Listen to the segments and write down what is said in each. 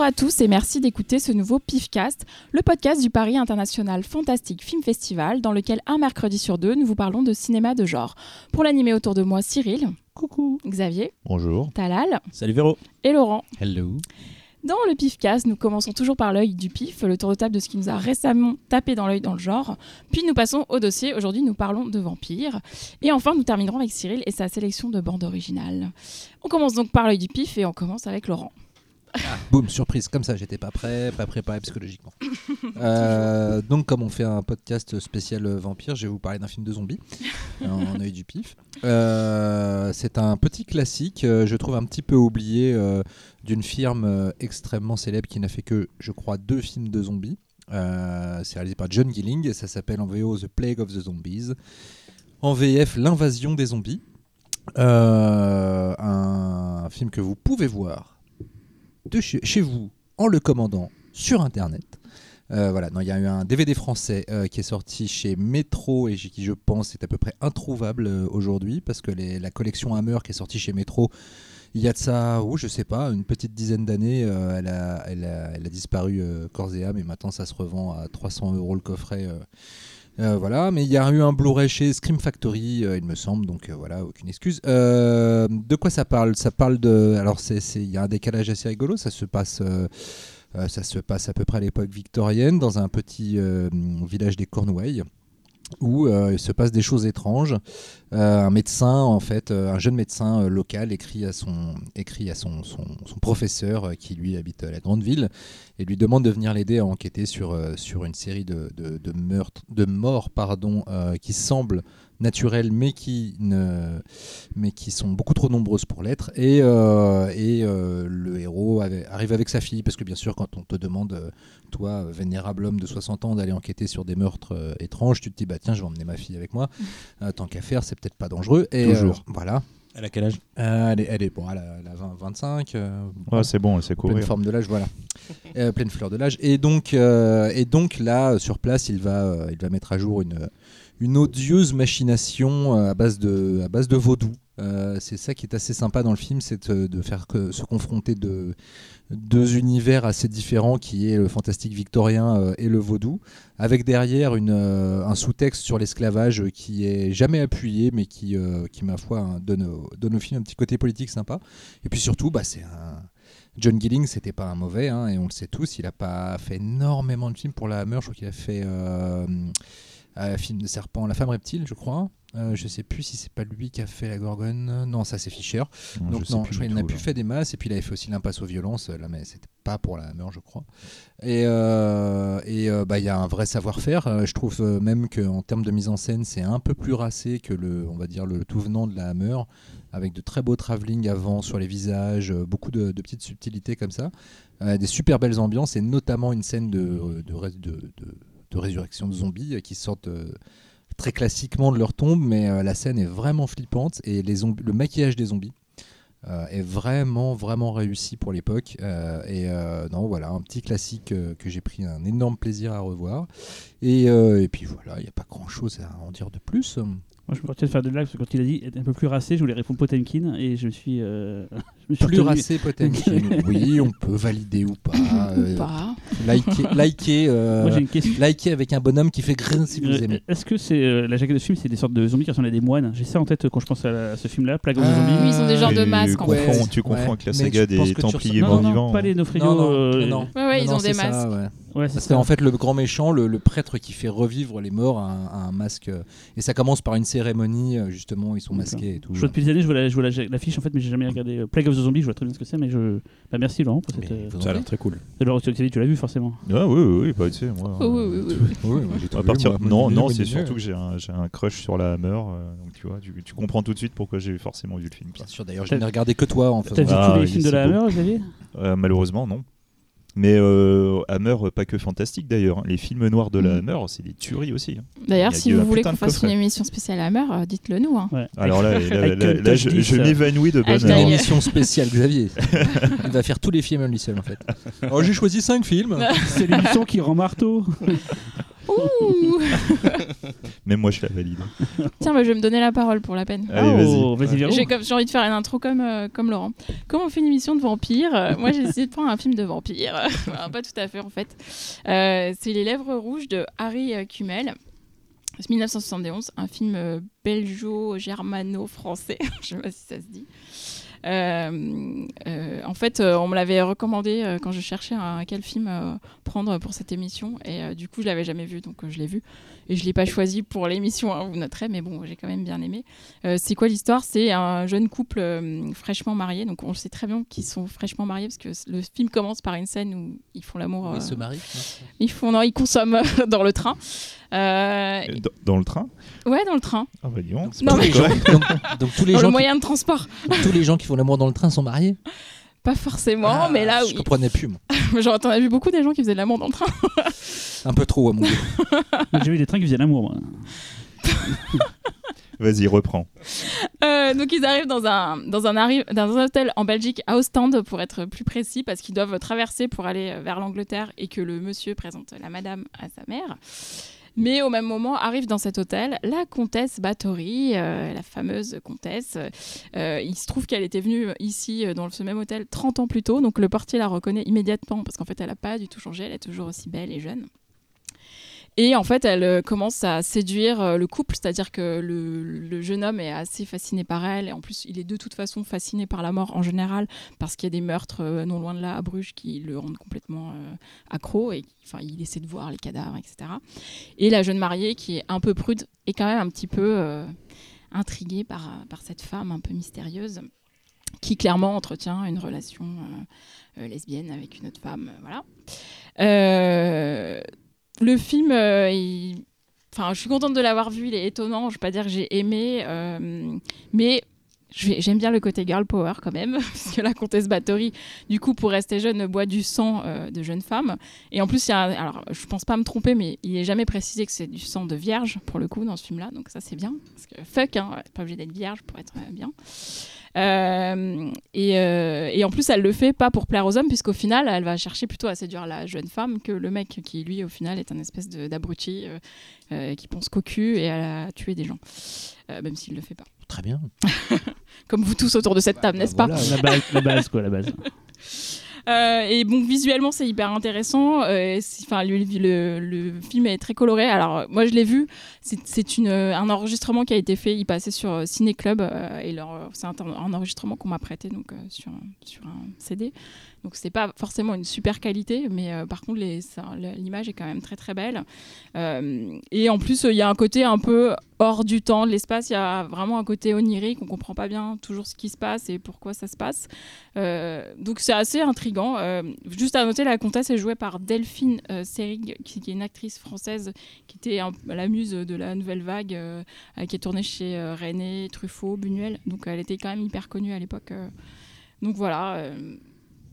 Bonjour à tous et merci d'écouter ce nouveau PIFcast, le podcast du Paris International Fantastic Film Festival, dans lequel un mercredi sur deux, nous vous parlons de cinéma de genre. Pour l'animer autour de moi, Cyril. Coucou. Xavier. Bonjour. Talal. Salut Véro. Et Laurent. Hello. Dans le PIFcast, nous commençons toujours par l'œil du PIF, le tour de table de ce qui nous a récemment tapé dans l'œil dans le genre. Puis nous passons au dossier. Aujourd'hui, nous parlons de vampires. Et enfin, nous terminerons avec Cyril et sa sélection de bandes originales. On commence donc par l'œil du PIF et on commence avec Laurent. Boum, surprise, comme ça, j'étais pas prêt, pas préparé psychologiquement. Euh, donc, comme on fait un podcast spécial vampire, je vais vous parler d'un film de zombies, en œil du pif. Euh, c'est un petit classique, euh, je trouve un petit peu oublié, d'une firme extrêmement célèbre qui n'a fait que, je crois, deux films de zombies. c'est réalisé par John Gilling et ça s'appelle en VO The Plague of the Zombies. En VF, L'invasion des zombies. un film que vous pouvez voir de chez, vous en le commandant sur Internet. Euh, voilà, il y a eu un DVD français euh, qui est sorti chez Metro et qui, je pense, est à peu près introuvable euh, aujourd'hui parce que la collection Hammer qui est sortie chez Metro, il y a de ça, oh, je sais pas, une petite dizaine d'années, elle, a, disparu corps et âme et maintenant ça se revend à 300 euros le coffret euh, voilà, mais il y a eu un Blu-ray chez Scream Factory, euh, il me semble, donc euh, voilà, aucune excuse. de quoi ça parle? Ça parle de. Alors, il y a un décalage assez rigolo, ça se passe. ça se passe à peu près à l'époque victorienne dans un petit village des Cornouailles où il se passe des choses étranges. un médecin, en fait, un jeune médecin local écrit à son, écrit à son, son, professeur qui lui habite la grande ville et lui demande de venir l'aider à enquêter sur, euh, sur une série de, de, meurtres, de morts pardon, euh, qui semblent naturelles mais qui, ne, mais qui sont beaucoup trop nombreuses pour l'être. Et, euh, et le héros arrive avec sa fille, parce que bien sûr quand on te demande, toi, vénérable homme de 60 ans, d'aller enquêter sur des meurtres étranges, tu te dis, bah tiens, je vais emmener ma fille avec moi. tant qu'à faire, c'est peut-être pas dangereux. Et, Toujours. voilà. Elle a quel âge? Euh, elle, est, elle, est, bon, elle a, 20, 25. Euh, ouais, c'est bon, elle sait courir. Pleine forme de l'âge, voilà. Euh, pleine fleur de l'âge. Et donc, et donc là, sur place, il va, il va mettre à jour une, une odieuse machination à base de, à base de vaudou. c'est ça qui est assez sympa dans le film, c'est de, faire que, se confronter de, deux univers assez différents qui est le fantastique victorien euh, et le vaudou, avec derrière une, euh, un sous-texte sur l'esclavage qui est jamais appuyé, mais qui, euh, qui ma foi, hein, donne, donne, au film un petit côté politique sympa. Et puis surtout, bah, c'est un... John Gilling, c'était pas un mauvais, hein, et on le sait tous, il a pas fait énormément de films pour la Hammer, je crois qu'il a fait film de serpent, La femme reptile, je crois. Euh, je sais plus si c'est pas lui qui a fait la Gorgone. Non, ça c'est Fischer. Donc non, je il n'a plus fait des masses. Et puis il avait fait aussi l'impasse aux violences. Là, mais c'était pas pour la Hammer, je crois. Et euh, et euh, bah il y a un vrai savoir-faire. Je trouve même qu'en termes de mise en scène, c'est un peu plus racé que le, on va dire le tout venant de la Hammer, avec de très beaux travelling avant sur les visages, beaucoup de, petites subtilités comme ça, des super belles ambiances et notamment une scène de, de, de, de résurrection de zombies qui sortent très classiquement de leur tombe, mais euh, la scène est vraiment flippante et les le maquillage des zombies euh, est vraiment vraiment réussi pour l'époque. Euh, et non, voilà, un petit classique que j'ai pris un énorme plaisir à revoir. Et, et puis voilà, il n'y a pas grand chose à en dire de plus. Moi, je me retiens de faire de blagues parce que quand il a dit être un peu plus racé, je voulais répondre Potemkin et je me suis. plus racé Potemkin. oui, on peut valider ou pas. Euh, pas. Liker, liker, euh, avec un bonhomme qui fait grin si vous aimez. Est-ce que c'est euh, la jaquette de ce film, c'est des sortes de zombies qui ressemblent à des moines? J'ai ça en tête quand je pense à, ce film-là, Plague of ah, Zombies. Oui, ils sont des genres de masques. En fait. Tu confonds avec la saga des Templiers morts-vivants. Pas les Nofrios. Non, non, Ouais, ouais, ils ont des masques. Ouais, Parce qu'en fait, le grand méchant, le, prêtre qui fait revivre les morts, a un, masque. Et ça commence par une cérémonie, justement, ils sont masqués et tout. Je vois depuis des années, je vois l'affiche en fait, mais j'ai jamais regardé Plague of the Zombies, je vois très bien ce que c'est, mais je. Bah, merci Laurent pour cette. Euh, ça a l'air très cool. Alors, tu, tu l'as vu forcément ouais, Oui, oui, oui, bah, tu sais, moi. oui, oui, oui. oui à partir... non, non, c'est surtout que j'ai un, un, crush sur la Hammer. Euh, donc tu vois, tu, tu, comprends tout de suite pourquoi j'ai forcément vu le film. Bien sûr, d'ailleurs, je n'ai regardé que toi en fait. T'as vu tous ah, les films de la Hammer, Xavier? Euh, Malheureusement, non. Mais euh, Hammer, pas que fantastique d'ailleurs. Les films noirs de la mm. Hammer, c'est des tueries aussi. Hein. D'ailleurs, si vous voulez qu'on fasse une émission spéciale Hammer, euh, dites-le nous. Hein. Alors là, là, je, je m'évanouis de bonne Une émission spéciale, Xavier. Il va faire tous les films lui seul en fait. Oh, j'ai choisi 5 films. c'est l'émission qui rend marteau. Ouh Même moi, je la valide. Tiens, bah, je vais me donner la parole pour la peine. Allez, vas-y. Oh, vas-y. J'ai comme- j'ai envie de faire une intro comme, euh, comme Laurent. Comment on fait une émission de vampire Euh, Moi, j'ai essayé de prendre un film de vampire. Enfin, pas tout à fait, en fait. Euh, c'est Les Lèvres Rouges de Harry Kummel. C'est 1971, un film belgeo-germano-français. Je sais pas si ça se dit. Euh, euh, en fait, euh, on me l'avait recommandé quand je cherchais un, quel film prendre pour cette émission. Et du coup, je l'avais jamais vu, donc je l'ai vu. Et je l'ai pas choisi pour l'émission, hein, vous noterez, mais bon, j'ai quand même bien aimé. Euh, c'est quoi l'histoire? C'est un jeune couple euh, fraîchement marié. Donc on sait très bien qu'ils sont fraîchement mariés parce que le film commence par une scène où ils font l'amour. Oui, euh, se marie. ils font non, ils consomment dans le train. Euh, Dans, dans le train? Ouais, dans le train. Ah bah dis donc. Non, tous les mais- gens, donc, donc tous les Dans le qui, moyen de transport. donc tous les gens qui font l'amour dans le train sont mariés? Pas forcément, Ah, mais là, je oui. comprenais plus. Moi. Genre, t'en as vu beaucoup des gens qui faisaient de l'amour dans le train. Un peu trop à mon J'ai vu des trains qui faisaient l'amour. moi. Vas-y, reprends. Euh, donc ils arrivent dans un, dans, un arri- dans un hôtel en Belgique, à Ostende pour être plus précis, parce qu'ils doivent traverser pour aller vers l'Angleterre et que le monsieur présente la madame à sa mère. Mais au même moment arrive dans cet hôtel la comtesse Bathory, euh, la fameuse comtesse. Euh, il se trouve qu'elle était venue ici euh, dans ce même hôtel 30 ans plus tôt, donc le portier la reconnaît immédiatement parce qu'en fait elle n'a pas du tout changé, elle est toujours aussi belle et jeune. Et en fait, elle euh, commence à séduire euh, le couple, c'est-à-dire que le, jeune homme est assez fasciné par elle, et en plus, il est de toute façon fasciné par la mort en général, parce qu'il y a des meurtres euh, non loin de là à Bruges qui le rendent complètement accro, et enfin, il essaie de voir les cadavres, etc. Et la jeune mariée, qui est un peu prude, est quand même un petit peu intriguée par, cette femme un peu mystérieuse, qui clairement entretient une relation lesbienne avec une autre femme, voilà. Le film, euh, enfin, je suis contente de l'avoir vu. Il est étonnant. Je vais pas dire que j'ai aimé, euh, mais j'aime bien le côté girl power quand même, parce que la comtesse Bathory, du coup, pour rester jeune, boit du sang euh, de jeune femme. Et en plus, il y a, alors, je pense pas me tromper, mais il est jamais précisé que c'est du sang de vierge pour le coup dans ce film-là. Donc ça, c'est bien, parce que fuck, hein, pas obligé d'être vierge pour être bien. Euh, et, euh, et en plus, elle le fait pas pour plaire aux hommes, puisqu'au final, elle va chercher plutôt à séduire la jeune femme que le mec qui, lui, au final, est un espèce d'abruti euh, qui pense qu'au cul et à tuer des gens, même s'il le fait pas. Très bien. Comme vous tous autour de cette table, bah n'est-ce pas voilà. La base, la base, quoi, la base. Euh, et bon, visuellement, c'est hyper intéressant. Euh, Enfin, le, le- film est très coloré. Alors, euh, moi, je l'ai vu. C'est- un enregistrement qui a été fait. Il passait sur Ciné Club et c'est un, enregistrement qu'on m'a prêté donc sur un CD. Donc, c'est pas forcément une super qualité, mais euh, par contre, l'image est quand même très très belle. Euh, et en plus, il y a un côté un peu hors du temps, de l'espace. Il y a vraiment un côté onirique. On comprend pas bien toujours ce qui se passe et pourquoi ça se passe. Euh, donc c'est assez intrigant. Juste à noter, la comtesse est jouée par Delphine Seyrig, qui, est une actrice française qui était un- la muse de la nouvelle vague, qui est tournée chez René, Truffaut, Buñuel. Donc elle était quand même hyper connue à l'époque. Donc voilà.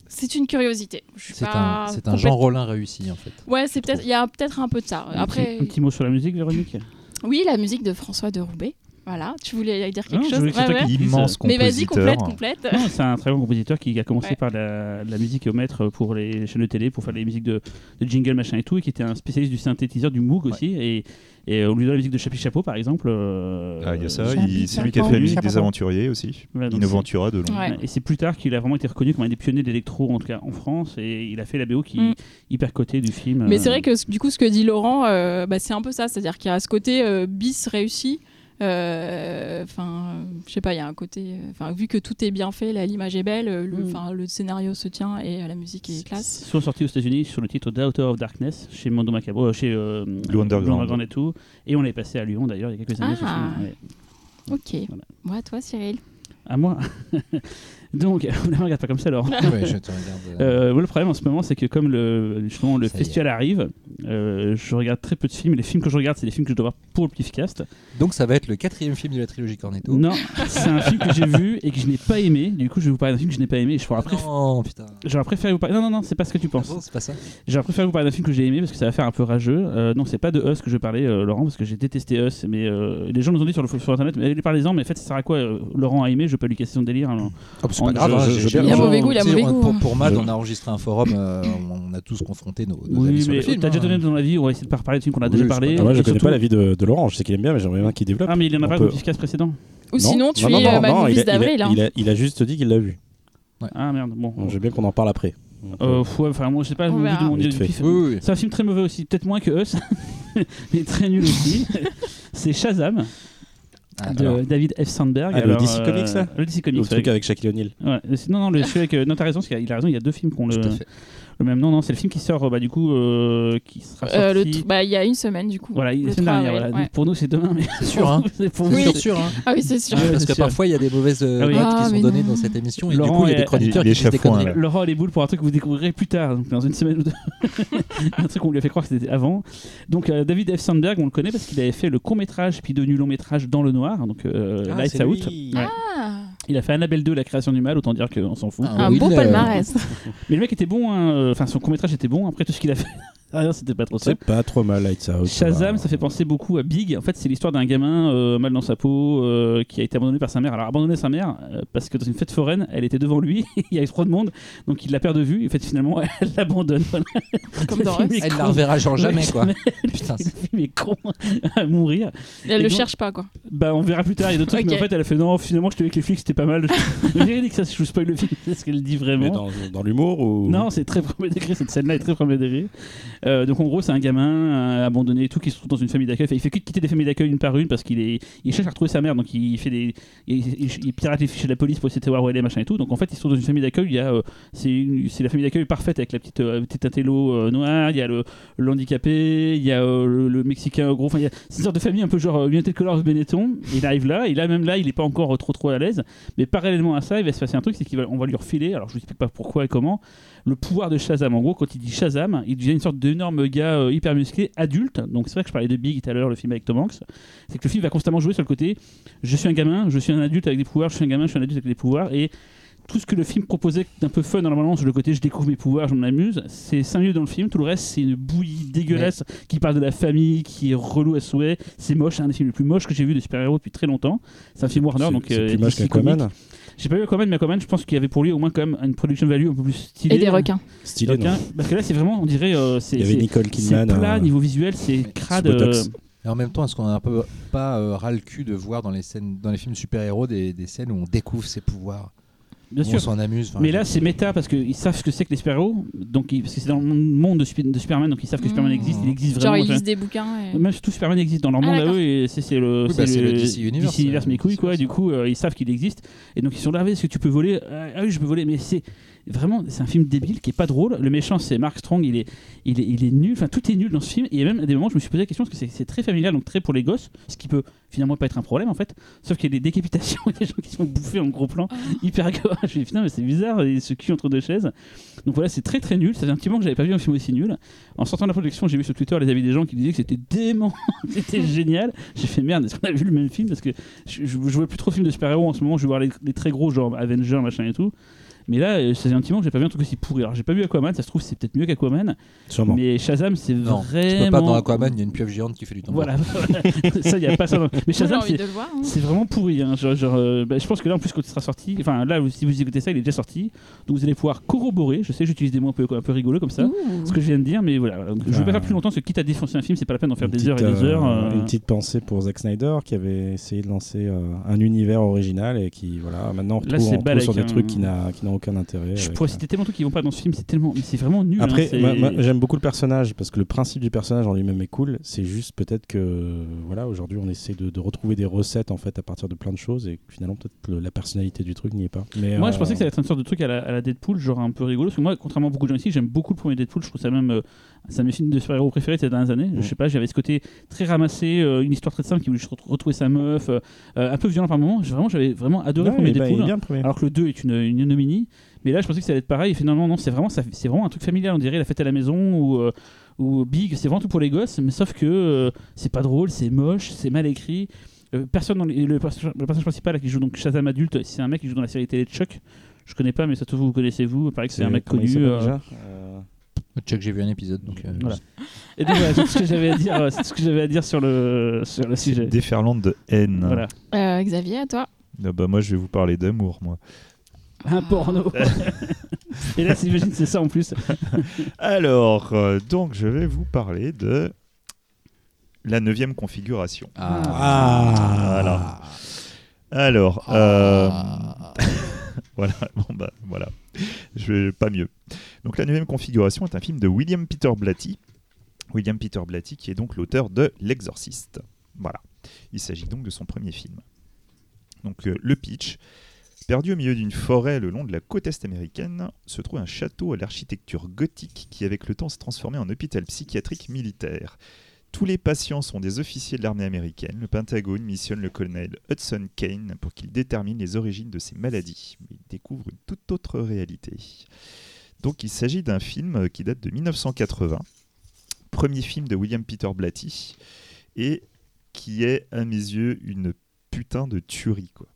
C'est une curiosité. C'est pas un, c'est un complète- Jean Rollin réussi en fait. Ouais, c'est peut-être. Il y a peut-être un peu de ça. Un Après, petit- un petit mot sur la musique, Véronique? Oui, la musique de François de Roubaix. Voilà. Tu voulais dire quelque Non, je chose c'est Ouais, ouais. Immense Mais vas-y, compositeur. complète, complète. Non, c'est un très bon compositeur qui a commencé Ouais. par la, la musique au maître pour les chaînes de télé, pour faire les musiques de, de jingle, machin et tout, et qui était un spécialiste du synthétiseur, du Moog aussi. Et, et euh, on lui donne la musique de Chapi Chapeau, par exemple. euh, Ah, il y a ça. C'est lui qui a fait la musique des aventuriers aussi. voilà, Innoventura de c'est- Et c'est plus tard qu'il a vraiment été reconnu comme un des pionniers de l'électro, en tout cas en France, et il a fait la BO qui Mm. est hyper cotée du film. Mais euh, c'est vrai que du coup, ce que dit Laurent, euh, bah, c'est un peu ça. C'est-à-dire qu'il y a ce côté euh, bis réussi. Euh, Enfin, je sais pas, il y a un côté. Enfin, vu que tout est bien fait, là, l'image est belle, le, Mm. enfin, le scénario se tient et euh, la musique est classe. Ils sont sortis aux États-Unis sur le titre Daughter of Darkness chez Mondo Macabro, euh, chez euh, Blue Underground. et tout. Et on l'est passé à Lyon d'ailleurs il y a quelques années. ce Ah. film, ouais. Ok. Voilà. Moi, toi, Cyril. À moi. Donc, ne me regarde pas comme ça, alors. Ouais, je te regarde. euh, Euh, le problème en ce moment, c'est que comme le, justement, le Ça festival arrive, euh, je regarde très peu de films. Et les films que je regarde, c'est des films que je dois voir pour le Pifcast. Donc ça va être le quatrième film de la trilogie Cornetto. Non, c'est un film que j'ai vu et que je n'ai pas aimé. Du coup, je vais vous parler d'un film que je n'ai pas aimé. Et je pourrais préf- Non, putain. J'aurais préféré vous parler. Non, non, non, c'est pas ce que tu penses. Ah bon, c'est pas ça. J'aurais préféré vous parler d'un film que j'ai aimé parce que ça va faire un peu rageux. Euh, non, c'est pas de Us que je vais parler, Laurent, parce que j'ai détesté Us. Mais les gens nous ont dit sur, le, sur internet, mais parlez-en, mais en fait, ça sert à quoi Laurent a aimé, je pas lui casser son délire. alors. C'est On- pas grave. je- hein, Il a mauvais goût, il a mauvais goût, Pour, hein. pour Mad, on a enregistré un forum. euh, on a tous confronté nos, nos Oui, avis sur mais le film. t'as déjà donné ton avis, on va essayer de pas reparler de films qu'on a Oui, déjà parlé. moi, je connais pas l'avis de, de Laurent. Je sais qu'il aime bien, mais j'aimerais bien qu'il développe. Ah, mais il en a pas peut- un efficace précédent. Ou sinon, tu es euh, Movies a- d'avril. hein. il a- juste dit qu'il l'a vu. Ah merde, bon. J'aime bien qu'on en parle après. Euh, ouais, enfin, moi je sais pas, mon de mon oui, oui. C'est un film très mauvais aussi, peut-être moins que Us, mais très nul aussi. c'est Shazam Ah, de alors. David F. Sandberg. Ah, le DC Comics, là Le DC Le Comics. truc ouais. avec Shaquille O'Neal. Ouais, non, non, le, celui avec. euh, non, t'as raison, parce qu'il a- il a raison, il y a deux films qui ont le, Tout à fait. Le même nom. Non, c'est le film qui sort, bah, du coup, euh, qui sera Euh, le sorti. bah, il y a une semaine du coup. Voilà, la semaine 3 dernière. Voilà. ouais. Pour nous, c'est demain, mais C'est sûr, hein. c'est pour C'est vous. sûr, hein. Ah oui, c'est sûr. Parce c'est que sûr. parfois il y a des mauvaises euh, Ah oui. notes Ah, qui sont données non. dans cette émission et Laurent du coup il y a des chroniqueurs qui disent des conneries. Laurent a les boules pour un truc que vous découvrirez plus tard, donc dans une semaine ou deux. un truc qu'on lui a fait croire que c'était avant. Donc euh, David F. Sandberg, on le connaît parce qu'il avait fait le court métrage puis devenu long métrage dans le noir, donc Ah, Lights c'est Out. Ah, Il a fait Annabelle 2, la création du mal, autant dire qu'on s'en fout. Ah, un oui, beau palmarès. Mais le mec était bon, hein, euh, enfin son court métrage était bon, après tout ce qu'il a fait. Ah, c'était pas trop ça. C'est pas trop mal, Lights Out. Shazam, ça fait penser beaucoup à Big. En fait, c'est l'histoire d'un gamin euh, mal dans sa peau euh, qui a été abandonné par sa mère. Alors, abandonné sa mère euh, parce que dans une fête foraine, elle était devant lui. il y avait trop de monde, donc il la perd de vue. Et en fait, finalement, elle l'abandonne. Voilà. Comme dans Elle con. la reverra genre jamais quoi. Putain, Le c'est- film est con à mourir. Et Elle Et le donc- cherche pas quoi. Bah, on verra plus tard. Il y a d'autres trucs, mais en fait, elle a fait non. Finalement, je te avec les flics, c'était pas mal. Dit que ça, je vous spoil le film. C'est ce qu'elle dit Mais vraiment. dans, dans l'humour ou Non, c'est très premier degré, cette scène-là est très premier degré. Euh, donc en gros, c'est un gamin euh, abandonné et tout qui se trouve dans une famille d'accueil. Enfin, il fait que quitter des familles d'accueil une par une parce qu'il est, il cherche à retrouver sa mère, donc il fait des, il, il- il pirate les fichiers de la police pour essayer de savoir où elle est, machin et tout. Donc en fait, il se trouve dans une famille d'accueil. Il y a, euh, c'est, une- c'est la famille d'accueil parfaite avec la petite, euh, petite intello noire. Il y a le, handicapé, il y a le, le mexicain gros. Enfin, il y a c'est une sorte de famille un peu genre United Colors Benetton. Il arrive là, et là même là, il est pas encore trop trop à l'aise. Mais parallèlement à ça, il va se passer un truc, c'est qu'on va, lui refiler. Alors je vous explique pas pourquoi et comment le pouvoir de Shazam. En gros, quand il dit Shazam, il devient une sorte d'énorme gars euh, hyper musclé, adulte. Donc c'est vrai que je parlais de Big tout à l'heure, le film avec Tom Hanks. C'est que le film va constamment jouer sur le côté je suis un gamin, je suis un adulte avec des pouvoirs, je suis un gamin, je suis un adulte avec des pouvoirs. Et tout ce que le film proposait d'un peu fun normalement sur le côté je découvre mes pouvoirs, je m'amuse, c'est 5 minutes dans le film. Tout le reste, c'est une bouillie dégueulasse qui parle de la famille, qui est relou à souhait. C'est moche, c'est un des films les plus moches que j'ai vu de super-héros depuis très longtemps. C'est un film Warner, C'est- donc c'est euh, plus moche qu'Aquaman. J'ai pas vu Aquaman, mais Aquaman, je pense qu'il y avait pour lui au moins quand même une production value un peu plus stylée. Et des requins. Stylé, Requins. non Parce que là, c'est vraiment, on dirait, euh, c'est Il y avait c'est- Nicole c'est Kidman. plat euh, niveau visuel, c'est crade. euh, Et en même temps, est-ce qu'on a un peu pas euh, ras le cul de voir dans les scènes, dans les films super-héros des, des scènes où on découvre ses pouvoirs, bien où sûr. on s'en amuse. Mais là, c'est méta parce qu'ils savent ce que c'est que les super-héros. Donc, ils- parce que c'est dans le monde de, Spi- de Superman, donc ils savent que Mmh. Superman existe. Il existe Genre vraiment. ils tu lisent des bouquins. Et... Même surtout Superman existe dans leur Ah, monde à d'accord. eux et c'est c'est le, Oui, bah, c'est le DC Universe, DC Universe, euh, mes couilles quoi. Du coup, euh, ils savent qu'il existe et donc ils sont là. Est-ce que tu peux voler? Ah ah oui, je peux voler. Mais c'est vraiment, c'est un film débile qui est pas drôle. Le méchant, c'est Mark Strong. Il est, il est, il est nul. Enfin, tout est nul dans ce film. Et même à des moments, je me suis posé la question parce que c'est- très familial, donc très pour les gosses, ce qui peut finalement pas être un problème en fait. Sauf qu'il y a des décapitations, des gens qui sont bouffés en gros plan, hyper gore. Je me suis mais c'est bizarre, et ce cul entre deux chaises. Donc voilà, c'est très très nul. Ça fait un petit moment que j'avais pas vu un film aussi nul. En sortant de la projection, j'ai vu sur Twitter les avis des gens qui disaient que c'était dément, c'était génial. J'ai fait merde, est-ce qu'on a vu le même film? Parce que je, je, je vois plus trop de films de super-héros en ce moment, je vais voir les, les très gros, genre Avengers, machin et tout. Mais là, euh, ça fait un petit moment que j'ai pas vu un truc aussi pourri. Alors j'ai pas vu Aquaman, ça se trouve c'est peut-être mieux qu'Aquaman. Sûrement. Mais Shazam, c'est vraiment. tu peux pas dans Aquaman, il y a une pieuvre géante qui fait du tambour. Voilà, ça, il y a pas ça. dans- Mais Shazam, c'est de le voir. hein. c'est vraiment pourri. hein. Genre, genre, euh, bah, je pense que là, en plus, quand il sera sorti, enfin là, si vous écoutez ça, il est déjà sorti. Donc vous allez pouvoir corroborer. Je sais, j'utilise des mots un peu, un peu rigolos comme ça. Ouh. Ce que je viens de dire, mais voilà. Donc, je vais Ah. pas faire plus longtemps, parce que quitte à défoncer un film, c'est pas la peine d'en faire des heures et des heures. euh, euh, Une petite pensée pour Zack Snyder qui avait essayé de lancer euh, un univers original et qui, voilà, maintenant on Là, retrouve, c'est on sur des hein. trucs qui n'ont aucun intérêt. Je pourrais euh, citer tellement de trucs qui vont pas dans ce film, c'est tellement, c'est vraiment nul. hein, Après, j'aime beaucoup le personnage parce que le principe du personnage en lui-même est cool. C'est juste peut-être que voilà, aujourd'hui on essaie de, de retrouver des recettes en fait à partir de plein de choses et finalement peut-être la personnalité du truc n'y est pas. Mais Moi, euh, je pensais que ça allait être une sorte de truc à la, à la Deadpool, genre un peu rigolo. Parce que moi, contrairement à beaucoup de gens ici, j'aime beaucoup le premier Deadpool. Je trouve ça même. euh, c'est un de mes films de super-héros préférés ces dernières années. Mm. Je sais pas, j'avais ce côté très ramassé, euh, une histoire très simple qui voulait juste re- retrouver sa meuf, euh, euh, un peu violent par moments. J'ai- Vraiment, j'avais vraiment adoré est- bah, Deadpool. bien premier. Alors que le 2 est une, une ignominie. Mais là, je pensais que ça allait être pareil. Et finalement, non, c'est vraiment, ça- c'est vraiment un truc familial. On dirait la fête à la maison ou, euh, ou Big. C'est vraiment tout pour les gosses. Mais sauf que c'est pas drôle, c'est moche, c'est mal écrit. Personne dans les- le, personnage, le personnage principal là, qui joue donc Shazam adulte, c'est un mec qui joue dans la série télé de Chuck. Je connais pas, mais ça vous vous connaissez vous. Il paraît que c'est un mec connu. Euh, Check, j'ai vu un épisode. Donc, euh, Voilà. Et donc voilà, c'est tout ce que j'avais à dire. euh, C'est ce que j'avais à dire sur le sur le sujet. Déferlante de haine. Voilà. Euh, Xavier, à toi. Ah bah, moi, je vais vous parler d'amour, moi. Un porno. Et là, j'imagine c'est ça en plus. Alors, euh, donc, je vais vous parler de la neuvième configuration. Ah. Alors, euh, voilà, bon bah voilà, je vais pas mieux. Donc la neuvième configuration est un film de William Peter Blatty. William Peter Blatty qui est donc l'auteur de L'Exorciste. Voilà, il s'agit donc de son premier film. Donc euh, le pitch. Perdu au milieu d'une forêt le long de la côte est américaine, se trouve un château à l'architecture gothique qui avec le temps s'est transformé en hôpital psychiatrique militaire. Tous les patients sont des officiers de l'armée américaine. Le Pentagone missionne le colonel Hudson Kane pour qu'il détermine les origines de ces maladies. Mais il découvre une toute autre réalité. Donc il s'agit d'un film qui date de 1980, premier film de William Peter Blatty, et qui est à mes yeux une putain de tuerie. Quoi.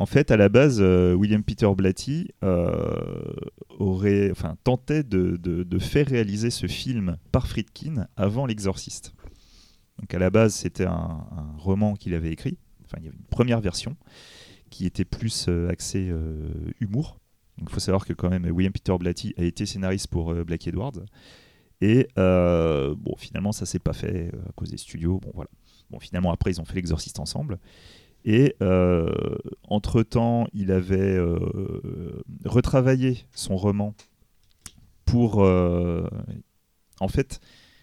En fait, à la base, euh, William Peter Blatty euh, aurait, enfin, tentait de, faire réaliser ce film par Friedkin avant L'Exorciste. Donc à la base, c'était un, roman qu'il avait écrit. Enfin, il y avait une première version qui était plus euh, axée humour. Il faut savoir que quand même William Peter Blatty a été scénariste pour Black Edwards. Et bon, finalement, ça s'est pas fait à cause des studios. Bon, voilà. Bon, finalement, après, ils ont fait L'Exorciste ensemble. Et euh, entre-temps, il avait euh, retravaillé son roman pour... euh, en fait,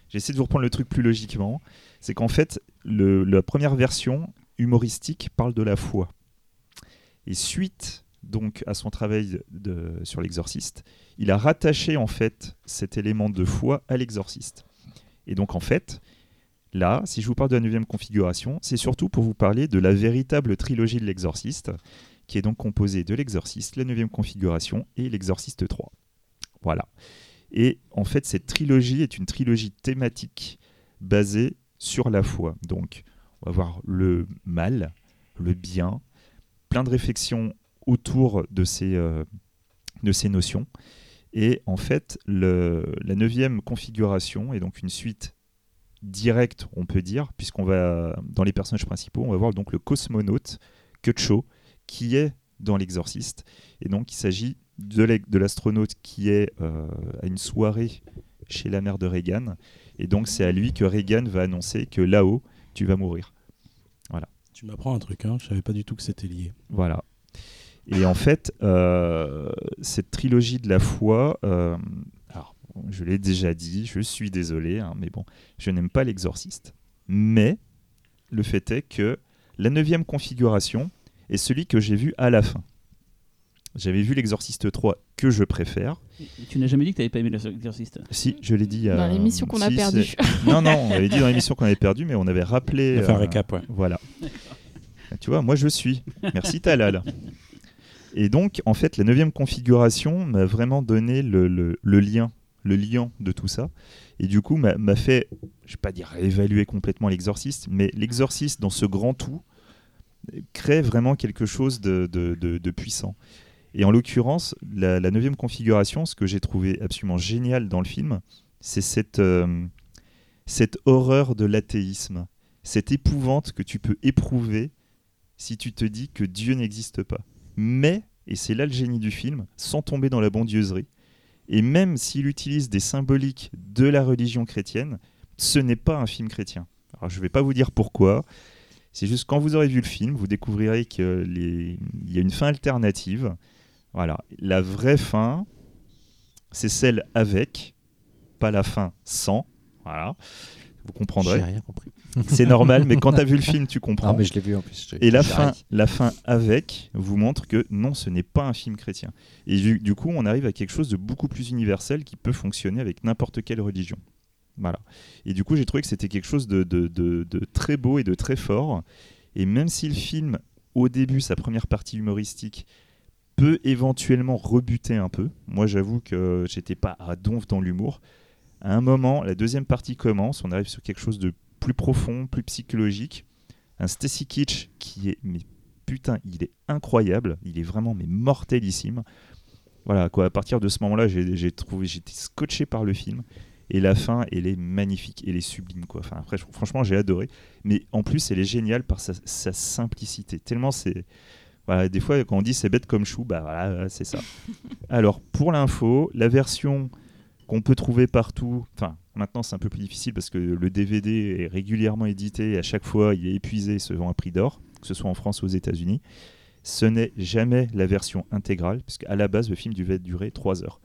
j'essaie de vous reprendre le truc plus logiquement. C'est qu'en fait, la première version humoristique parle de la foi. Et suite donc à son travail sur l'exorciste, il a rattaché en fait cet élément de foi à l'exorciste. Et donc en fait, là, si je vous parle de la neuvième configuration, c'est surtout pour vous parler de la véritable trilogie de l'exorciste, qui est donc composée de l'exorciste, la neuvième configuration et l'exorciste 3. Voilà. Et en fait, cette trilogie est une trilogie thématique basée sur la foi. Donc, on va voir le mal, le bien, plein de réflexions autour de ces, euh, notions. Et en fait, la neuvième configuration est donc une suite directe, on peut dire, puisqu'on va, dans les personnages principaux, on va voir donc le cosmonaute Kutcho, qui est dans l'exorciste. Et donc, il s'agit de l'astronaute qui est euh, à une soirée chez la mère de Reagan. Et donc, c'est à lui que Reagan va annoncer que là-haut, tu vas mourir. Tu m'apprends un truc, hein, je savais pas du tout que c'était lié. Voilà. Et en fait, euh, cette trilogie de la foi, euh, je l'ai déjà dit, je suis désolé, hein, mais bon, je n'aime pas l'exorciste. Mais le fait est que la neuvième configuration est celui que j'ai vu à la fin. J'avais vu l'exorciste 3 que je préfère. tu n'as jamais dit que tu n'avais pas aimé l'exorciste? Si, je l'ai dit. Dans euh, l'émission qu'on a perdue. Non, non, on avait dit dans l'émission qu'on avait perdu, mais on avait rappelé. On va faire un euh, récap, ouais. Voilà. Tu vois, moi je suis. Merci Talal. Et donc, en fait, la neuvième configuration m'a vraiment donné le, le- le lien, le lien de tout ça. Et du coup, m'a fait, je vais pas dire évaluer complètement l'exorciste, mais l'exorciste dans ce grand tout crée vraiment quelque chose de, puissant. Et en l'occurrence, la, la neuvième configuration, ce que j'ai trouvé absolument génial dans le film, c'est cette, euh, cette horreur de l'athéisme, cette épouvante que tu peux éprouver si tu te dis que Dieu n'existe pas. Mais, et c'est là le génie du film, sans tomber dans la bondieuserie, et même s'il utilise des symboliques de la religion chrétienne, ce n'est pas un film chrétien. Alors je ne vais pas vous dire pourquoi, c'est juste quand vous aurez vu le film, vous découvrirez qu'il y a une fin alternative. Voilà, la vraie fin, c'est celle avec, pas la fin sans. Voilà, vous J'ai comprendrez. rien compris. C'est normal, mais quand tu as vu le film, tu comprends. Ah, mais je l'ai vu en plus. Et la fin, la fin avec vous montre que non, ce n'est pas un film chrétien. Et du, du coup, on arrive à quelque chose de beaucoup plus universel qui peut fonctionner avec n'importe quelle religion. Voilà. Et du coup, j'ai trouvé que c'était quelque chose de, de- de- de très beau et de très fort. Et même si le film, au début, sa première partie humoristique, peut éventuellement rebuter un peu, moi j'avoue que j'étais pas à donf dans l'humour. À un moment, la deuxième partie commence, on arrive sur quelque chose de plus profond, plus psychologique. Un Stacy Kitsch qui est, mais putain, il est incroyable, il est vraiment mais mortelissime. Voilà, quoi, à partir de ce moment-là, j'ai trouvé, j'étais scotché par le film. Et la fin, elle est magnifique, elle est sublime, quoi. Enfin, après, franchement, j'ai adoré. Mais en plus, elle est géniale par sa, sa simplicité. Tellement c'est. Voilà, des fois, quand on dit c'est bête comme chou, bah voilà, c'est ça. Alors, pour l'info, la version qu'on peut trouver partout, enfin, maintenant c'est un peu plus difficile parce que le DVD est régulièrement édité et à chaque fois il est épuisé et se vend à prix d'or, que ce soit en France ou aux États-Unis. Ce n'est jamais la version intégrale, parce qu'à la base, le film devait durer 3 heures.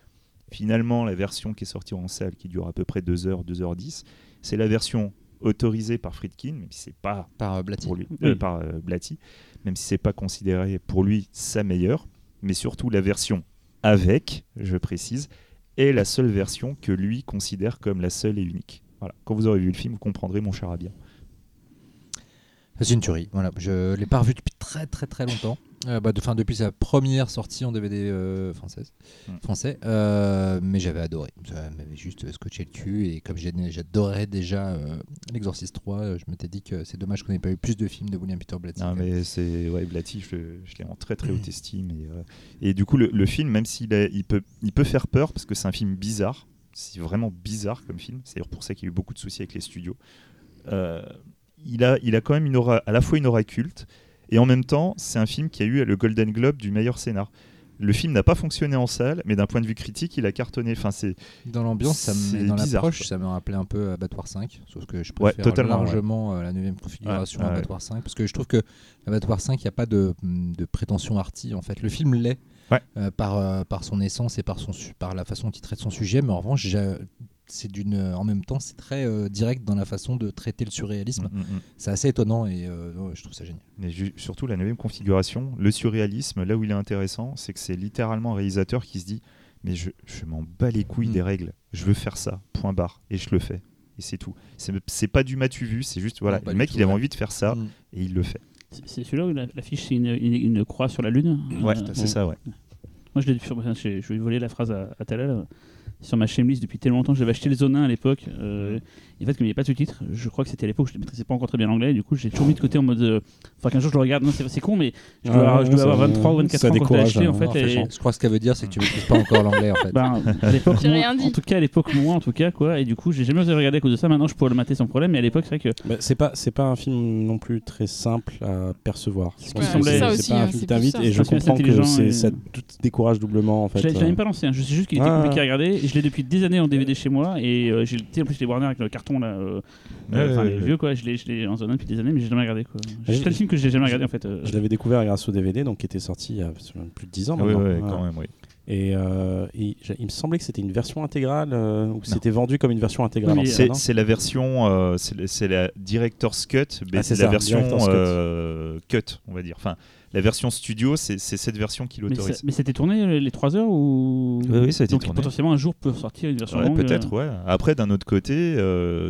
Finalement, la version qui est sortie en salle, qui dure à peu près 2 heures, 2h10, c'est la version autorisée par Friedkin, même si c'est pas Par euh, Blatty. pour lui, Oui. euh, par euh, Blatty, même si c'est pas considéré pour lui sa meilleure, mais surtout la version avec, je précise, est la seule version que lui considère comme la seule et unique. Voilà. Quand vous aurez vu le film, vous comprendrez mon charabia. C'est une tuerie. Voilà, je l'ai pas revu depuis très très très longtemps. Euh, bah, de, fin, depuis sa première sortie en DVD euh, française, Mm. français, Euh, mais j'avais adoré. Ça m'avait juste scotché le cul et comme j'adorais déjà l'Exorciste 3, euh, je m'étais dit que c'est dommage qu'on n'ait pas eu plus de films de William Peter Blatty. Non, mais c'est ouais, Blatty, je, je l'ai en très très haute estime. Et, et du coup, le, le film, même s'il il peut, il peut faire peur parce que c'est un film bizarre, c'est vraiment bizarre comme film. C'est pour ça qu'il y a eu beaucoup de soucis avec les studios. Il, a, il a quand même une aura, à la fois une aura culte et en même temps, c'est un film qui a eu le Golden Globe du meilleur scénar. Le film n'a pas fonctionné en salle, mais d'un point de vue critique, il a cartonné. Enfin, c'est Dans l'ambiance, ça me- dans l'approche, ça me rappelait un peu Abattoir 5, sauf que je Ouais, préfère totalement, largement euh, la 9 configuration Ouais, ouais. Abattoir 5, parce que je trouve que Abattoir 5, il n'y a pas de, de prétention arty. En fait, le film l'est Ouais. euh, par, euh, par son essence et par, son, par la façon dont il traite son sujet, mais en revanche, c'est d'une, en même temps, c'est très euh, direct dans la façon de traiter le surréalisme. Mm, mm, mm. C'est assez étonnant et euh, ouais, je trouve ça génial. Mais ju- surtout la neuvième configuration, le surréalisme, là où il est intéressant, c'est que c'est littéralement un réalisateur qui se dit Mais je, je m'en bats les couilles des règles, je veux faire ça, point barre, et je le fais. Et c'est tout. C'est pas du matu vu, c'est juste, voilà, Non, le mec tout, il avait ouais. envie de faire ça, et il le fait. C'est- celui-là où la- l'affiche, c'est une, une- une croix sur la lune? Ouais, Euh, c'est ça, ouais. Moi, je l'ai sur- je je vais voler la phrase à, à Talal. Sur ma chaîne depuis tellement longtemps, j'avais acheté les Zonin à l'époque. euh, et en fait, comme il n'y avait pas de sous-titres, je crois que c'était à l'époque où je ne maîtrisais pas encore très bien l'anglais. Du coup, j'ai toujours mis de côté en mode. euh, Enfin, qu'un jour je le regarde. Non, c'est c'est con, mais je dois, Ouais, avoir- je dois ça- avoir 23 ou 24 ça ans quand je l'ai. En hein, fait, en et- fait, Je crois que ce que ça veut dire, c'est que tu maîtrises pas encore l'anglais en fait. Ben, à l'époque, J'ai moi- rien dit. en tout cas, à l'époque, moi, en tout cas, quoi. Et du coup, j'ai jamais osé regarder à cause de ça. Maintenant, je pourrais le mater sans problème. Mais à l'époque, c'est vrai que Bah, c'est pas c'est pas un film non plus très simple à percevoir. c'est- ça c'est aussi, pas un hein, film qui t'invite et je comprends que ça te décourage doublement en fait. je l'avais l'avais euh. même pas lancé. hein. Je sais juste qu'il était Ah. compliqué à regarder. Je l'ai depuis des années en DVD chez moi. Et euh, j'ai en plus, les Warner avec le carton là. euh, Ouais, euh, ouais, les ouais. vieux, quoi. Je l'ai je l'ai en zone depuis des années, mais j'ai jamais regardé, quoi. j'ai- C'est le film que j'ai jamais regardé, en fait. euh. Je l'avais découvert grâce au DVD donc qui était sorti il y a plus de 10 ans Ah oui, maintenant. ouais, Voilà. quand même, oui. Et, euh, il me semblait que c'était une version intégrale euh, ou que c'était vendu comme une version intégrale. Oui, C'est c'est la version, euh, c'est c'est la Director's Cut, mais Ah, c'est c'est la version Cut. cut, on va dire. Enfin, la version studio, c'est cette version qui l'autorise. mais c'était tourné euh, les 3 heures ou Oui, oui, ça a été Donc tourné. potentiellement un jour peut sortir une version Ouais, longue. peut-être, euh. ouais. Après, d'un autre côté,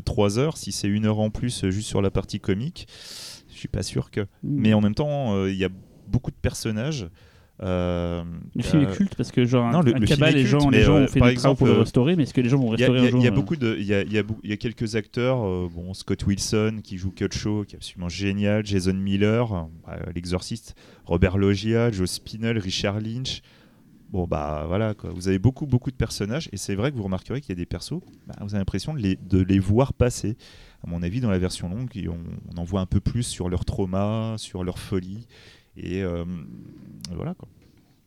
3 heures, si c'est une heure en plus euh, juste sur la partie comique, je suis pas sûr que. Mm. Mais en même temps, euh, il y a beaucoup de personnages. Euh, Le film euh, est culte parce que genre non, le- un le cabal, les gens, les gens euh, ont fait des travaux pour le exemple, restaurer, mais est-ce que les gens vont restaurer il y a- un jour il y a euh, beaucoup de, il y a, y a y a quelques acteurs, euh, bon Scott Wilson qui joue Cut Shaw, qui est absolument génial, Jason Miller, euh, l'exorciste, Robert Loggia, Joe Spinell, Richard Lynch. Bon bah voilà quoi. Vous avez beaucoup beaucoup de personnages et c'est vrai que vous remarquerez qu'il y a des persos, bah, vous avez l'impression de les, de les voir passer. À mon avis, dans la version longue, on, on en voit un peu plus sur leur trauma, sur leur folie et euh, voilà quoi.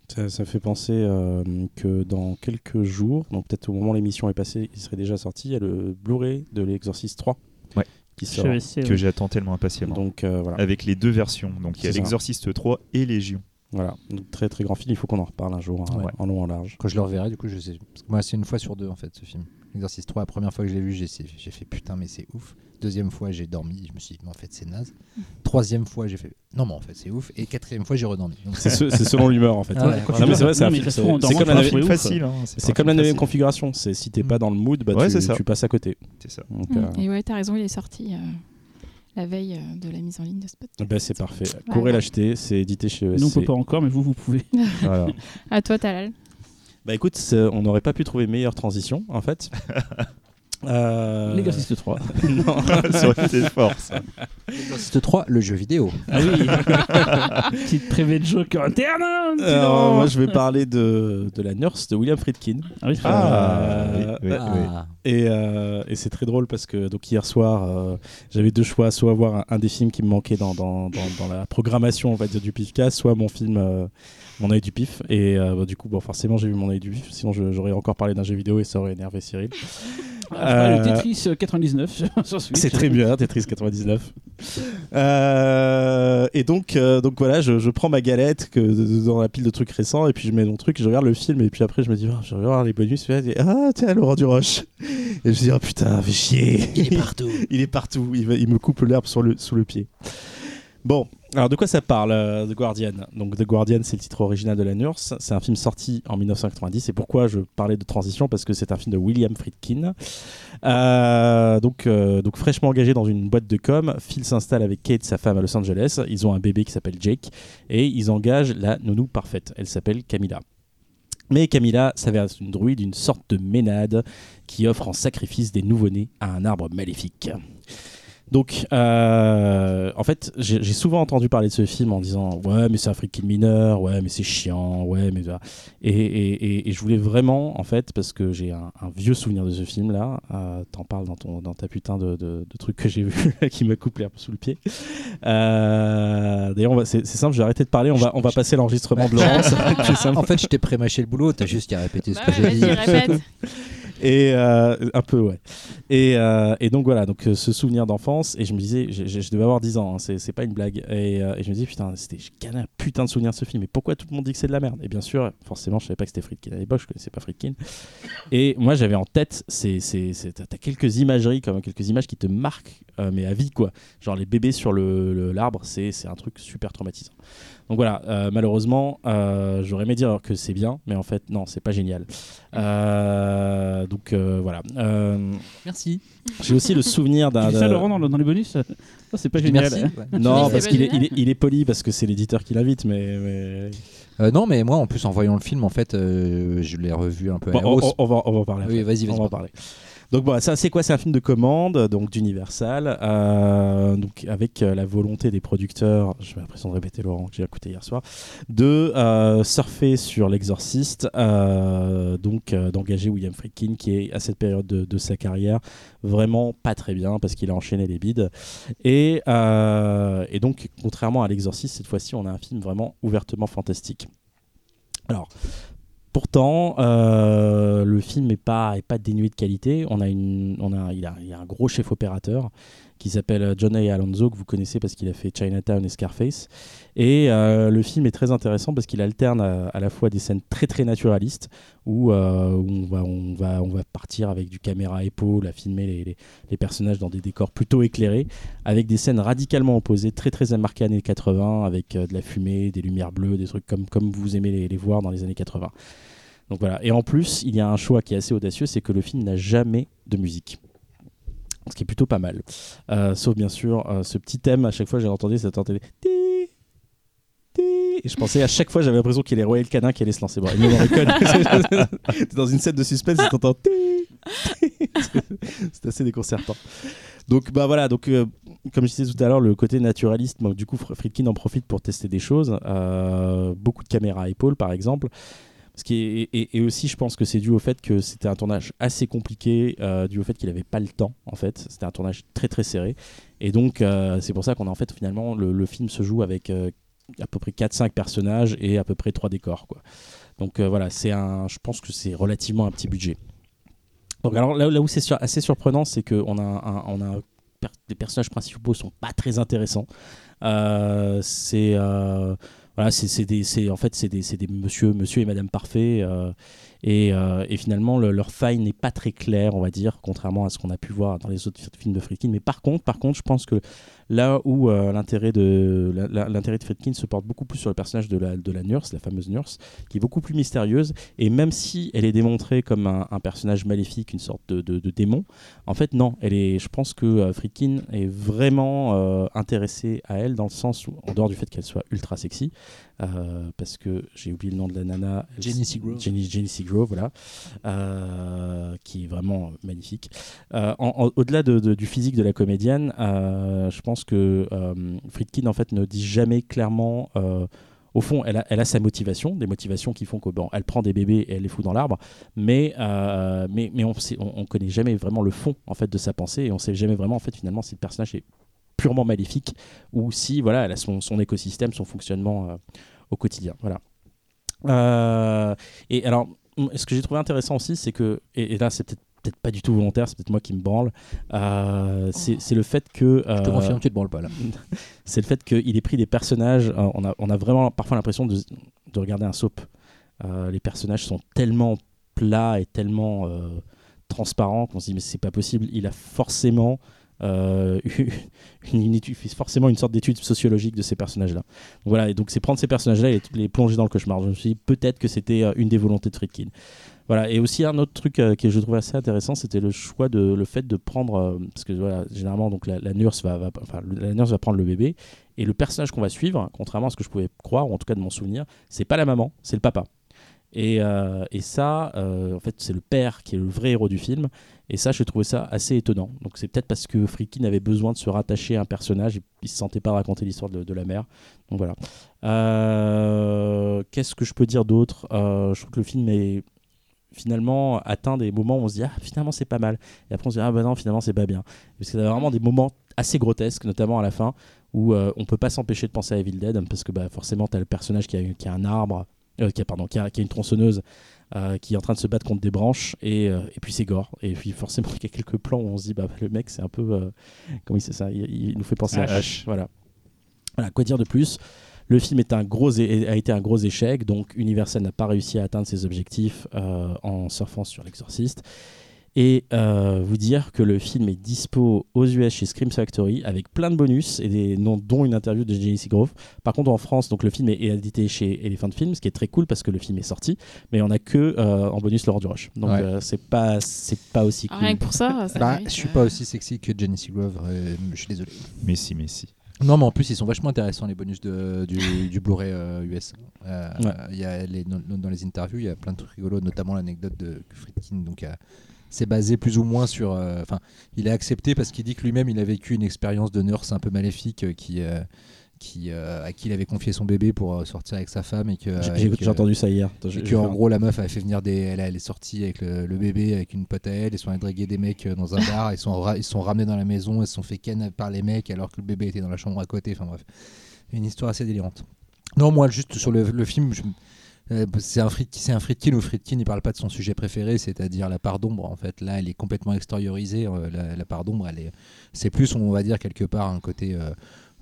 Ça, ça fait penser euh, que dans quelques jours, donc peut-être au moment où l'émission est passée, il serait déjà sorti, il y a le Blu-ray de l'Exorcist 3 Ouais. qui sort. Que j'attends tellement impatiemment. Donc euh, voilà. Avec les deux versions, donc il y a C'est ça. l'Exorciste 3 et Légion. voilà. Donc, très très grand film, il faut qu'on en reparle un jour, hein, Ouais. en long en large. Quand je le reverrai, du coup, je sais. Parce que moi, c'est une fois sur deux en fait ce film. L'exercice 3, la première fois que je l'ai vu, j'ai j'ai fait putain, mais c'est ouf. Deuxième fois, j'ai dormi, je me suis dit, mais en fait, c'est naze. Troisième fois, j'ai fait non, mais en fait, c'est ouf. Et quatrième fois, j'ai redormi. C'est ce- c'est selon l'humeur en fait. Ah ouais, Non, quand mais tu c'est vrai, c'est comme la ouf. facile. hein, C'est comme la configuration. C'est si t'es Mm. pas dans le mood, bah, Ouais, tu, c'est ça. tu passes à côté. C'est ça. Donc, Mm. euh, Et ouais, t'as raison, il est sorti euh, la veille euh, de la mise en ligne de ce podcast. bah, c'est parfait. Ouais, Courez l'acheter, c'est édité chez ESC. Nous on peut pas encore, mais vous vous pouvez. Voilà. À toi, Talal. Bah écoute, on n'aurait pas pu trouver meilleure transition en fait. Euh, L'exorciste 3. non. Ça aurait été fort, ça. Exorcist 3, le jeu vidéo. Ah oui Petite prévée de joke interne Alors, moi, je vais parler de, de la nurse de William Friedkin. Ah oui, Ah, Euh, oui, oui, oui. Ah. Et, euh, et c'est très drôle parce que donc hier soir, euh, j'avais deux choix, soit voir un, un des films qui me manquait dans, dans, dans, dans la programmation on va dire, du Pifcast, soit mon film euh, Mon œil du pif. Et euh, bah, du coup, bon, forcément, j'ai vu Mon œil du pif, sinon j'aurais encore parlé d'un jeu vidéo et ça aurait énervé Cyril. Je de Euh, Tetris 99 sur Switch. C'est très bien, Tetris 99. Euh, et donc, euh, donc voilà, je, je prends ma galette que, dans la pile de trucs récents et puis je mets mon truc, je regarde le film et puis après je me dis, Ah, je vais voir les bonus. Et, là, ah, tiens, Laurent Duroche. Et je me dis, oh putain, fais chier. Il est partout. il est partout, il, va- il me coupe l'herbe le, sous le pied. Bon, alors de quoi ça parle, euh, The Guardian? Donc The Guardian, c'est le titre original de la Nurse. C'est un film sorti en 1990. Et pourquoi je parlais de transition? Parce que c'est un film de William Friedkin. Euh, donc, euh, donc fraîchement engagé dans une boîte de com, Phil s'installe avec Kate, sa femme, à Los Angeles. Ils ont un bébé qui s'appelle Jake. Et ils engagent la nounou parfaite. Elle s'appelle Camilla. Mais Camilla s'avère être une druide, une sorte de ménade qui offre en sacrifice des nouveau-nés à un arbre maléfique. Donc, euh, en fait, j'ai souvent entendu parler de ce film en disant ouais, mais c'est un freaking mineur, ouais, mais c'est chiant, ouais, mais. Et, et, et- et je voulais vraiment, en fait, parce que j'ai un, un vieux souvenir de ce film-là. euh, T'en parles dans ton dans ta putain de, de, de truc que j'ai vu qui me coupe l'herbe sous le pied. Euh, D'ailleurs, on va- c'est c'est simple, je vais arrêter de parler. On va on va passer l'enregistrement de Laurence. En fait, je t'ai pré-mâché le boulot, t'as juste qu'à répéter ce Bah que j'ai dit. Et euh, un peu, ouais. Et, euh, et donc voilà, donc euh, ce souvenir d'enfance, et je me disais, je, devais avoir 10 ans, hein, c'est pas une blague. Et, et je me disais, putain, c'était un putain de souvenir de ce film, mais pourquoi tout le monde dit que c'est de la merde? Et bien sûr, forcément, je savais pas que c'était Friedkin à l'époque, je connaissais pas Friedkin. Et moi, j'avais en tête, t'as quelques imageries, comme quelques images qui te marquent, mais à vie, quoi. Genre les bébés sur l'arbre, c'est un truc super traumatisant. Donc voilà, euh, malheureusement, euh, j'aurais aimé dire que c'est bien, mais en fait, non, c'est pas génial. Euh, donc euh, voilà. Euh, Merci. j'ai aussi le souvenir Tu d'un. dis ça, Laurent, dans, le- dans les bonus? Ça, c'est pas génial. Merci. ouais. Non, C'est parce pas qu'il est, génial. il est, il est poli parce que c'est l'éditeur qui l'invite, mais. mais... Euh, non, mais moi, en plus, en voyant le film, en fait, euh, je l'ai revu un peu à Bon, la on, hausse. on- on va, on va en parler. Oui, après. vas-y, vas-y. On va en parler. Donc voilà, ça c'est quoi? C'est un film de commande, donc d'Universal, euh, donc avec euh, la volonté des producteurs, j'ai l'impression de répéter Laurent que j'ai écouté hier soir, de euh, surfer sur l'exorciste, donc d'engager William Friedkin qui est à cette période de, sa carrière vraiment pas très bien parce qu'il a enchaîné les bides. Et, et donc contrairement à l'exorciste, cette fois-ci on a un film vraiment ouvertement fantastique. Alors, Pourtant, euh, le film n'est pas, est pas dénué de qualité. On il, a, il a un gros chef opérateur qui s'appelle John A. Alonso, que vous connaissez parce qu'il a fait Chinatown et Scarface. Et euh, le film est très intéressant parce qu'il alterne à, à la fois des scènes très très naturalistes où, euh, on, va, on, va, on va partir avec du caméra épaule à filmer les, les- personnages dans des décors plutôt éclairés, avec des scènes radicalement opposées, très très marquées années 80, avec euh, de la fumée, des lumières bleues, des trucs comme, comme vous aimez les, les voir dans les années 80. Donc voilà. Et en plus, il y a un choix qui est assez audacieux, c'est que le film n'a jamais de musique. Ce qui est plutôt pas mal. Euh, sauf bien sûr euh, ce petit thème, à chaque fois j'ai entendu, Ti, ti et je pensais à chaque fois, j'avais l'impression qu'il y allait Royal Canin qui allait se lancer. Bon, il dans une scène de suspense et t'entends. C'est assez déconcertant. Donc bah voilà, donc euh, comme je disais tout à l'heure, le côté naturaliste, bon, du coup Fr- Friedkin en profite pour tester des choses. Beaucoup de caméras à épaule par exemple. Ce qui est, et, aussi, je pense que c'est dû au fait que c'était un tournage assez compliqué, euh, dû au fait qu'il n'avait pas le temps, en fait. C'était un tournage très très serré. Et donc, euh, c'est pour ça qu'on a en fait finalement, le, le film se joue avec euh, à peu près 4-5 personnages et à peu près 3 décors. Quoi. Donc voilà, c'est un, je pense que c'est relativement un petit budget. Donc alors là, où c'est sur- assez surprenant, c'est qu'on a, on a les personnages principaux sont pas très intéressants. C'est voilà, c'est des, en fait c'est des, des monsieur, monsieur et madame parfait, euh, et, euh, et finalement le- leur faille n'est pas très claire, on va dire, contrairement à ce qu'on a pu voir dans les autres films de Friedkin. Mais par contre, par contre, je pense que Là où euh, l'intérêt de l'intérêt de Friedkin se porte beaucoup plus sur le personnage de la, de la nurse, la fameuse nurse, qui est beaucoup plus mystérieuse. Et même si elle est démontrée comme un, un personnage maléfique, une sorte de, de- de démon, en fait non. Elle est, je pense que euh, Friedkin est vraiment euh, intéressé à elle dans le sens où, en dehors du fait qu'elle soit ultra sexy, euh, parce que j'ai oublié le nom de la nana. Jenny Seagrove. Jenny, Jenny Seagrove, voilà, qui est vraiment magnifique. Au-delà de- de- du physique de la comédienne, je pense que euh, Friedkin en fait ne dit jamais clairement. euh, au fond, elle a, sa motivation, des motivations qui font que bon, prend des bébés et elle les fout dans l'arbre, mais euh, mais, mais on, on connaît jamais vraiment le fond en fait de sa pensée et on sait jamais vraiment en fait finalement si le personnage est purement maléfique ou si voilà elle a son, écosystème, son fonctionnement euh, au quotidien. Voilà. Et alors, ce que j'ai trouvé intéressant aussi, c'est que, et, et là c'est peut-être peut-être pas du tout volontaire, c'est peut-être moi qui me branle, euh, c'est le fait que... Je te euh, confirme, tu te branles pas là. c'est le fait qu'il ait pris des personnages. euh, on, a, on a vraiment parfois l'impression de, de regarder un soap. Les personnages sont tellement plats et tellement transparents qu'on se dit mais c'est pas possible. Il a forcément euh, eu une, une étude- forcément une sorte d'étude sociologique de ces personnages-là. Voilà, et donc c'est prendre ces personnages-là et les plonger dans le cauchemar. Je me suis dit peut-être que c'était une des volontés de Friedkin. Voilà, et aussi un autre truc euh, que je trouvais assez intéressant, c'était le choix de le fait de prendre euh, parce que voilà, généralement donc la, nurse va, enfin la nurse va prendre le bébé et le personnage qu'on va suivre, contrairement à ce que je pouvais croire ou en tout cas de mon souvenir, c'est pas la maman, c'est le papa. Et, euh, et ça, euh, en fait, c'est le père qui est le vrai héros du film. Et ça, je trouvais ça assez étonnant. Donc c'est peut-être parce que Friedkin avait besoin de se rattacher à un personnage et il se sentait pas raconter l'histoire de, de la mère. Donc voilà. Qu'est-ce que je peux dire d'autre? Je trouve que le film est finalement atteint des moments où on se dit ah finalement c'est pas mal. Et après on se dit ah bah non finalement c'est pas bien. Parce y a vraiment des moments assez grotesques notamment à la fin où euh, on peut pas s'empêcher de penser à Evil Dead parce que bah, forcément tu as le personnage qui a, qui a un arbre euh, qui a pardon qui a, qui a une tronçonneuse euh, qui est en train de se battre contre des branches et, euh, et puis c'est gore. Et puis forcément il y a quelques plans où on se dit bah le mec c'est un peu comment il sait ça? Il, il nous fait penser à H. H voilà. Voilà quoi dire de plus? Le film est un gros é- a été un gros échec, donc Universal n'a pas réussi à atteindre ses objectifs euh, en surfant sur l'exorciste. Et euh, vous dire que le film est dispo aux US chez Scream Factory avec plein de bonus et des noms, dont une interview de Jenny Seagrove. Par contre, en France, donc le film est, édité chez Elephant Films, ce qui est très cool parce que le film est sorti, mais on a que euh, en bonus Laurent Duroche. Donc Ouais. euh, c'est pas c'est pas aussi cool. Rien que pour ça, ça Bah, je suis pas aussi sexy que Jenny Seagrove, euh, je suis désolé. Mais si, mais si. Non, mais en plus, ils sont vachement intéressants, les bonus de, du, du Blu-ray euh, US. Euh, Ouais. il y a les, dans, dans les interviews, il y a plein de trucs rigolos, notamment l'anecdote de Friedkin. Donc, a- c'est basé plus ou moins sur. euh, Enfin, il a accepté parce qu'il dit que lui-même, il a vécu une expérience de nurse un peu maléfique euh, qui. Qui, euh, à qui il avait confié son bébé pour euh, sortir avec sa femme et que, J'ai euh, entendu ça hier. Attends, et que en gros la meuf avait fait venir des elle, elle est sortie avec le, le bébé avec une pote à elle ils sont allés draguer des mecs dans un bar ils sont ils sont ramenés dans la maison ils se sont fait ken par les mecs alors que le bébé était dans la chambre à côté enfin bref. Une histoire assez délirante. Non moi juste sur le, le film je- euh, c'est un Friedkin, c'est un Friedkin ou Friedkin il parle pas de son sujet préféré c'est-à-dire la part d'ombre en fait. Là elle est complètement extériorisée la, la part d'ombre elle est c'est plus on va dire quelque part un côté euh,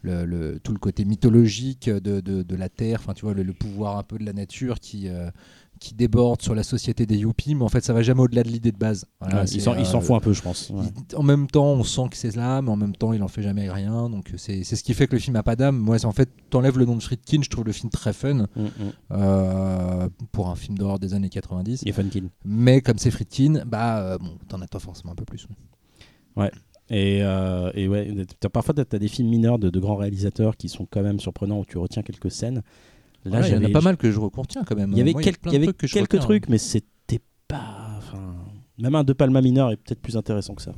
le, le- tout le côté mythologique de, de, de la terre, enfin tu vois le, le pouvoir un peu de la nature qui euh, qui déborde sur la société des yuppies, mais en fait ça va jamais au-delà de l'idée de base. Voilà, Ouais, c'est, il s'en euh, fout un peu, je pense. Ouais. il- En même temps, on sent que c'est là, mais en même temps, il en fait jamais rien. Donc c'est, c'est ce qui fait que le film a pas d'âme. Moi, c'est en fait, t'enlèves le nom de Friedkin, je trouve le film très fun Mm, mm. euh, pour un film d'horreur des années 90. Il est funkin. Mais comme c'est Friedkin, bah euh, bon, t'en attends forcément un peu plus. Et, euh, et ouais, t'as- parfois, tu as des films mineurs de, de grands réalisateurs qui sont quand même surprenants où tu retiens quelques scènes. Là, il y en a pas mal que je recontiens quand même. Il y avait, Moi, quelques- y avait trucs que quelques retiens, hein. mais c'était pas. Enfin, même un De Palma mineur est peut-être plus intéressant que ça.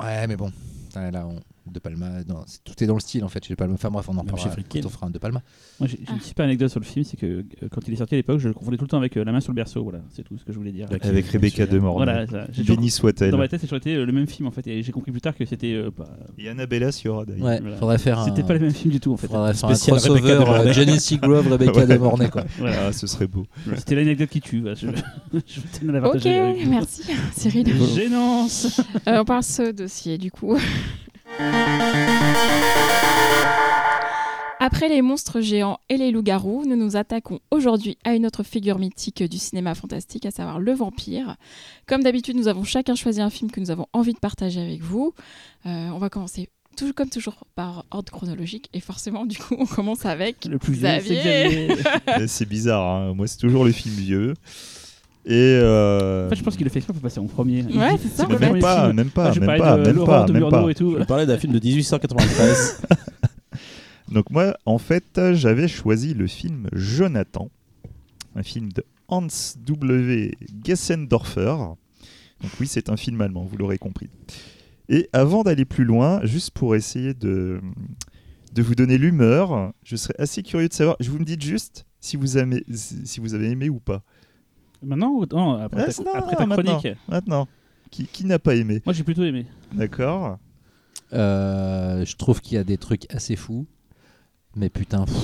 Ouais, mais bon. Ouais, là, on... De Palma, non, tout est dans le style en fait. Chez De Palma. Enfin bref, on en parlera quand on fera un De Palma. Moi, j'ai une super anecdote sur le film, c'est que euh, quand il est sorti à l'époque, je le confondais tout le temps avec euh, La main sur le berceau. Voilà, c'est tout ce que je voulais dire. Avec Rebecca De Mornay. Voilà, Béni soit-elle. Dans ma tête, c'est toujours été euh, le même film en fait, et j'ai compris plus tard que c'était euh, pas, Et Annabella Ciora d'ailleurs. Ouais, Voilà. faudrait faire un. c'était pas le même film du tout en fait. faudrait faire un Spécial crossover De Jenny Seagrove, Rebecca. De Mornay quoi. Voilà. Ah, ce serait beau. C'était l'anecdote qui tue. Ok, merci Cyril. Gênance. On passe ce dossier du coup. Après les monstres géants et les loups-garous, nous nous attaquons aujourd'hui à une autre figure mythique du cinéma fantastique, à savoir le vampire. Comme d'habitude, nous avons chacun choisi un film que nous avons envie de partager avec vous. Euh, on va commencer tout comme toujours par ordre chronologique. Et forcément, du coup, on commence avec Le plus vieux, Xavier. C'est bizarre, hein. moi c'est toujours le film vieux. Et euh, En fait, je pense qu'il a fait exprès pour passer en premier. Ouais, c'est ça, le même pas, film. même pas, je même parlais pas, de même pas, de même pas. et tout. Je parlais d'un film de 1893. Donc moi, en fait, j'avais choisi le film Jonathan, un film de Hans W. Gessendorfer. Donc oui, c'est un film allemand, vous l'aurez compris. Et avant d'aller plus loin, juste pour essayer de, de vous donner l'humeur, je serais assez curieux de savoir, je vous me dites juste si vous, aimez, si vous avez aimé ou pas. Maintenant ou non, après Ah, ta, non, après ta maintenant. chronique Maintenant, qui, qui n'a pas aimé Moi, j'ai plutôt aimé. D'accord Euh, je trouve qu'il y a des trucs assez fous. Mais putain, pff,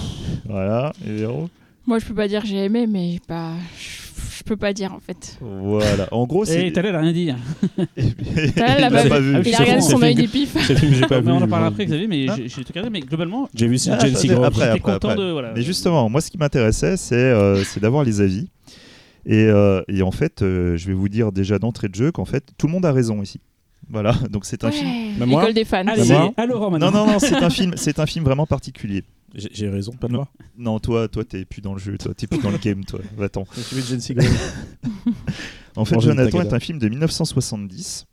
Voilà, et Véro Moi, je peux pas dire j'ai aimé, mais pas. Je, peux pas dire en fait. Voilà, en gros, c'est... Et t'as l'air à rien Il là-bas, l'a pas il vu. a c'est regardé son œil fait. du pif. C'est le film que j'ai pas vu. on en parlera après, Xavier, mais j'ai j'ai tout regardé. Mais globalement, J'ai vu Ah, Jane attendez, Seagrove. après, après, après. Mais justement, moi, ce qui m'intéressait, c'est euh, c'est d'avoir les avis. Et, euh, et en fait, euh, je vais vous dire déjà d'entrée de jeu qu'en fait, tout le monde a raison ici. Voilà, donc c'est un film. Ouais, Bah, moi L'école des fans. Allez, moi à Laurent maintenant. Non, non, non, c'est un film, c'est un film vraiment particulier. J'ai raison, pas de moi. Non, toi, toi, t'es plus dans le jeu, toi, t'es plus dans le game, toi. Va-t'en. En fait, Jonathan est un film de 1970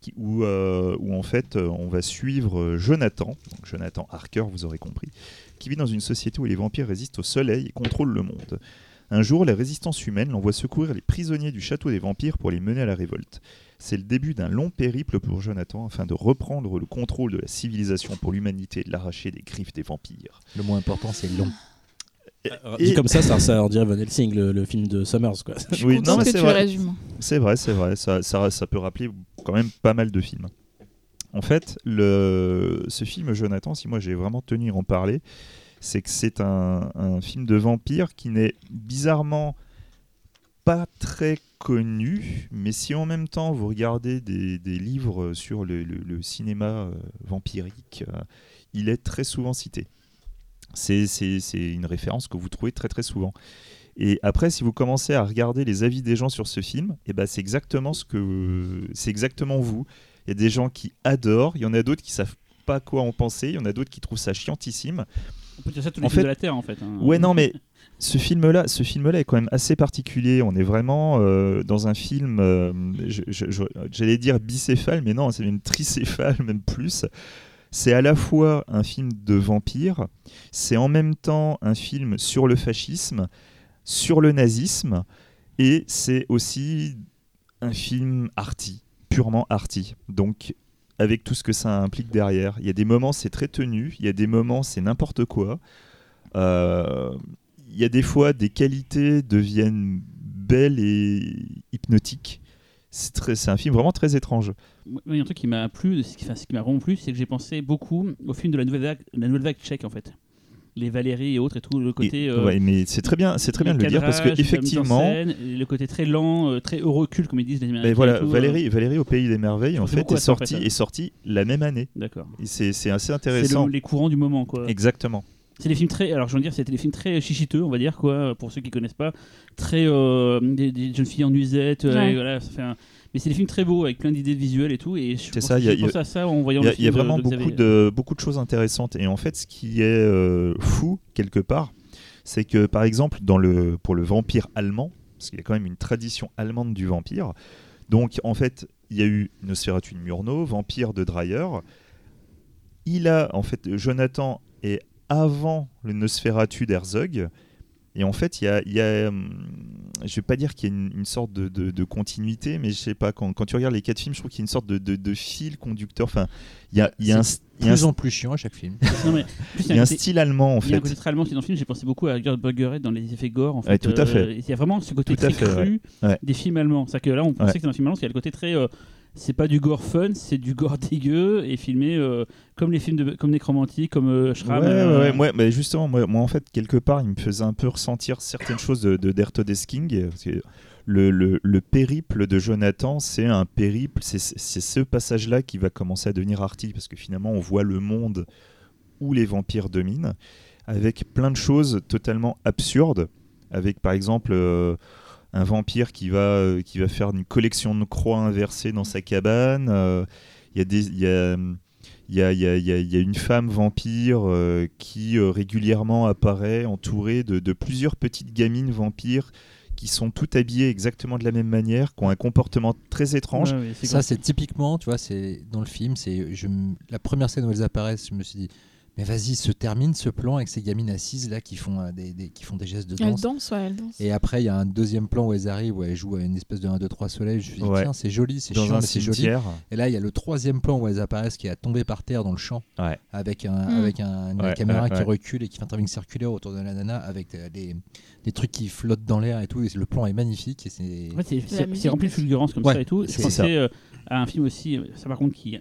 qui- où, euh, où en fait on va suivre Jonathan, donc Jonathan Harker, vous aurez compris, qui vit dans une société où les vampires résistent au soleil et contrôlent le monde. Un jour, la résistance humaine l'envoie secourir les prisonniers du château des vampires pour les mener à la révolte. C'est le début d'un long périple pour Jonathan afin de reprendre le contrôle de la civilisation pour l'humanité et de l'arracher des griffes des vampires. le moins important, c'est long. Et- Dit comme ça, ça, ça on dirait Van Helsing, le, le film de Summers. Quoi. Je suis Oui, non, mais c'est vrai. C'est vrai, c'est vrai. Ça, ça, ça peut rappeler quand même pas mal de films. En fait, le, ce film Jonathan, si moi j'ai vraiment tenu à en parler, c'est que c'est un, film de vampire qui n'est bizarrement pas très connu, mais si en même temps vous regardez des, livres sur le, cinéma euh, vampirique, euh, il est très souvent cité. C'est une référence que vous trouvez très très souvent. Et après, si vous commencez à regarder les avis des gens sur ce film, et ben c'est exactement ce que c'est exactement vous. Il y a des gens qui adorent, il y en a d'autres qui savent pas quoi en penser, il y en a d'autres qui trouvent ça chiantissime. On peut dire ça tous les En films fait- de la Terre en fait. hein. Ouais, non, mais ce film-là, ce film-là est quand même assez particulier. On est vraiment euh, dans un film, euh, j'allais dire bicéphale, mais non, c'est même tricéphale, même plus. C'est à la fois un film de vampire, c'est en même temps un film sur le fascisme, sur le nazisme, et c'est aussi un film arty, purement arty. Donc, avec tout ce que ça implique derrière. Il y a des moments, c'est très tenu, il y a des moments, c'est n'importe quoi. Euh, Il y a des fois, des qualités deviennent belles et hypnotiques. C'est un film vraiment très étrange. Il y a un truc qui m'a plu, enfin, ce qui m'a vraiment plu, c'est que j'ai pensé beaucoup au film de la nouvelle vague tchèque en fait. Les Valérie et autres et tout, le côté. Et- euh, ouais, mais c'est très bien, c'est très bien de le dire parce que effectivement, scène, le côté très lent, euh, très recul comme ils disent les Américains. ben voilà, et tout, euh, Valérie, Valérie au pays des merveilles en fait est en sorti fait, est sorti la même année. D'accord. C'est c'est assez intéressant. le- les courants du moment quoi. Exactement. C'est des films très, alors je veux dire, c'était des films très chichiteux, on va dire quoi, pour ceux qui connaissent pas, très euh, des, des jeunes filles en nuisette, euh, Ouais. et voilà, ça fait un- mais c'est des films très beaux avec plein d'idées visuelles et tout, et je pense ça, que y a- j'ai pensé à ça en voyant Il y a, y de- vraiment de beaucoup de, beaucoup de choses intéressantes. Et en fait, ce qui est euh, fou, quelque part, c'est que, par exemple, dans le, pour le vampire allemand, parce qu'il y a quand même une tradition allemande du vampire, donc en fait, il y a eu Nosferatu de Murnau, Vampire de Dreyer. Il a, en fait, Jonathan est avant le Nosferatu d'Herzog. Et en fait, il y a, y a, hum, je vais pas dire qu'il y a une, une sorte de, de- de continuité, mais je sais pas, quand, quand tu regardes les quatre films, je trouve qu'il y a une sorte de, de- de fil conducteur. Enfin, il y a, il y a un, C'est il y a un- Plus en plus chiant à chaque film. Non, mais, en plus, il y a un côté- style allemand, en il y a un fait. côté très allemand qui est dans le film, j'ai pensé beaucoup à Gerd Buggerhead dans les effets gore. En fait, Ouais, tout à fait. Euh, Il y a vraiment ce côté Tout très fait, cru ouais. Des films allemands. C'est que là, on pensait Ouais. que c'était un film allemand, parce qu'il y a le côté très. euh, c'est pas du gore fun, c'est du gore dégueu et filmé euh, comme les films de comme Necromantic, comme euh, Schramm. Ouais, euh, ouais, ouais, moi, mais justement, moi, moi, en fait, quelque part, il me faisait un peu ressentir certaines choses de, de Le, le, le périple de Jonathan, c'est un périple, c'est c'est ce passage-là qui va commencer à devenir arty, parce que finalement, on voit le monde où les vampires dominent, avec plein de choses totalement absurdes, avec par exemple euh, un vampire qui va, euh, qui va faire une collection de croix inversées dans sa cabane. euh, Il y a des. il y a, il y a, il y a- il y a- il y a une femme vampire euh, qui euh, régulièrement apparaît entourée de, de plusieurs petites gamines vampires qui sont toutes habillées exactement de la même manière, qui ont un comportement très étrange. Ouais, ouais, c'est Ça, c'est typiquement, tu vois, c'est dans le film, c'est la première scène où elles apparaissent, je me suis dit, mais vas-y, se termine ce plan avec ces gamines assises là qui font euh, des, des- qui font des gestes de Elle danse. danse, ouais, elle danse. Et après, il y a un deuxième plan où elles arrivent, où elles jouent à une espèce de 1, 2, 3 soleil. Je me suis dit, Ouais. tiens, c'est joli, c'est dans chiant, mais c'est joli. Et là, il y a le troisième plan où elles apparaissent qui est à tomber par terre dans le champ, Ouais. avec, un, Mm. avec un, une Ouais, caméra ouais, qui ouais. recule et qui fait un travelling circulaire autour de la nana avec euh, des, des trucs qui flottent dans l'air et tout. Et le plan est magnifique. Et c'est... Rempli de aussi. fulgurance comme Ouais, ça et tout. c'est Je ça. pensais euh, à un film aussi, euh, ça par contre, qui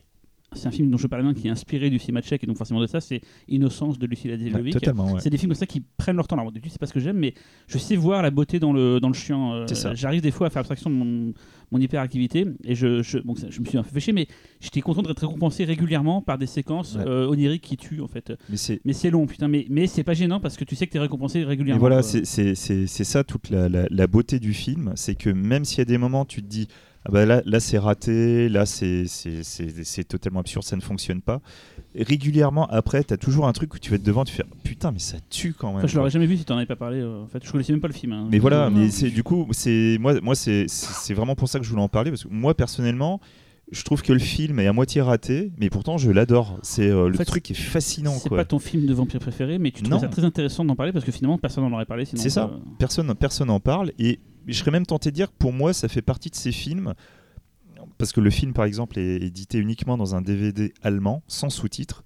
c'est un film dont je parlais bien, qui est inspiré du cinéma tchèque et donc forcément de ça, c'est Innocence de Dejovic. totalement, ouais. C'est des films comme ça qui prennent leur temps. Alors, c'est pas ce que j'aime, mais je sais voir la beauté dans le, dans le chien. Euh. J'arrive des fois à faire abstraction de mon, mon hyperactivité et je, je, bon, je me suis un peu chier, mais j'étais content d'être récompensé régulièrement par des séquences Ouais. euh, oniriques qui tuent en fait. Mais c'est long, putain, mais, mais c'est pas gênant parce que tu sais que t'es récompensé Et régulièrement. voilà, c'est- ça toute la, la- la beauté du film, c'est que même s'il y a des moments tu te dis ah bah là, là c'est raté, là c'est totalement absurde, ça ne fonctionne pas. Et régulièrement après, tu as toujours un truc où tu vas être devant, tu fais putain mais ça tue quand même. Enfin, je l'aurais jamais vu si t'en avais pas parlé. euh, en fait, je connaissais même pas le film. hein. Mais voilà, mais c'est du coup, c'est moi, moi c'est vraiment pour ça que je voulais en parler parce que moi personnellement, je trouve que le film est à moitié raté, mais pourtant je l'adore. C'est euh, le fait, truc est fascinant C'est pas ton film de vampire préféré, mais tu trouves ça très intéressant d'en parler parce que finalement personne n'en aurait parlé. sinon, C'est ça. euh, Personne personne n'en parle et je serais même tenté de dire que pour moi ça fait partie de ces films parce que le film par exemple est édité uniquement dans un DVD allemand sans sous-titres.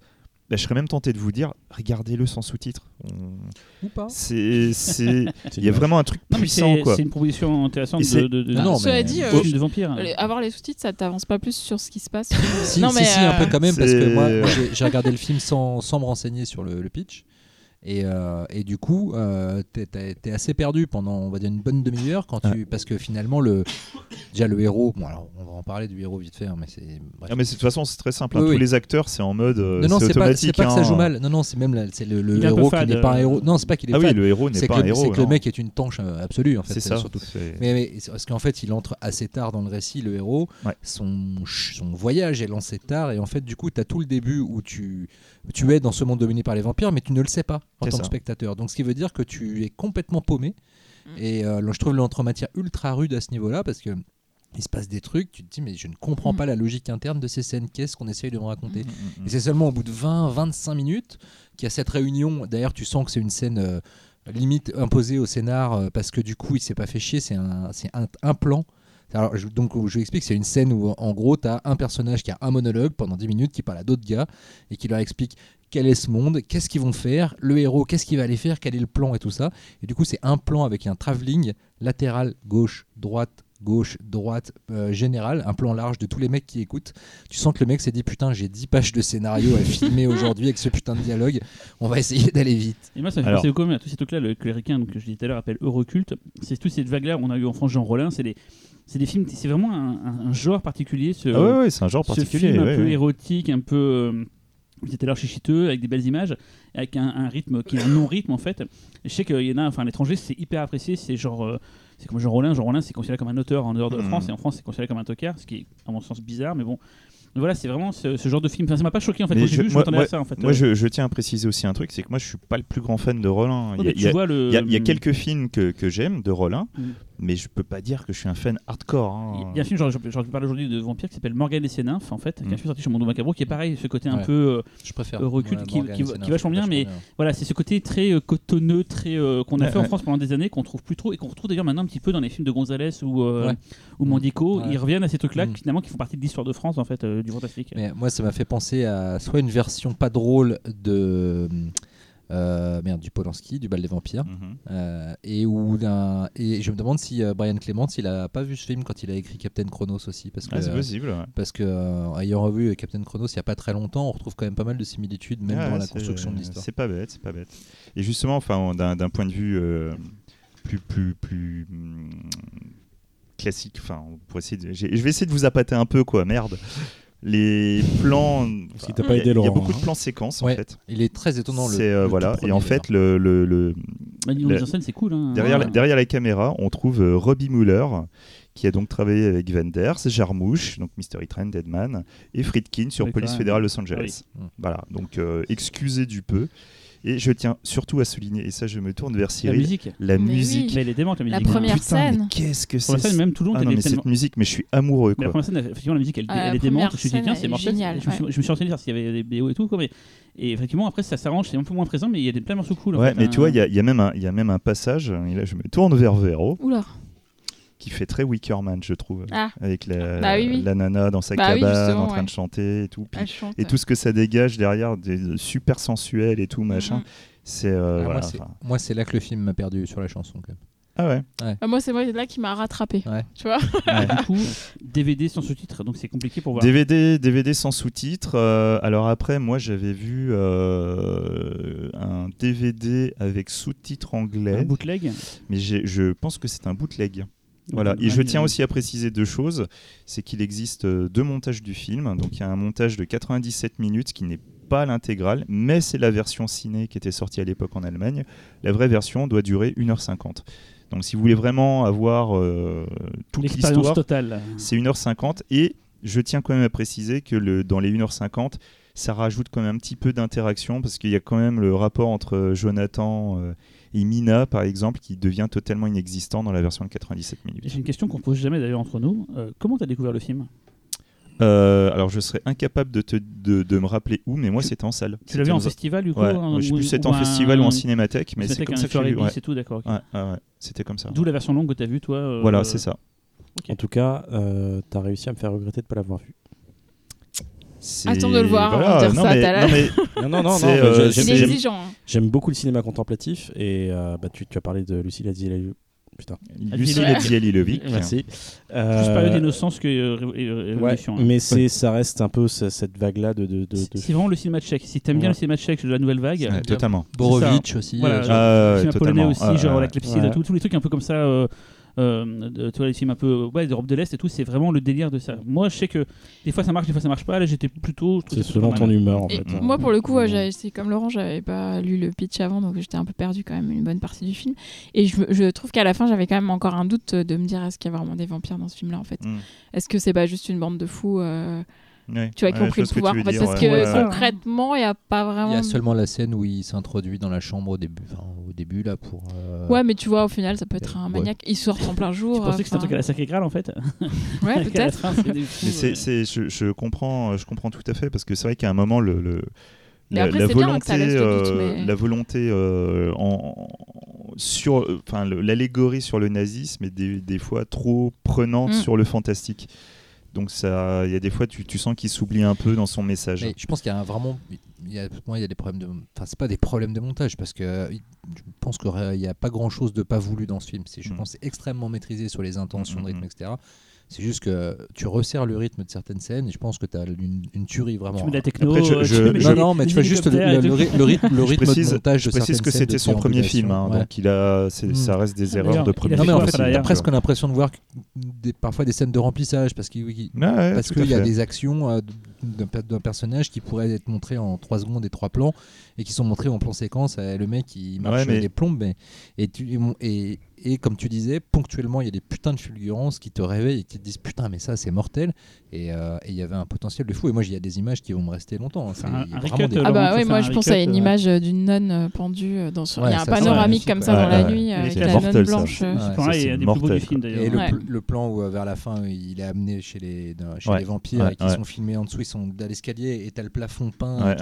Bah, je serais même tenté de vous dire, regardez-le sans sous-titres. On- Ou pas. C'est, c'est, C'est il y a vraiment un truc Non, puissant c'est quoi. c'est une proposition intéressante de, de, de, Non, non, Cela mais- dit, de euh, film de vampire. Avoir les sous-titres, ça t'avance pas plus sur ce qui se passe. Si, Non, si, mais, si, un peu euh, quand même, parce que moi, moi, j'ai j'ai regardé le film sans, sans me renseigner sur le, le pitch. Et, euh, et du coup, euh, t'es- assez perdu pendant, on va dire, une bonne demi-heure quand tu, parce que finalement, le, déjà le héros, bon alors, on va en parler du héros vite fait, hein, mais c'est. Ah, mais de toute façon, c'est très simple. hein. Oui, Tous oui. les acteurs, c'est en mode. euh, non, non, c'est pas, que ça hein. joue mal. Non, non, c'est même c'est le, héros qui n'est pas un héros. Non, c'est pas qu'il est Ah oui, fade. le héros n'est c'est pas que, un le- héros. c'est que le non. mec est une tanche euh, absolue en fait. C'est ça. Surtout. Mais, mais c'est parce qu'en fait, il entre assez tard dans le récit, le héros. Ouais. Son, son voyage est lancé tard. Et en fait, du coup, tu as tout le début où tu, tu es dans ce monde dominé par les vampires, mais tu ne le sais pas en tant ça. que spectateur. Donc, ce qui veut dire que tu es complètement paumé. Mm. Et euh, je trouve l'entrematière ultra rude à ce niveau-là parce que. Il se passe des trucs, tu te dis, mais je ne comprends Mm. pas la logique interne de ces scènes. Qu'est-ce qu'on essaye de me raconter Mm, et c'est seulement au bout de 20-25 minutes qu'il y a cette réunion. D'ailleurs, tu sens que c'est une scène euh, limite imposée au scénar euh, parce que du coup, il s'est pas fait chier. C'est un, c'est un, un plan. Alors, je, donc, je vous explique, c'est une scène où, en gros, tu as un personnage qui a un monologue pendant 10 minutes qui parle à d'autres gars et qui leur explique quel est ce monde, qu'est-ce qu'ils vont faire, le héros, qu'est-ce qu'il va aller faire, quel est le plan et tout ça. Et du coup, c'est un plan avec un travelling latéral, gauche, droite, gauche, droite, euh, général, un plan large de tous les mecs qui écoutent. Tu sens que le mec s'est dit putain, j'ai 10 pages de scénario à filmer aujourd'hui avec ce putain de dialogue, on va essayer d'aller vite. Et moi, ça me fait Alors- penser au commun à tous ces trucs-là, le, donc, que je disais tout à l'heure, appellent Euroculte. C'est tous ces vagues-là, on a eu en France Jean Rollin, c'est des, c'est des films, c'est vraiment un, un- un genre particulier. Ce, Ah ouais, ouais, c'est un genre ce particulier. film un ouais, peu ouais. érotique, un peu. Euh, étiez là chichiteux, avec des belles images, avec un, un rythme qui est un non-rythme en fait. Je sais qu'il y en a, enfin à l'étranger, c'est hyper apprécié, c'est genre. euh, c'est comme Jean Rollin, Jean Rollin c'est considéré comme un auteur en dehors de la Mhm. France, et en France c'est considéré comme un tocard, ce qui est à mon sens bizarre, mais bon. Voilà, c'est vraiment ce, ce genre de film. Enfin, ça m'a pas choqué en fait. Quand je- vu, je moi- m'attendais moi- à ça en fait. Moi, Euh, je, je tiens à préciser aussi un truc, c'est que moi, je suis pas le plus grand fan de Rollin. Il y a- quelques films que, que j'aime de Rollin, Mm. Mais je peux pas dire que je suis un fan hardcore. hein. Il y a un film, pu parler aujourd'hui de Vampire qui s'appelle Morgane et ses nymphes en fait, qui est un Mm. film sorti chez Mondo Macabro qui est pareil, ce côté un Ouais. peu. euh, Je préfère. Recul qui- Morgan, qui- qui un vachement bien, mais- Voilà, c'est ce côté très euh, cotonneux, très euh, qu'on a Ouais, fait en. France pendant des années, qu'on trouve plus trop et qu'on retrouve d'ailleurs maintenant un petit peu dans les films de Gonzalez ou, euh, Ouais. ou Mandico. Ouais. Ils reviennent à ces trucs-là Mm. finalement qui font partie de l'histoire de France en fait euh, du fantastique. Mais moi, ça m'a fait penser à soit une version pas drôle de. Euh, merde, du Polanski, du bal des vampires. Mhm. Euh, et, où et je me demande si euh, Brian Clements il a pas vu ce film quand il a écrit Captain Chronos aussi parce que Ouais, c'est possible. ouais. parce que ayant revu Captain Chronos il y a pas très longtemps on retrouve quand même pas mal de similitudes même Ouais, dans la construction de l'histoire C'est pas bête, c'est pas bête. Et justement, enfin, d'un point de vue plus plus plus hum, classique, enfin, essayer de- je vais essayer de vous appâter un peu, quoi. Merde. Les plans. T'a pas il y a- aidé, Il y a Laurent, beaucoup hein. de plans séquences en fait. il est très étonnant le, euh, le voilà. tout Et en fait, le, le, le- Bah, en scène, c'est cool. Hein. derrière, Ouais. la, derrière la caméra, on trouve euh, Robbie Muller, qui a donc travaillé avec Wenders, Jarmouche, donc Mystery Train, Deadman, et Friedkin sur. Police fédérale Los Angeles. Ah oui. Voilà, donc euh, excusez du peu. Et je tiens surtout à souligner, et ça je me tourne vers La Cyril, musique. la Mais musique. oui. Mais elle est démente la La musique. première Putain, scène. qu'est-ce que Pour la c'est scène, même tout le long, Ah non, mais tellement- cette musique, mais je suis amoureux Mais la quoi. première scène, effectivement, la musique, elle, Ah, la elle est démente. première Je me suis dit, scène, tiens, c'est mortel. Je me, suis, ouais. je me suis renseigné voir s'il y avait des BO et tout. Quoi, mais... Et effectivement, après, ça s'arrange, c'est un peu moins présent, mais il y a des plein de morceaux cool. en Ouais, fait, mais hein. tu vois, il y, a- il y y a même un passage, et là je me tourne vers Véro, Oula. Qui fait très Wickerman, je trouve. Ah. Avec la, Bah oui, oui. la nana dans sa Bah cabane en train ouais. de chanter et tout. Puis- Elle chante. et tout ce que ça dégage derrière, des super sensuel et tout, machin. C'est. euh, Ah, voilà, moi, c'est- là que le film m'a perdu sur la chanson. Quand même. Ah ouais. Ah, moi, c'est moi là qui m'a rattrapé. Ouais. Tu vois Du coup, DVD sans sous-titres, donc c'est compliqué pour voir. DVD, DVD sans sous-titres. euh, alors après, moi j'avais vu euh, un DVD avec sous-titres Un anglais, bootleg? mais je pense que c'est un bootleg. Voilà. Et je tiens aussi à préciser deux choses. C'est qu'il existe euh, deux montages du film. Donc il y a un montage de 97 minutes qui n'est pas l'intégrale, mais c'est la version ciné qui était sortie à l'époque en Allemagne. La vraie version doit durer 1h50. Donc si vous voulez vraiment avoir euh, toute l'histoire, c'est 1h50 et je tiens quand même à préciser que le, dans les 1h50 ça rajoute quand même un petit peu d'interaction parce qu'il y a quand même le rapport entre Jonathan euh, et Mina par exemple qui devient totalement inexistant dans la version de 97 Et minutes. J'ai une question qu'on pose jamais d'ailleurs entre nous. Euh, comment t'as découvert le film? Euh, alors je serais incapable de, te, de, de me rappeler où mais moi c'était en salle. Tu l'as vu C'était en festival du coup Ouais, un- je sais ou- plus si c'était en un- festival ou en cinémathèque mais c'est C'était comme ça que. Ouais. bis et tout, d'accord. ok. Ouais, ouais, ouais, c'était comme ça. D'où la version longue que t'as vue toi. euh, Voilà, c'est ça. En tout cas, euh, t'as réussi à me faire regretter de pas l'avoir vu. Attends de le voir Voilà, de dire non, ça, mais- non, mais Non, non, non, euh, j'aime- hein. J'aime beaucoup le cinéma contemplatif et euh, bah, tu, tu as parlé de Lucille Putain, merci. Plus Euh, période d'innocence que euh, ouais, hein. mais c'est, ça reste un peu ce- cette vague-là de. de, de- C'est de- c'est vraiment le cinéma tchèque. Si t'aimes bien le cinéma tchèque de la nouvelle vague, Ouais, totalement. Borovitch aussi. Voilà, euh, je- Ah, le cinéma polonais aussi, Ah, genre la clepsydre, tous les trucs un peu comme ça, euh, tu vois, les films un peu ouais, d'Europe de l'Est et tout, c'est vraiment le délire de ça. Moi, je sais que des fois ça marche, des fois ça marche pas. Là, j'étais plutôt. C'est selon ton mal. humeur en Et fait. hein. moi, pour le coup, ouais, c'est comme Laurent, j'avais pas lu le pitch avant, donc j'étais un peu perdu quand même une bonne partie du film. Et je, je trouve qu'à la fin, j'avais quand même encore un doute de me dire est-ce qu'il y a vraiment des vampires dans ce film-là en fait? Mm. Est-ce que c'est pas juste une bande de fous euh, Ouais. tu vois, qui Ouais, ont pris je le que pouvoir veux en fait, dire, Parce ouais. que concrètement, il n'y a pas vraiment. Il y a seulement la scène où il s'introduit dans la chambre au début, enfin, au début là pour. euh, Ouais, mais tu vois, au final, ça peut être un Ouais. maniaque. Il sort en plein jour. Tu pensais que c'était un truc à la sacrée Graal en fait Ouais, la peut-être. euh, je, je comprends, je comprends tout à fait parce que c'est vrai qu'à un moment le, le- Mais la, après, la c'est bien volonté, que doute, euh, mais- la volonté euh, en, en- sur, euh, enfin l'allégorie sur le nazisme est des, des fois trop prenante Mm. sur le fantastique. Donc ça, il y a des fois tu, tu sens qu'il s'oublie un peu dans son message. Mais je pense qu'il y a un vraiment. Il y a, pour moi, il y a des problèmes de. Enfin, c'est pas des problèmes de montage parce que euh, je pense qu'il n'y a pas grand chose de pas voulu dans ce film. C'est, je Mm. pense extrêmement maîtrisé sur les intentions Mm, de mm, rythme, mm. etc. C'est juste que tu resserres le rythme de certaines scènes et je pense que tu as une, une tuerie vraiment. Tu mets de la techno. Après, je- je- tu mets je- Non, non, mais tu vois juste le, rythme, le Je rythme précise, de montage je de précise certaines que scènes c'était de son premier film, hein. Ouais. donc il a, c'est- Mm. ça reste des D'ailleurs, erreurs de premier fait Non, mais film. en fait, ailleurs presque l'impression de voir que des- parfois des scènes de remplissage parce qu'il ouais, parce y a des actions euh, d'un per- d'un personnage qui pourraient être montrées en 3 secondes et 3 plans et qui sont montrées en plan séquence. euh, le mec il marche Ouais, mais- des plombes mais, et, tu, et, et comme tu disais, ponctuellement il y a des putains de fulgurances qui te réveillent et qui te disent putain mais ça c'est mortel et euh, et il y avait un potentiel de fou et moi il y a des images qui vont me rester longtemps. hein. Enfin, un- il y a un vraiment recut, des- Ah bah oui, moi je pense à une euh, image euh, d'une nonne pendue dans son... Ouais, il y a un panoramique comme ça dans la ouais, nuit avec la mortel, nonne blanche. Ouais, C'est ça, pareil, c'est il y a des plus beaux mortel, du film d'ailleurs. Et le, Ouais. pl- le plan où vers la fin il est amené chez les, dans- chez Ouais. les vampires Ouais, et qui ouais. sont filmés en dessous, ils sont à l'escalier et t'as le plafond peint.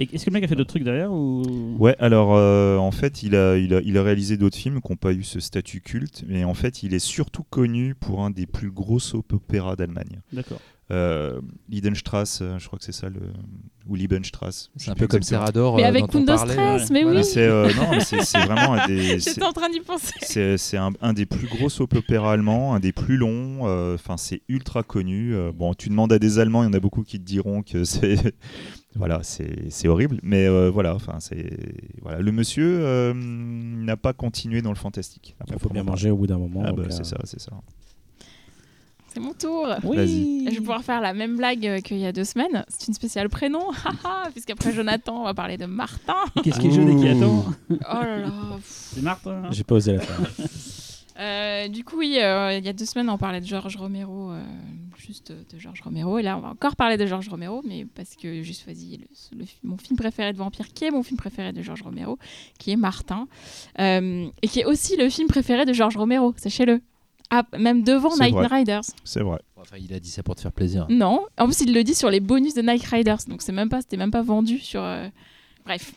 Est-ce que le mec a fait d'autres trucs derrière ou? Ouais, alors euh, en fait, il a, il, a, il a réalisé d'autres films qui n'ont pas eu ce statut culte, mais en fait, il est surtout connu pour un des plus gros soap opéras d'Allemagne. D'accord. Euh, Liedenstrasse, euh, je crois que c'est ça, le... ou Liebenstrasse. C'est un peu comme. Serrador. Mais euh, avec dont on Kundo parlait. Stress, ouais. mais oui Mais c'est euh, non, mais c'est c'est vraiment un des. c'est- J'étais en train d'y penser. C'est un, un des plus gros soap opéras allemands, un des plus longs. euh, Enfin, c'est ultra connu. euh, bon, tu demandes à des Allemands, il y en a beaucoup qui te diront que c'est voilà, c'est horrible. Mais euh, voilà, enfin, c'est voilà, le monsieur euh, n'a pas continué dans le fantastique. Il faut bien manger au bout d'un moment. Ah bah, euh, c'est ça, c'est ça. C'est mon tour. Vas-y. Je vais pouvoir faire la même blague euh, qu'il y a deux semaines. C'est une spéciale prénom, haha, puisqu'après Jonathan, on va parler de Martin. Qu'est-ce qui est jaune et qui attend? Oh là là. C'est Martin. J'ai pas osé la faire. Euh, du coup, oui, euh, il y a deux semaines, on parlait de Georges Romero, euh, juste de Georges Romero. Et là, on va encore parler de Georges Romero, mais parce que j'ai choisi le- le- mon film préféré de vampire, qui est mon film préféré de Georges Romero, qui est Martin, euh, et qui est aussi le film préféré de Georges Romero, sachez-le. Ah, même devant Night vrai. Riders. C'est vrai. Enfin, il a dit ça pour te faire plaisir. Non, en plus il le dit sur les bonus de Night Riders, donc c'est même pas, c'était même pas vendu sur. euh, Bref.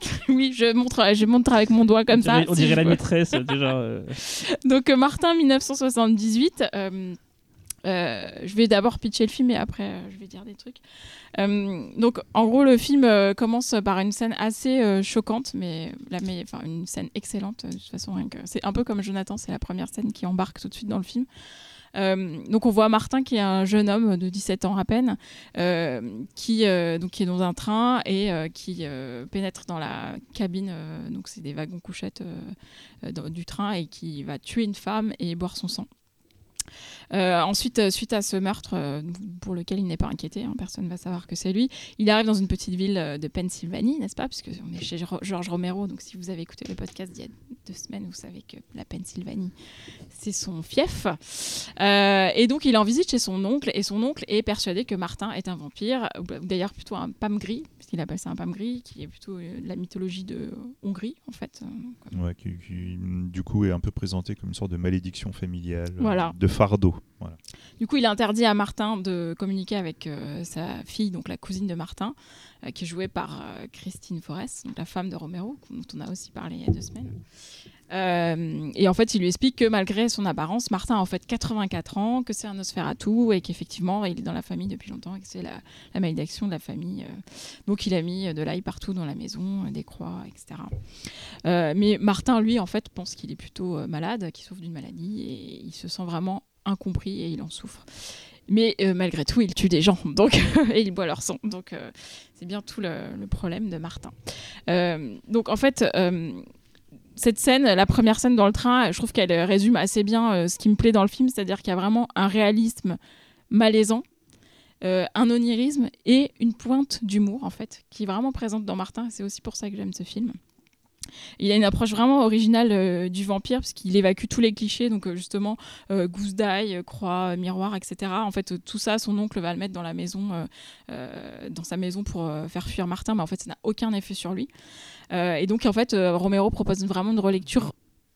oui, je montre, je montre avec mon doigt comme on dirait, ça. on dirait la maîtresse euh, déjà. euh. Donc euh, Martin 1978. euh, euh, je vais d'abord pitcher le film et après je vais dire des trucs. Donc en gros le film commence par une scène assez choquante, mais, la, mais enfin une scène excellente de toute façon. C'est un peu comme Jonathan, c'est la première scène qui embarque tout de suite dans le film. Euh, donc on voit Martin qui est un jeune homme de 17 ans à peine, euh, qui, euh, donc, est dans un train et qui pénètre dans la cabine, donc c'est des wagons couchettes du train et qui va tuer une femme et boire son sang. Euh, ensuite, euh, suite à ce meurtre euh, pour lequel il n'est pas inquiété, hein, personne ne va savoir que c'est lui, il arrive dans une petite ville de Pennsylvanie, n'est-ce pas? Puisque on est chez Georges Romero, donc si vous avez écouté le podcast d'il y a deux semaines, vous savez que la Pennsylvanie, c'est son fief. Euh, et donc, il est en visite chez son oncle, et son oncle est persuadé que Martin est un vampire, ou d'ailleurs plutôt un pam gris, puisqu'il appelle ça un pam gris, qui est plutôt de la mythologie de Hongrie, en fait. Ouais, qui, qui, du coup est un peu présenté comme une sorte de malédiction familiale, Voilà. de Du coup, il interdit à Martin de communiquer avec euh, sa fille, donc la cousine de Martin, euh, qui est jouée par euh, Christine Forest, donc la femme de Romero, dont on a aussi parlé il y a deux semaines. Et en fait, il lui explique que malgré son apparence, Martin a en fait 84 ans, que c'est un Nosferatu et qu'effectivement, il est dans la famille depuis longtemps et que c'est la, la malédiction de la famille. Donc, il a mis de l'ail partout dans la maison, des croix, etc. Mais Martin, lui, en fait, pense qu'il est plutôt malade, qu'il souffre d'une maladie et il se sent vraiment incompris et il en souffre. Mais euh, malgré tout, il tue des gens donc, et il boit leur sang. Donc, euh, c'est bien tout le, problème de Martin. Euh, donc, en fait, euh, cette scène, la première scène dans le train, je trouve qu'elle euh, résume assez bien euh, ce qui me plaît dans le film, c'est-à-dire qu'il y a vraiment un réalisme malaisant, euh, un onirisme et une pointe d'humour, en fait, qui est vraiment présente dans Martin. C'est aussi pour ça que j'aime ce film. Il a une approche vraiment originale euh, du vampire, parce qu'il évacue tous les clichés, donc euh, justement, euh, gousse d'ail, croix, miroir, etc. En fait, tout ça, son oncle va le mettre dans la maison, dans sa maison pour faire fuir Martin, mais en fait, ça n'a aucun effet sur lui. Et donc, en fait, Romero propose vraiment une relecture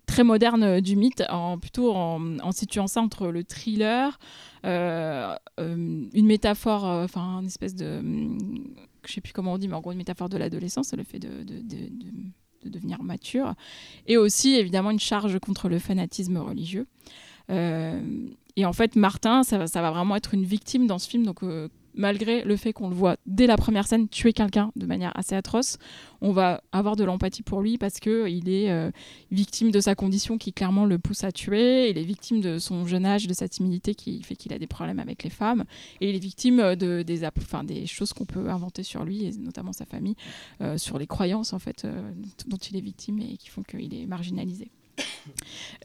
très moderne du mythe, en, plutôt en, situant ça entre le thriller, une métaphore, enfin, une espèce de. hum, Je sais plus comment on dit, mais en gros, une métaphore de l'adolescence, le fait de- de- de de devenir mature, et aussi évidemment une charge contre le fanatisme religieux. Euh, et en fait, Martin, ça, va- ça va vraiment être une victime dans ce film, donc euh, malgré le fait qu'on le voit dès la première scène tuer quelqu'un de manière assez atroce, on va avoir de l'empathie pour lui parce que il est euh, victime de sa condition qui clairement le pousse à tuer, il est victime de son jeune âge, de sa timidité qui fait qu'il a des problèmes avec les femmes, et il est victime euh, de, des, choses qu'on peut inventer sur lui, et notamment sa famille, euh, sur les croyances en fait dont il est victime et qui font qu'il est marginalisé.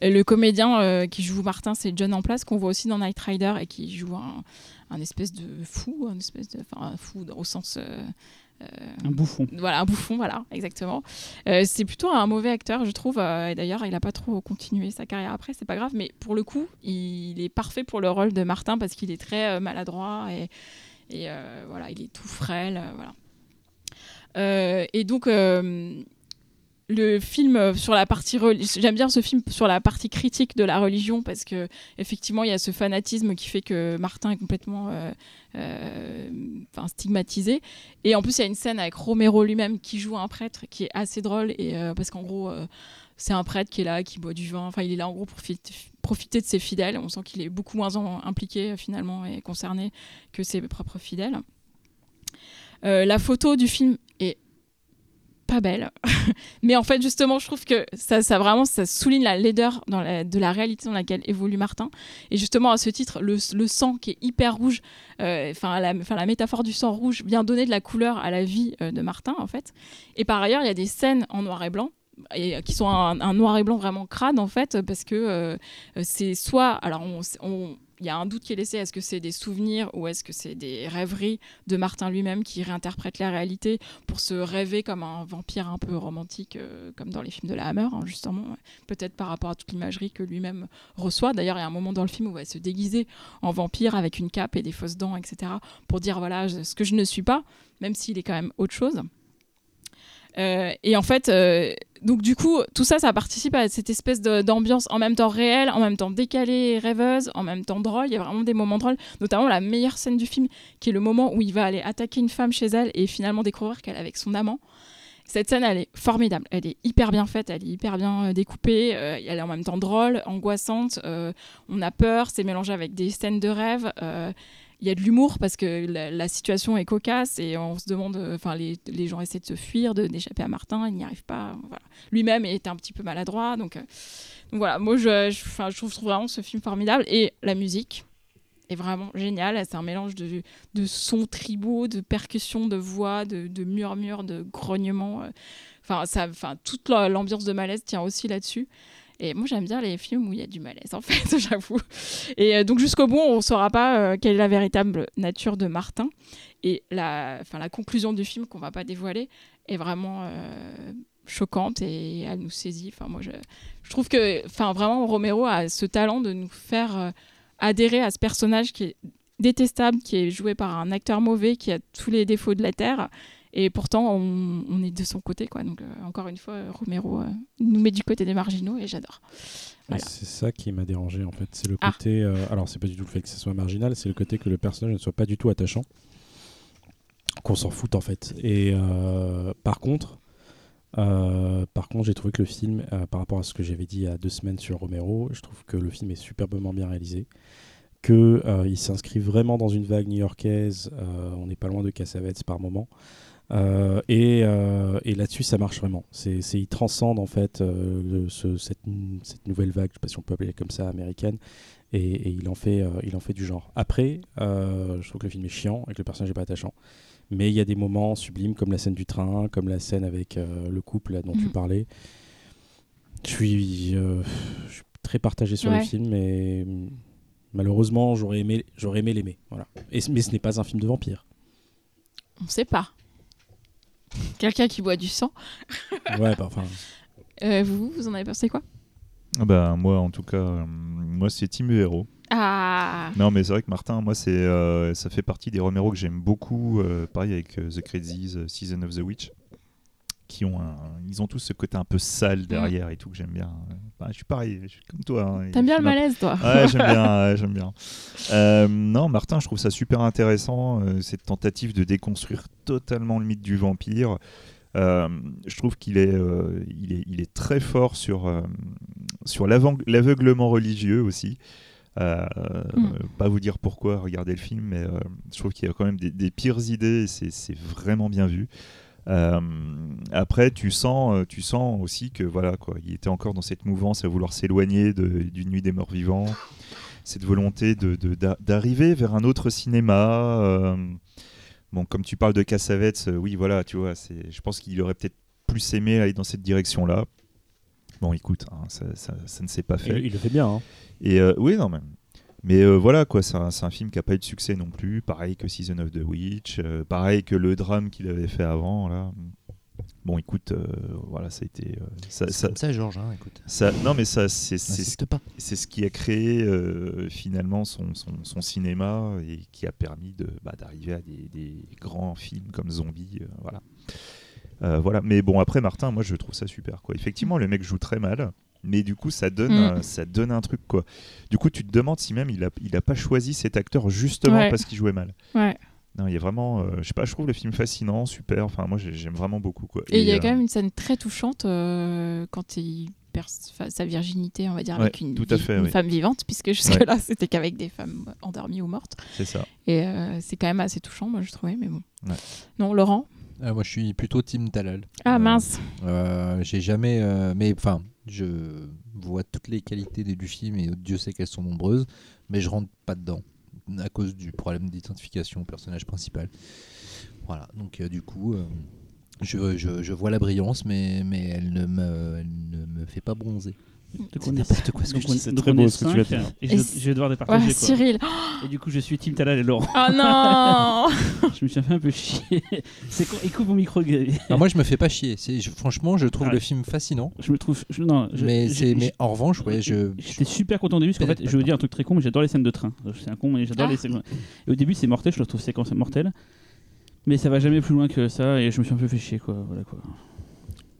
Le comédien qui joue Martin, c'est John en place qu'on voit aussi dans Night Rider et qui joue un, un espèce de fou, un espèce de, enfin un fou au sens euh, euh, Un bouffon. voilà, un bouffon, voilà, exactement. Euh, c'est plutôt un mauvais acteur, je trouve. euh, et D'ailleurs, il n'a pas trop continué sa carrière après, c'est pas grave. Mais pour le coup, il est parfait pour le rôle de Martin parce qu'il est très maladroit et, et, voilà, il est tout frêle, voilà. Et donc. Le film euh, sur la partie j'aime bien ce film sur la partie critique de la religion parce que effectivement il y a ce fanatisme qui fait que Martin est complètement euh, euh, stigmatisé et en plus, il y a une scène avec Romero lui-même qui joue un prêtre qui est assez drôle et euh, parce qu'en gros, c'est un prêtre qui est là, qui boit du vin. Enfin, il est là en gros pour profiter, de ses fidèles. On sent qu'il est beaucoup moins impliqué finalement et concerné que ses propres fidèles. La photo du film est pas belle, mais en fait justement, je trouve que ça, ça vraiment ça souligne la laideur la- de la réalité dans laquelle évolue Martin. Et justement à ce titre, le, le sang qui est hyper rouge euh, enfin la, enfin, la métaphore du sang rouge vient donner de la couleur à la vie euh, de Martin en fait. Et par ailleurs, il y a des scènes en noir et blanc et euh, qui sont un, noir et blanc vraiment crade en fait parce que euh, euh, c'est soit alors on, y a un doute qui est laissé. Est-ce que c'est des souvenirs ou est-ce que c'est des rêveries de Martin lui-même qui réinterprète la réalité pour se rêver comme un vampire un peu romantique, euh, comme dans les films de la Hammer, hein, justement. Peut-être par rapport à toute l'imagerie que lui-même reçoit. D'ailleurs, il y a un moment dans le film où il va se déguiser en vampire avec une cape et des fausses dents, etc. pour dire voilà ce que je ne suis pas, même s'il est quand même autre chose. Euh, et en fait, euh, donc du coup, tout ça, ça participe à cette espèce d'ambiance en même temps réelle, en même temps décalée, rêveuse, en même temps drôle. Il y a vraiment des moments drôles, notamment la meilleure scène du film, qui est le moment où il va aller attaquer une femme chez elle et finalement découvrir qu'elle est avec son amant. Cette scène, elle est formidable. Elle est hyper bien faite, elle est hyper bien euh, découpée. elle est en même temps drôle, angoissante. on a peur, c'est mélangé avec des scènes de rêve. Il y a de l'humour parce que la, situation est cocasse et on se demande, euh, enfin les, les gens essaient de se fuir, d'échapper à Martin, ils n'y arrivent pas. Lui-même est un petit peu maladroit, donc, euh, voilà. Moi, je, je, trouve, vraiment ce film formidable et la musique est vraiment géniale. C'est un mélange de, de sons tribaux, de percussions, de voix, de, de murmures, de grognements. euh. Enfin, ça, enfin, toute la- l'ambiance de malaise tient aussi là-dessus. Et moi, j'aime bien les films où il y a du malaise, en fait, j'avoue. Et euh, donc, jusqu'au bout, on ne saura pas euh, quelle est la véritable nature de Martin. Et la, enfin, la conclusion du film, qu'on ne va pas dévoiler, est vraiment euh, choquante et elle nous saisit. Enfin, moi, je, trouve que enfin, vraiment, Romero a ce talent de nous faire adhérer à ce personnage qui est détestable, qui est joué par un acteur mauvais, qui a tous les défauts de la Terre. Et pourtant, on, on est de son côté. Quoi. Donc, euh, encore une fois, Romero euh, nous met du côté des marginaux et j'adore. Voilà. C'est ça qui m'a dérangé en fait. C'est le Ah. côté. euh, alors, c'est pas du tout le fait que ce soit marginal, c'est le côté que le personnage ne soit pas du tout attachant. Qu'on s'en foute en fait. Et euh, par contre, par contre, j'ai trouvé que le film, par rapport à ce que j'avais dit il y a deux semaines sur Romero, je trouve que le film est superbement bien réalisé. Que euh, s'inscrit vraiment dans une vague new-yorkaise. euh, on n'est pas loin de Cassavetes par moment. Euh, et euh, et là-dessus, ça marche vraiment. C'est, il transcende en fait euh, le- ce- cette, cette nouvelle vague, je sais pas si on peut appeler comme ça, américaine, et, et il, en fait, il en fait du genre. Après, je trouve que le film est chiant et que le personnage n'est pas attachant. Mais il y a des moments sublimes comme la scène du train, comme la scène avec le couple là, dont tu Mhm. parlais. Je suis, je suis très partagé sur le film et mm, malheureusement j'aurais aimé, j'aurais aimé l'aimer. Voilà. Et, mais ce n'est pas un film de vampire. On ne sait pas. Quelqu'un qui boit du sang. Ouais, bah, enfin, Euh, vous, vous en avez pensé quoi? Ah bah, moi, en tout cas, euh, moi, c'est Team Héros. Ah Non, mais c'est vrai que Martin, moi, c'est, euh, ça fait partie des Romero que j'aime beaucoup. euh, pareil avec euh, The Crazies, euh, Season of the Witch, qui ont un, ils ont tous ce côté un peu sale derrière et tout que j'aime bien. Bah, je suis pareil, je suis comme toi. hein, T'aimes bien le malaise, toi Ouais, j'aime bien, ouais, j'aime bien. Euh, non, Martin, je trouve ça super intéressant, euh, cette tentative de déconstruire totalement le mythe du vampire. Euh, je trouve qu'il est, euh, il est, il est très fort sur, euh, sur l'aveuglement religieux aussi. Euh, Mm. Pas vous dire pourquoi, regardez le film, mais euh, je trouve qu'il y a quand même des, des pires idées et c'est c'est vraiment bien vu. Euh, après, tu sens, euh, tu sens aussi que voilà quoi, il était encore dans cette mouvance à vouloir s'éloigner de- d'une nuit des morts vivants, cette volonté de- de- d'arriver vers un autre cinéma. euh, bon, comme tu parles de Cassavetes, oui, voilà, tu vois, c'est, je pense qu'il aurait peut-être plus aimé aller dans cette direction-là. Bon, écoute, hein, ça, ça- ça ne s'est pas fait. il, il le fait bien. hein. Et euh, oui, non, mais, mais euh, voilà, quoi, c'est un, un film qui n'a pas eu de succès non plus. Pareil que Season of the Witch, euh, pareil que le drame qu'il avait fait avant. Là. Bon, écoute, euh, voilà, ça a été. ça, C'est ça- comme ça, Georges, hein, écoute. ça- non, mais ça, c'est c'est ce, qui a créé finalement son, son, son cinéma et qui a permis de, bah, d'arriver à des, des grands films comme Zombie. voilà. Voilà. Mais bon, après, Martin, moi, je trouve ça super. Quoi. Effectivement, le mec joue très mal. Mais du coup, ça donne, Mm. ça donne un truc quoi. Du coup, tu te demandes si même il a, il a pas choisi cet acteur justement Ouais. parce qu'il jouait mal. Ouais. Non, il y a vraiment, euh, je sais pas, je trouve le film fascinant, super. Enfin, moi, j'ai- j'aime vraiment beaucoup quoi. Et il y a euh, quand même une scène très touchante euh, quand il perd sa virginité, on va dire, Ouais, avec une, tout à vi- fait, une oui. femme vivante, puisque jusque-là, c'était qu'avec des femmes endormies ou mortes. c'est ça. Et euh, c'est quand même assez touchant, moi, je trouvais, mais bon. Ouais. Non, Laurent? Ah, moi, je suis plutôt Team Talal. Ah, Euh, mince Euh, j'ai jamais. euh, mais enfin, je vois toutes les qualités du film et Dieu sait qu'elles sont nombreuses, mais je rentre pas dedans à cause du problème d'identification au personnage principal. Voilà, donc euh, du coup, euh, je, vois la brillance, mais, mais elle, ne me, elle ne me fait pas bronzer. Donc, on est- n'importe quoi ce que donc je c'est donc très on beau est ce que tu cinq, dire. Et je, vais devoir départager. quoi. Cyril. Et du coup, je suis Team Talal et Laurent. Oh non je me suis fait un peu chier. C'est. Écoute mon micro. Moi, je me fais pas chier. C'est, je- franchement, je trouve Ah. le film fascinant. Je me trouve. je- non, je- mais, je- c'est, je- mais en revanche, ouais, je. J'étais super content au début parce qu'en fait, je veux dire un truc très con, mais j'adore les scènes de train. C'est un con, mais j'adore Ah. les scènes. Et au début, c'est mortel, je le trouve séquence mortelle. Mais ça va jamais plus loin que ça, et je me suis un peu fait chier, quoi. Voilà, quoi.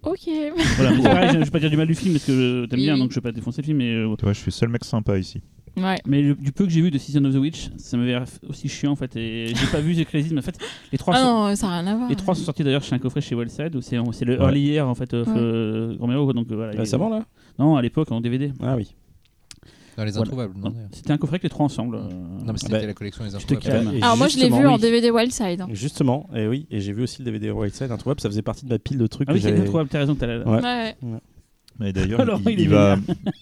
Ok. Voilà, mais c'est pareil, je je vais pas dire du mal du film parce que euh, t'aimes Oui, bien, donc je vais pas défoncer le film. Mais, euh, Tu vois, je suis le seul mec sympa ici. Ouais. mais le- du peu que j'ai vu de Season of the Witch, ça m'avait aussi chiant en fait. Et j'ai pas vu The Crazy, mais en fait, les trois, Ah sont, non, ça n'a rien à voir. les trois sont sortis d'ailleurs chez un coffret chez Wellside, où c'est c'est le Ouais. Early Year en fait, euh, Ouais. euh, Romero, donc euh, voilà. il- Récemment, là? Non, à l'époque en DVD. Ah oui. Dans les Voilà. introuvables, non. C'était un coffret avec les trois ensemble. euh, Non, mais c'était bah, la collection des introuvables. Alors moi, je l'ai vu en. DVD Wildside. hein. Justement, et oui, et j'ai vu aussi le DVD Whiteside Introuvable, ça faisait partie de ma pile de trucs Ah oui, c'est introuvable, t'as raison, t'as la- Ouais. Ouais. Mais d'ailleurs, il, il est il va,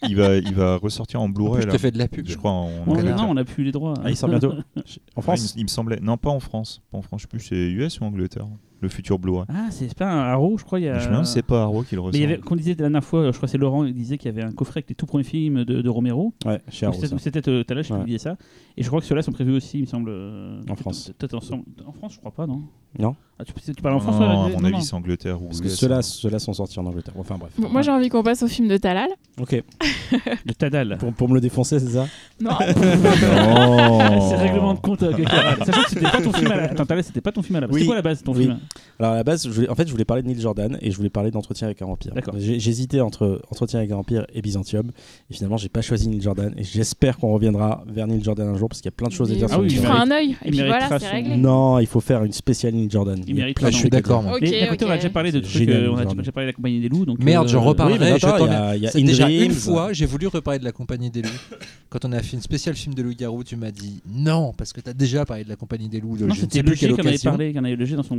il, va, il va ressortir en Blu-ray, je te fais de la pub. je crois, en, On- non, on a plus les droits. Ah, il sort bientôt. En Ah, France il, il me semblait. Non, pas en France. Pas en France, je sais plus, c'est US ou Angleterre. Le futur Blu-ray. Ah, c'est pas un Arrow, je crois. Il y a... Je me demande si c'est pas Arrow qui le Mais ressort. il y avait, qu'on disait la dernière fois, je crois que c'est Laurent, il disait qu'il y avait un coffret avec les tout premiers films de, de Romero. Ouais, chez Arrow, C'était tout à l'heure, je Ouais. publié ça. Et je crois que ceux-là sont prévus aussi, il me semble. euh, En France. Peut-être ensemble. En France, je crois pas, non? Non. Ah, tu, tu parles en France, Non, à mon avis, c'est Angleterre ou Parce que ceux-là ceux sont sortis en Angleterre. Enfin bref. Moi, j'ai envie qu'on passe au film de Talal. Ok. De Tadal. Pour, pour me le défoncer, c'est ça? Non. Non. C'est règlement de compte euh. Sachant que c'était pas ton film à la Attends, c'était pas ton film à la base. C'était quoi la base ton Oui. film? Alors à la base, je voulais, en fait, je voulais parler de Neil Jordan et je voulais parler d'Entretien avec un vampire. J'hésitais entre Entretien avec un vampire et Byzantium. Et finalement, j'ai pas choisi Neil Jordan. Et j'espère qu'on reviendra vers Neil Jordan un jour parce qu'il y a plein de choses à dire Mais sur Ah oui, il feras Jordan. un œil. Et il puis voilà, c'est réglé. Non, il faut faire une spéciale Neil Jordan. Il a mérite plein de je suis d'accord, dire. moi. Ok, Mais d'un côté, on a déjà parlé de trucs. génial, euh, on a déjà parlé de la compagnie des loups. Donc, Merde, euh, j'en reparlerai. oui, je il il C'est déjà une fois, j'ai voulu reparler de la compagnie des loups. Quand on a fait une spéciale film de loup-garou, tu m'as dit non, parce que tu as déjà parlé de la compagnie des loups. Non, je ne c'était quelle qui en avait occasion. parlé, qui en avait le G dans son,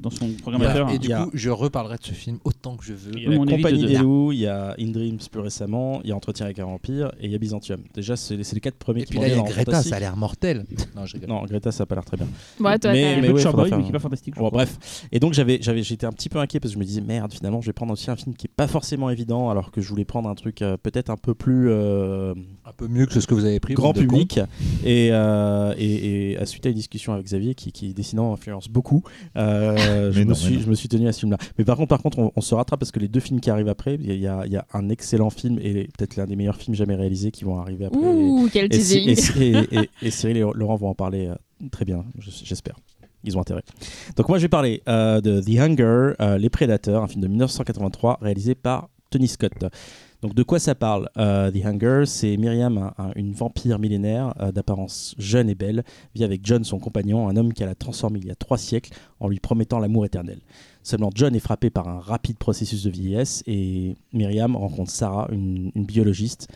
dans son, programmateur. Et du coup, je reparlerai de ce film autant que je veux. Il y a Compagnie de- des loups, il y a In Dreams plus récemment, il y a Entretien avec un vampire et il y a Byzantium. Déjà, c'est les quatre premiers Et qui là, il y a dans Greta, ça a l'air mortel. Non, je rigole. Non, Greta, ça a pas l'air très bien. Ouais, toi, Mais- mais qui est pas fantastique. bref. Et donc, j'avais, j'avais, j'étais un petit peu inquiet parce que je me disais, merde, finalement, je vais prendre aussi un film qui est pas forcément évident, alors que je voulais prendre un truc euh, peut-être un peu plus euh, Un peu mieux que ce que vous avez pris. grand public. Et, euh, et, et à suite à une discussion avec Xavier, qui, qui décidément influence beaucoup, euh, je, me suis, je me suis tenu à ce film-là. Mais par contre, par contre on, on se rattrape parce que les deux films qui arrivent après, il y, a- y y un excellent film et peut-être l'un des meilleurs films jamais réalisés qui vont arriver après. Ouh, quel Et, Cy- teasing. et, et- et- et Cyril et Laurent vont en parler euh, très bien, je- j'espère. Ils ont intérêt. Donc moi je vais parler euh, de The Hunger, euh, Les Prédateurs, un film de 1983 réalisé par Tony Scott. Donc de quoi ça parle Euh, The Hunger, c'est Myriam, un- un- une vampire millénaire euh, d'apparence jeune et belle, vit avec John, son compagnon, un homme qu'elle a transformé il y a trois siècles en lui promettant l'amour éternel. Seulement John est frappé par un rapide processus de vieillesse et Myriam rencontre Sarah, une, biologiste,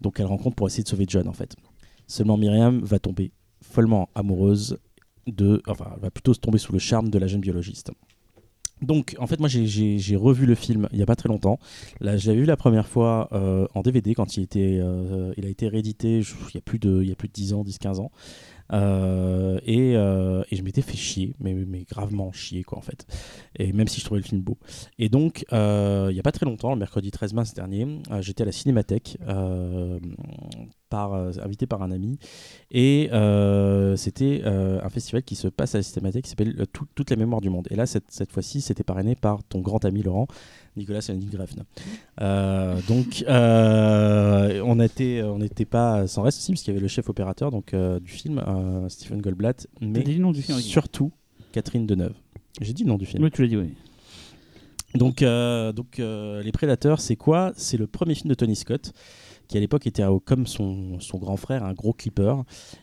donc elle rencontre pour essayer de sauver John en fait. Seulement Myriam va tomber follement amoureuse de, enfin, va plutôt se tomber sous le charme de la jeune biologiste. Donc, en fait, moi, j'ai- revu le film il n'y a pas très longtemps. Là, je l'avais vu la première fois euh, en DVD quand euh, il a été réédité il y a plus de 10 ans, 10-15 ans. Euh, et, euh, et je m'étais fait chier, mais, gravement chier, quoi, en fait. Et même si je trouvais le film beau. Et donc, euh, il n'y a pas très longtemps, le mercredi 13 mars dernier, j'étais à la Cinémathèque, invité par un ami. Et c'était un festival qui se passe à la Cinémathèque qui s'appelle Tout- Toute la mémoire du monde. Et là, cette fois-ci, c'était parrainé par ton grand ami Laurent, Nicolas Saladin Grefne. Euh, donc, euh, on n'était on pas sans reste aussi, parce qu'il y avait le chef opérateur donc, euh, du film, Stephen Goldblatt, mais dit le nom du film. Surtout Catherine Deneuve. J'ai dit le nom du film. Oui, tu l'as dit, oui. Donc, donc Les Prédateurs, c'est quoi? C'est le premier film de Tony Scott, qui à l'époque était comme son, son grand frère, un gros clipper.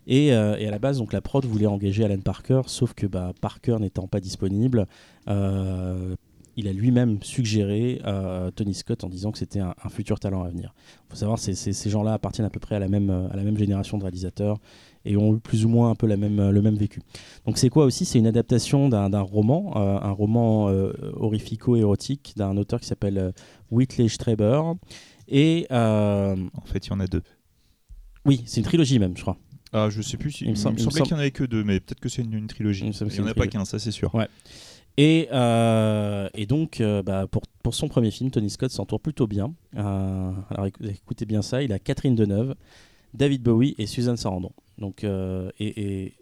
Et, euh, et à la base, donc, la prod voulait engager Alan Parker, sauf que bah, Parker n'étant pas disponible, euh, il a lui-même suggéré euh, Tony Scott en disant que c'était un, un futur talent à venir. Il faut savoir, c'est- ces gens-là appartiennent à peu près à la même, euh, à la même génération de réalisateurs et ont eu plus ou moins un peu la même, le même vécu. Donc c'est quoi aussi? C'est une adaptation d'un, roman, euh, un roman euh, horrifico-érotique d'un auteur qui s'appelle euh, Whitley Strieber. Et euh, En fait, il y en a deux. oui, c'est une trilogie même, je crois. Ah, je sais plus. si- Il me Il semblait semble- qu'il n'y en avait que deux, mais peut-être que c'est une, une trilogie. Il que n'y en a pas qu'un, ça c'est sûr. Ouais. Et, euh, et donc, euh, bah, pour, son premier film, Tony Scott s'entoure plutôt bien. Euh, alors écou- écoutez bien ça, il a Catherine Deneuve, David Bowie et Suzanne Sarandon. Donc, et,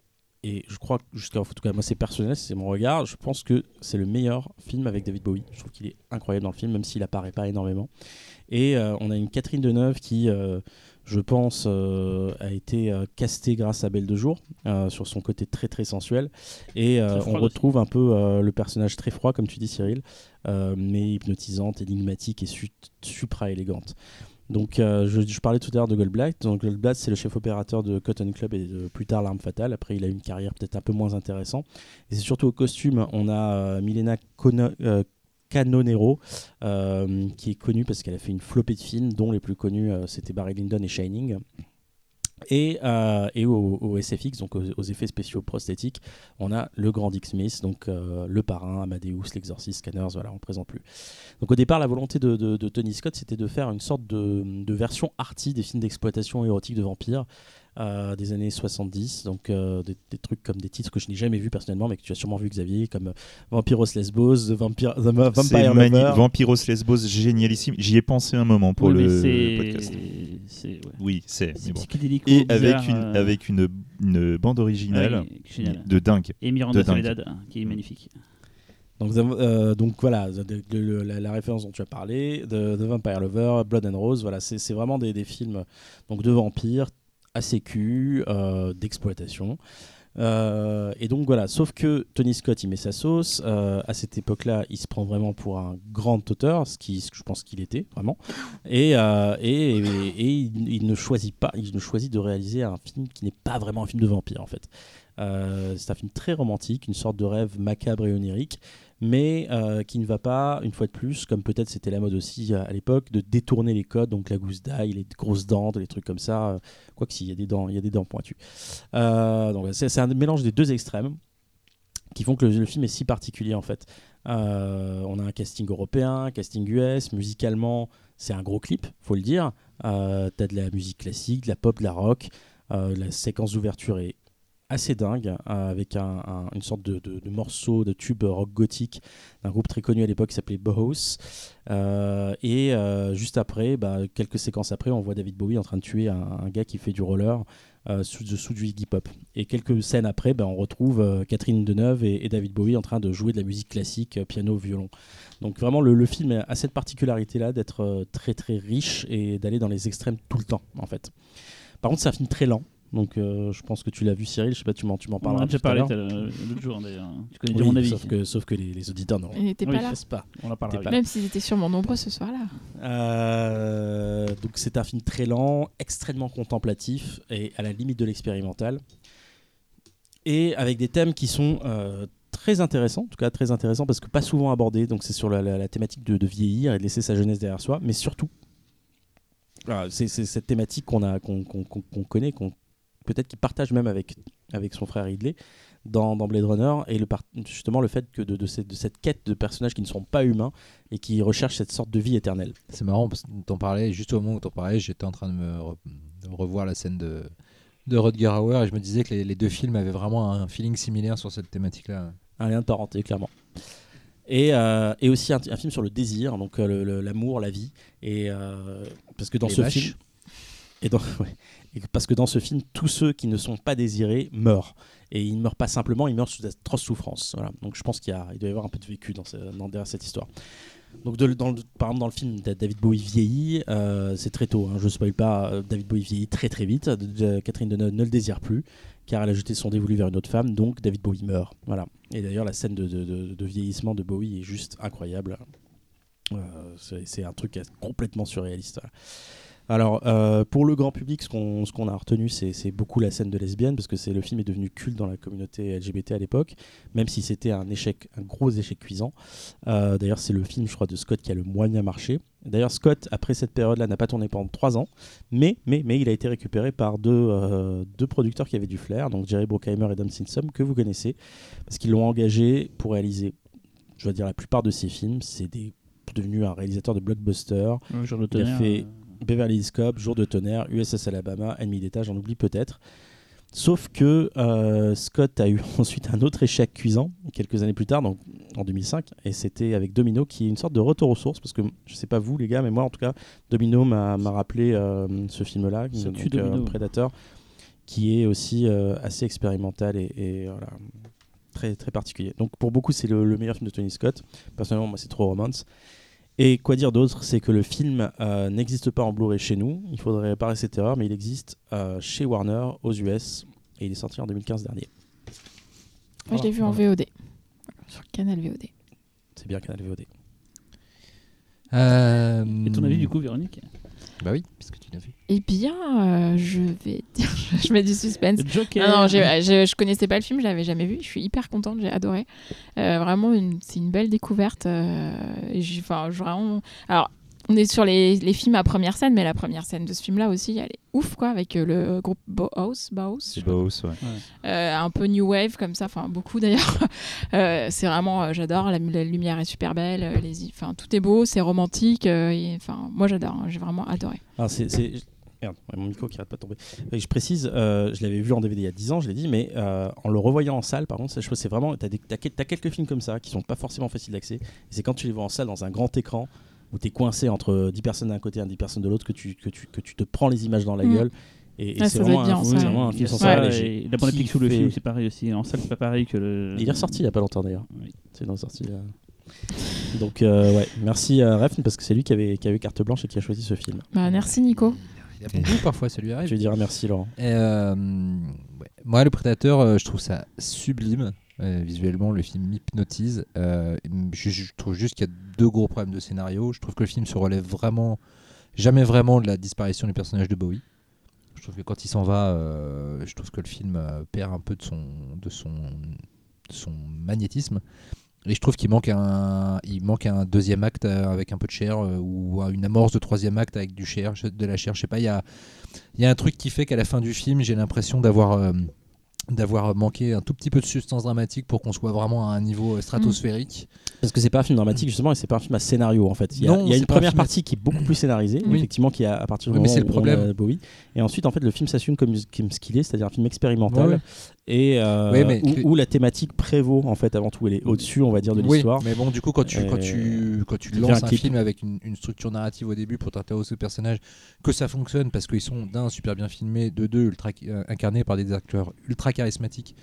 et, je crois, jusqu'à en tout cas, moi c'est personnel, c'est mon regard, je pense que c'est le meilleur film avec David Bowie. Je trouve qu'il est incroyable dans le film, même s'il apparaît pas énormément. Et on a une Catherine Deneuve qui, je pense, euh, a été euh, castée grâce à Belle de Jour, euh, sur son côté très très sensuel. Et on retrouve un peu le personnage très froid, comme tu dis Cyril, mais hypnotisante, énigmatique et su- supra-élégante. Donc, euh, je, je parlais tout à l'heure de Goldblatt. Donc, Goldblatt, c'est le chef opérateur de Cotton Club et de, plus tard L'Arme Fatale. Après, il a eu une carrière peut-être un peu moins intéressante. Et c'est surtout au costume. On a euh, Milena euh, Canonero, euh, qui est connue parce qu'elle a fait une flopée de films, dont les plus connus, euh, c'était Barry Lyndon et Shining. Et, euh, et au, SFX, donc aux, effets spéciaux prosthétiques, on a le grand Dick Smith, donc le parrain, Amadeus, l'exorciste, Scanners, voilà, on ne présente plus. Donc au départ, la volonté de, de- de Tony Scott, c'était de faire une sorte de, de version arty des films d'exploitation érotique de vampires euh, des années 70. Donc euh, des, des trucs comme des titres que je n'ai jamais vus personnellement, mais que tu as sûrement vu Xavier, comme euh, Vampiros Lesbos, The Vampire, The Vampire. Lover. Vampiros Lesbos, génialissime. J'y ai pensé un moment pour Oui, le c'est- podcast. C'est ouais. Oui, c'est. Bon. Et bizarre, avec une, euh, avec une, une bande originale ouais, génial. de dingue. Et Miranda de dingue. Soledad, hein, qui est magnifique. Donc, euh, donc voilà, de- de- de- la, la référence dont tu as parlé, de, The Vampire Lover, Blood and Rose, voilà, c'est c'est vraiment des, des films donc de vampires cul, euh, d'exploitation. Euh, et donc voilà, sauf que Tony Scott il met sa sauce. euh, à cette époque-là, il se prend vraiment pour un grand auteur, ce qui ce que je pense qu'il était vraiment. Et, et, il, il ne choisit pas, il ne choisit de réaliser un film qui n'est pas vraiment un film de vampire en fait. C'est un film très romantique, une sorte de rêve macabre et onirique, mais euh, qui ne va pas, une fois de plus, comme peut-être c'était la mode aussi euh, à l'époque, de détourner les codes, donc la gousse d'ail, les grosses dents, les trucs comme ça. euh, Quoique si, il y a des dents, il y a des dents pointues. Donc c'est un mélange des deux extrêmes qui font que le, film est si particulier en fait. On a un casting européen, un casting US, musicalement c'est un gros clip, faut le dire. T'as de la musique classique, de la pop, de la rock. La séquence d'ouverture est assez dingue, euh, avec un- un- une sorte de, morceau de tube rock gothique d'un groupe très connu à l'époque qui s'appelait Bauhaus. Euh, et euh, juste après, bah, quelques séquences après, on voit David Bowie en train de tuer un, gars qui fait du roller sous, dessous du Iggy Pop. Et quelques scènes après, bah, on retrouve Catherine Deneuve et, David Bowie en train de jouer de la musique classique, piano, violon. Donc vraiment, le, le film a cette particularité-là d'être très très riche et d'aller dans les extrêmes tout le temps, en fait. Par contre, c'est un film très lent. Donc, euh, je pense que tu l'as vu, Cyril. Je sais pas, tu m'en, tu m'en On en parleras. a déjà tout à parlé l'heure, l'autre jour d'ailleurs. Tu connais Oui, mon avis. Sauf que, sauf que les, les auditeurs n'était Oui, pas là. connaissent pas. On en parlera. Pas-. Même s'ils étaient sûrement nombreux ce soir-là. Euh, donc c'est un film très lent, extrêmement contemplatif et à la limite de l'expérimental. Et avec des thèmes qui sont euh, très intéressants, en tout cas très intéressants parce que pas souvent abordés. Donc c'est sur la, la- la thématique de, de vieillir et de laisser sa jeunesse derrière soi, mais surtout, voilà, c'est cette thématique qu'on a, qu'on qu'on connaît, qu'on peut-être qu'il partage même avec, avec son frère Ridley dans, dans Blade Runner et le justement le fait que de, de cette, de cette quête de personnages qui ne sont pas humains et qui recherchent cette sorte de vie éternelle. C'est marrant parce que t'en parlais, juste au moment où t'en parlais, j'étais en train de me re- de revoir la scène de, de Rutger Hauer et je me disais que les, les deux films avaient vraiment un feeling similaire sur cette thématique-là. Un lien de parenté, clairement. Et, euh, et aussi un, un film sur le désir, donc euh, l'amour, la vie. Et euh, parce que dans Les ce vaches. film, et dans- ouais. Parce que dans ce film, tous ceux qui ne sont pas désirés meurent. Et ils ne meurent pas simplement, ils meurent sous d'atroces souffrances. Voilà. Donc je pense qu'il doit y avoir un peu de vécu derrière cette histoire. Donc par exemple dans le film Da- David Bowie vieillit, euh, c'est très tôt, hein, je ne spoil pas, euh, David Bowie vieillit très très vite, Catherine Deneuve ne le désire plus, car elle a jeté son dévolu vers une autre femme, donc David Bowie meurt. Voilà. Et d'ailleurs la scène de, vieillissement de Bowie est juste incroyable. Euh, c'est un truc complètement surréaliste. Alors, euh, pour le grand public, ce qu'on a retenu, c'est beaucoup la scène de lesbienne, parce que le film est devenu culte dans la communauté LGBT à l'époque, même si c'était un échec, un gros échec cuisant. Euh, D'ailleurs, c'est le film, je crois, de Scott qui a le moins bien marché. D'ailleurs, Scott, après cette période-là, n'a pas tourné pendant trois ans, mais, mais, mais il a été récupéré par deux, euh, deux producteurs qui avaient du flair, donc Jerry Bruckheimer et Don Simpson, que vous connaissez, parce qu'ils l'ont engagé pour réaliser, je dois dire, la plupart de ses films. C'est des- devenu un réalisateur de blockbuster. Ouais, Il a fait euh, Beverly Hills Cop, Jour de tonnerre, USS Alabama, Ennemi d'État, j'en oublie peut-être. Sauf que euh, Scott a eu ensuite un autre échec cuisant quelques années plus tard, donc en 2005, et c'était avec Domino, qui est une sorte de retour aux sources, parce que je sais pas vous les gars, mais moi en tout cas, Domino m'a rappelé euh, ce film-là, Domino. Predator, qui est aussi euh, assez expérimental et, et, voilà, très, très particulier. Donc pour beaucoup, c'est le, le meilleur film de Tony Scott. Personnellement, moi, c'est trop romance. Et quoi dire d'autre C'est que le film euh, n'existe pas en Blu-ray chez nous. Il faudrait réparer cette erreur, mais il existe euh, chez Warner aux US et il est sorti en 2015 dernier. Moi, je l'ai vu en VOD. Sur Canal VOD. C'est bien Canal VOD. Euh, Et ton avis, du coup, Véronique? Bah oui, puisque tu l'as vu. Eh bien, euh, je vais dire. je mets du suspense. Joker Ah non, j'ai- je, je connaissais pas le film, je l'avais jamais vu. Je suis hyper contente, j'ai adoré. Euh, vraiment, c'est une belle découverte. euh, Enfin, vraiment. Alors, on est sur les, les films à première scène, mais la première scène de ce film-là aussi, elle est ouf, quoi, avec euh, le groupe Bauhaus, Bauhaus. Bauhaus, ouais. Euh, un peu new wave comme ça, enfin beaucoup d'ailleurs. Euh, c'est vraiment, euh, j'adore. La, la lumière est super belle, les, enfin tout est beau, c'est romantique. euh, et, Enfin, moi j'adore, hein, j'ai vraiment adoré. Alors, c'est, c'est- Merde, mon micro qui arrête pas de tomber. Et je précise, euh, je l'avais vu en DVD il y a 10 ans, je l'ai dit, mais euh, en le revoyant en salle, par contre, ça, je trouve que c'est vraiment. T'as, des- t'as quel- t'as quelques films comme ça qui sont pas forcément faciles d'accès. Et c'est quand tu les vois en salle dans un grand écran où t'es coincé entre 10 personnes d'un côté et 10 personnes de l'autre que tu, que, tu, que tu te prends les images dans la Mm. gueule. Et, et Ouais, c'est vraiment, un, ouais. vraiment un Il y film a salle. et La bande qui sous le film, c'est pareil aussi. En salle, c'est pas pareil que le. Il est ressorti il y a pas longtemps d'ailleurs. Oui. C'est dans sorti. euh. Donc, euh, ouais, merci à Refn parce que c'est lui qui avait, qui avait carte blanche et qui a choisi ce film. Bah, merci Nico. Il a bon goût parfois, ça lui Je arrive. lui dirai merci Laurent? Et, euh, ouais. Moi, le Prédateur, euh, je trouve ça sublime. Euh, visuellement, le film m'hypnotise. Euh, je, trouve juste qu'il y a deux gros problèmes de scénario. Je trouve que le film se relève vraiment, jamais vraiment de la disparition du personnage de Bowie. Je trouve que quand il s'en va, euh, je trouve que le film perd un peu de son, de son, de son magnétisme. Et je trouve qu'il manque un, il manque un deuxième acte avec un peu de chair ou une amorce de troisième acte avec du chair, de la chair. Je sais pas, il y a, y a un truc qui fait qu'à la fin du film, j'ai l'impression d'avoir d'avoir manqué un tout petit peu de substance dramatique pour qu'on soit vraiment à un niveau euh, stratosphérique. Parce que c'est pas un film dramatique justement et c'est pas un film à scénario en fait. Il y a, Non, il y a c'est une un première à- partie qui est beaucoup plus scénarisée, Oui. effectivement, qui est à, partir du Oui, mais le on problème. a Bowie. Et ensuite, en fait, le film s'assume comme, comme ce qu'il est, c'est-à-dire un film expérimental Ouais, ouais. Et euh, Oui, mais où, la thématique prévaut en fait avant tout. Elle est au-dessus, on va dire, de Oui, l'histoire. mais bon, du coup, quand tu, quand Euh, tu, quand tu lances un clip. film avec une, une structure narrative au début pour t'intéresser au personnage, que ça fonctionne parce qu'ils sont d'un super bien filmés, de deux ultra, euh, incarnés par des acteurs ultra charismatiques,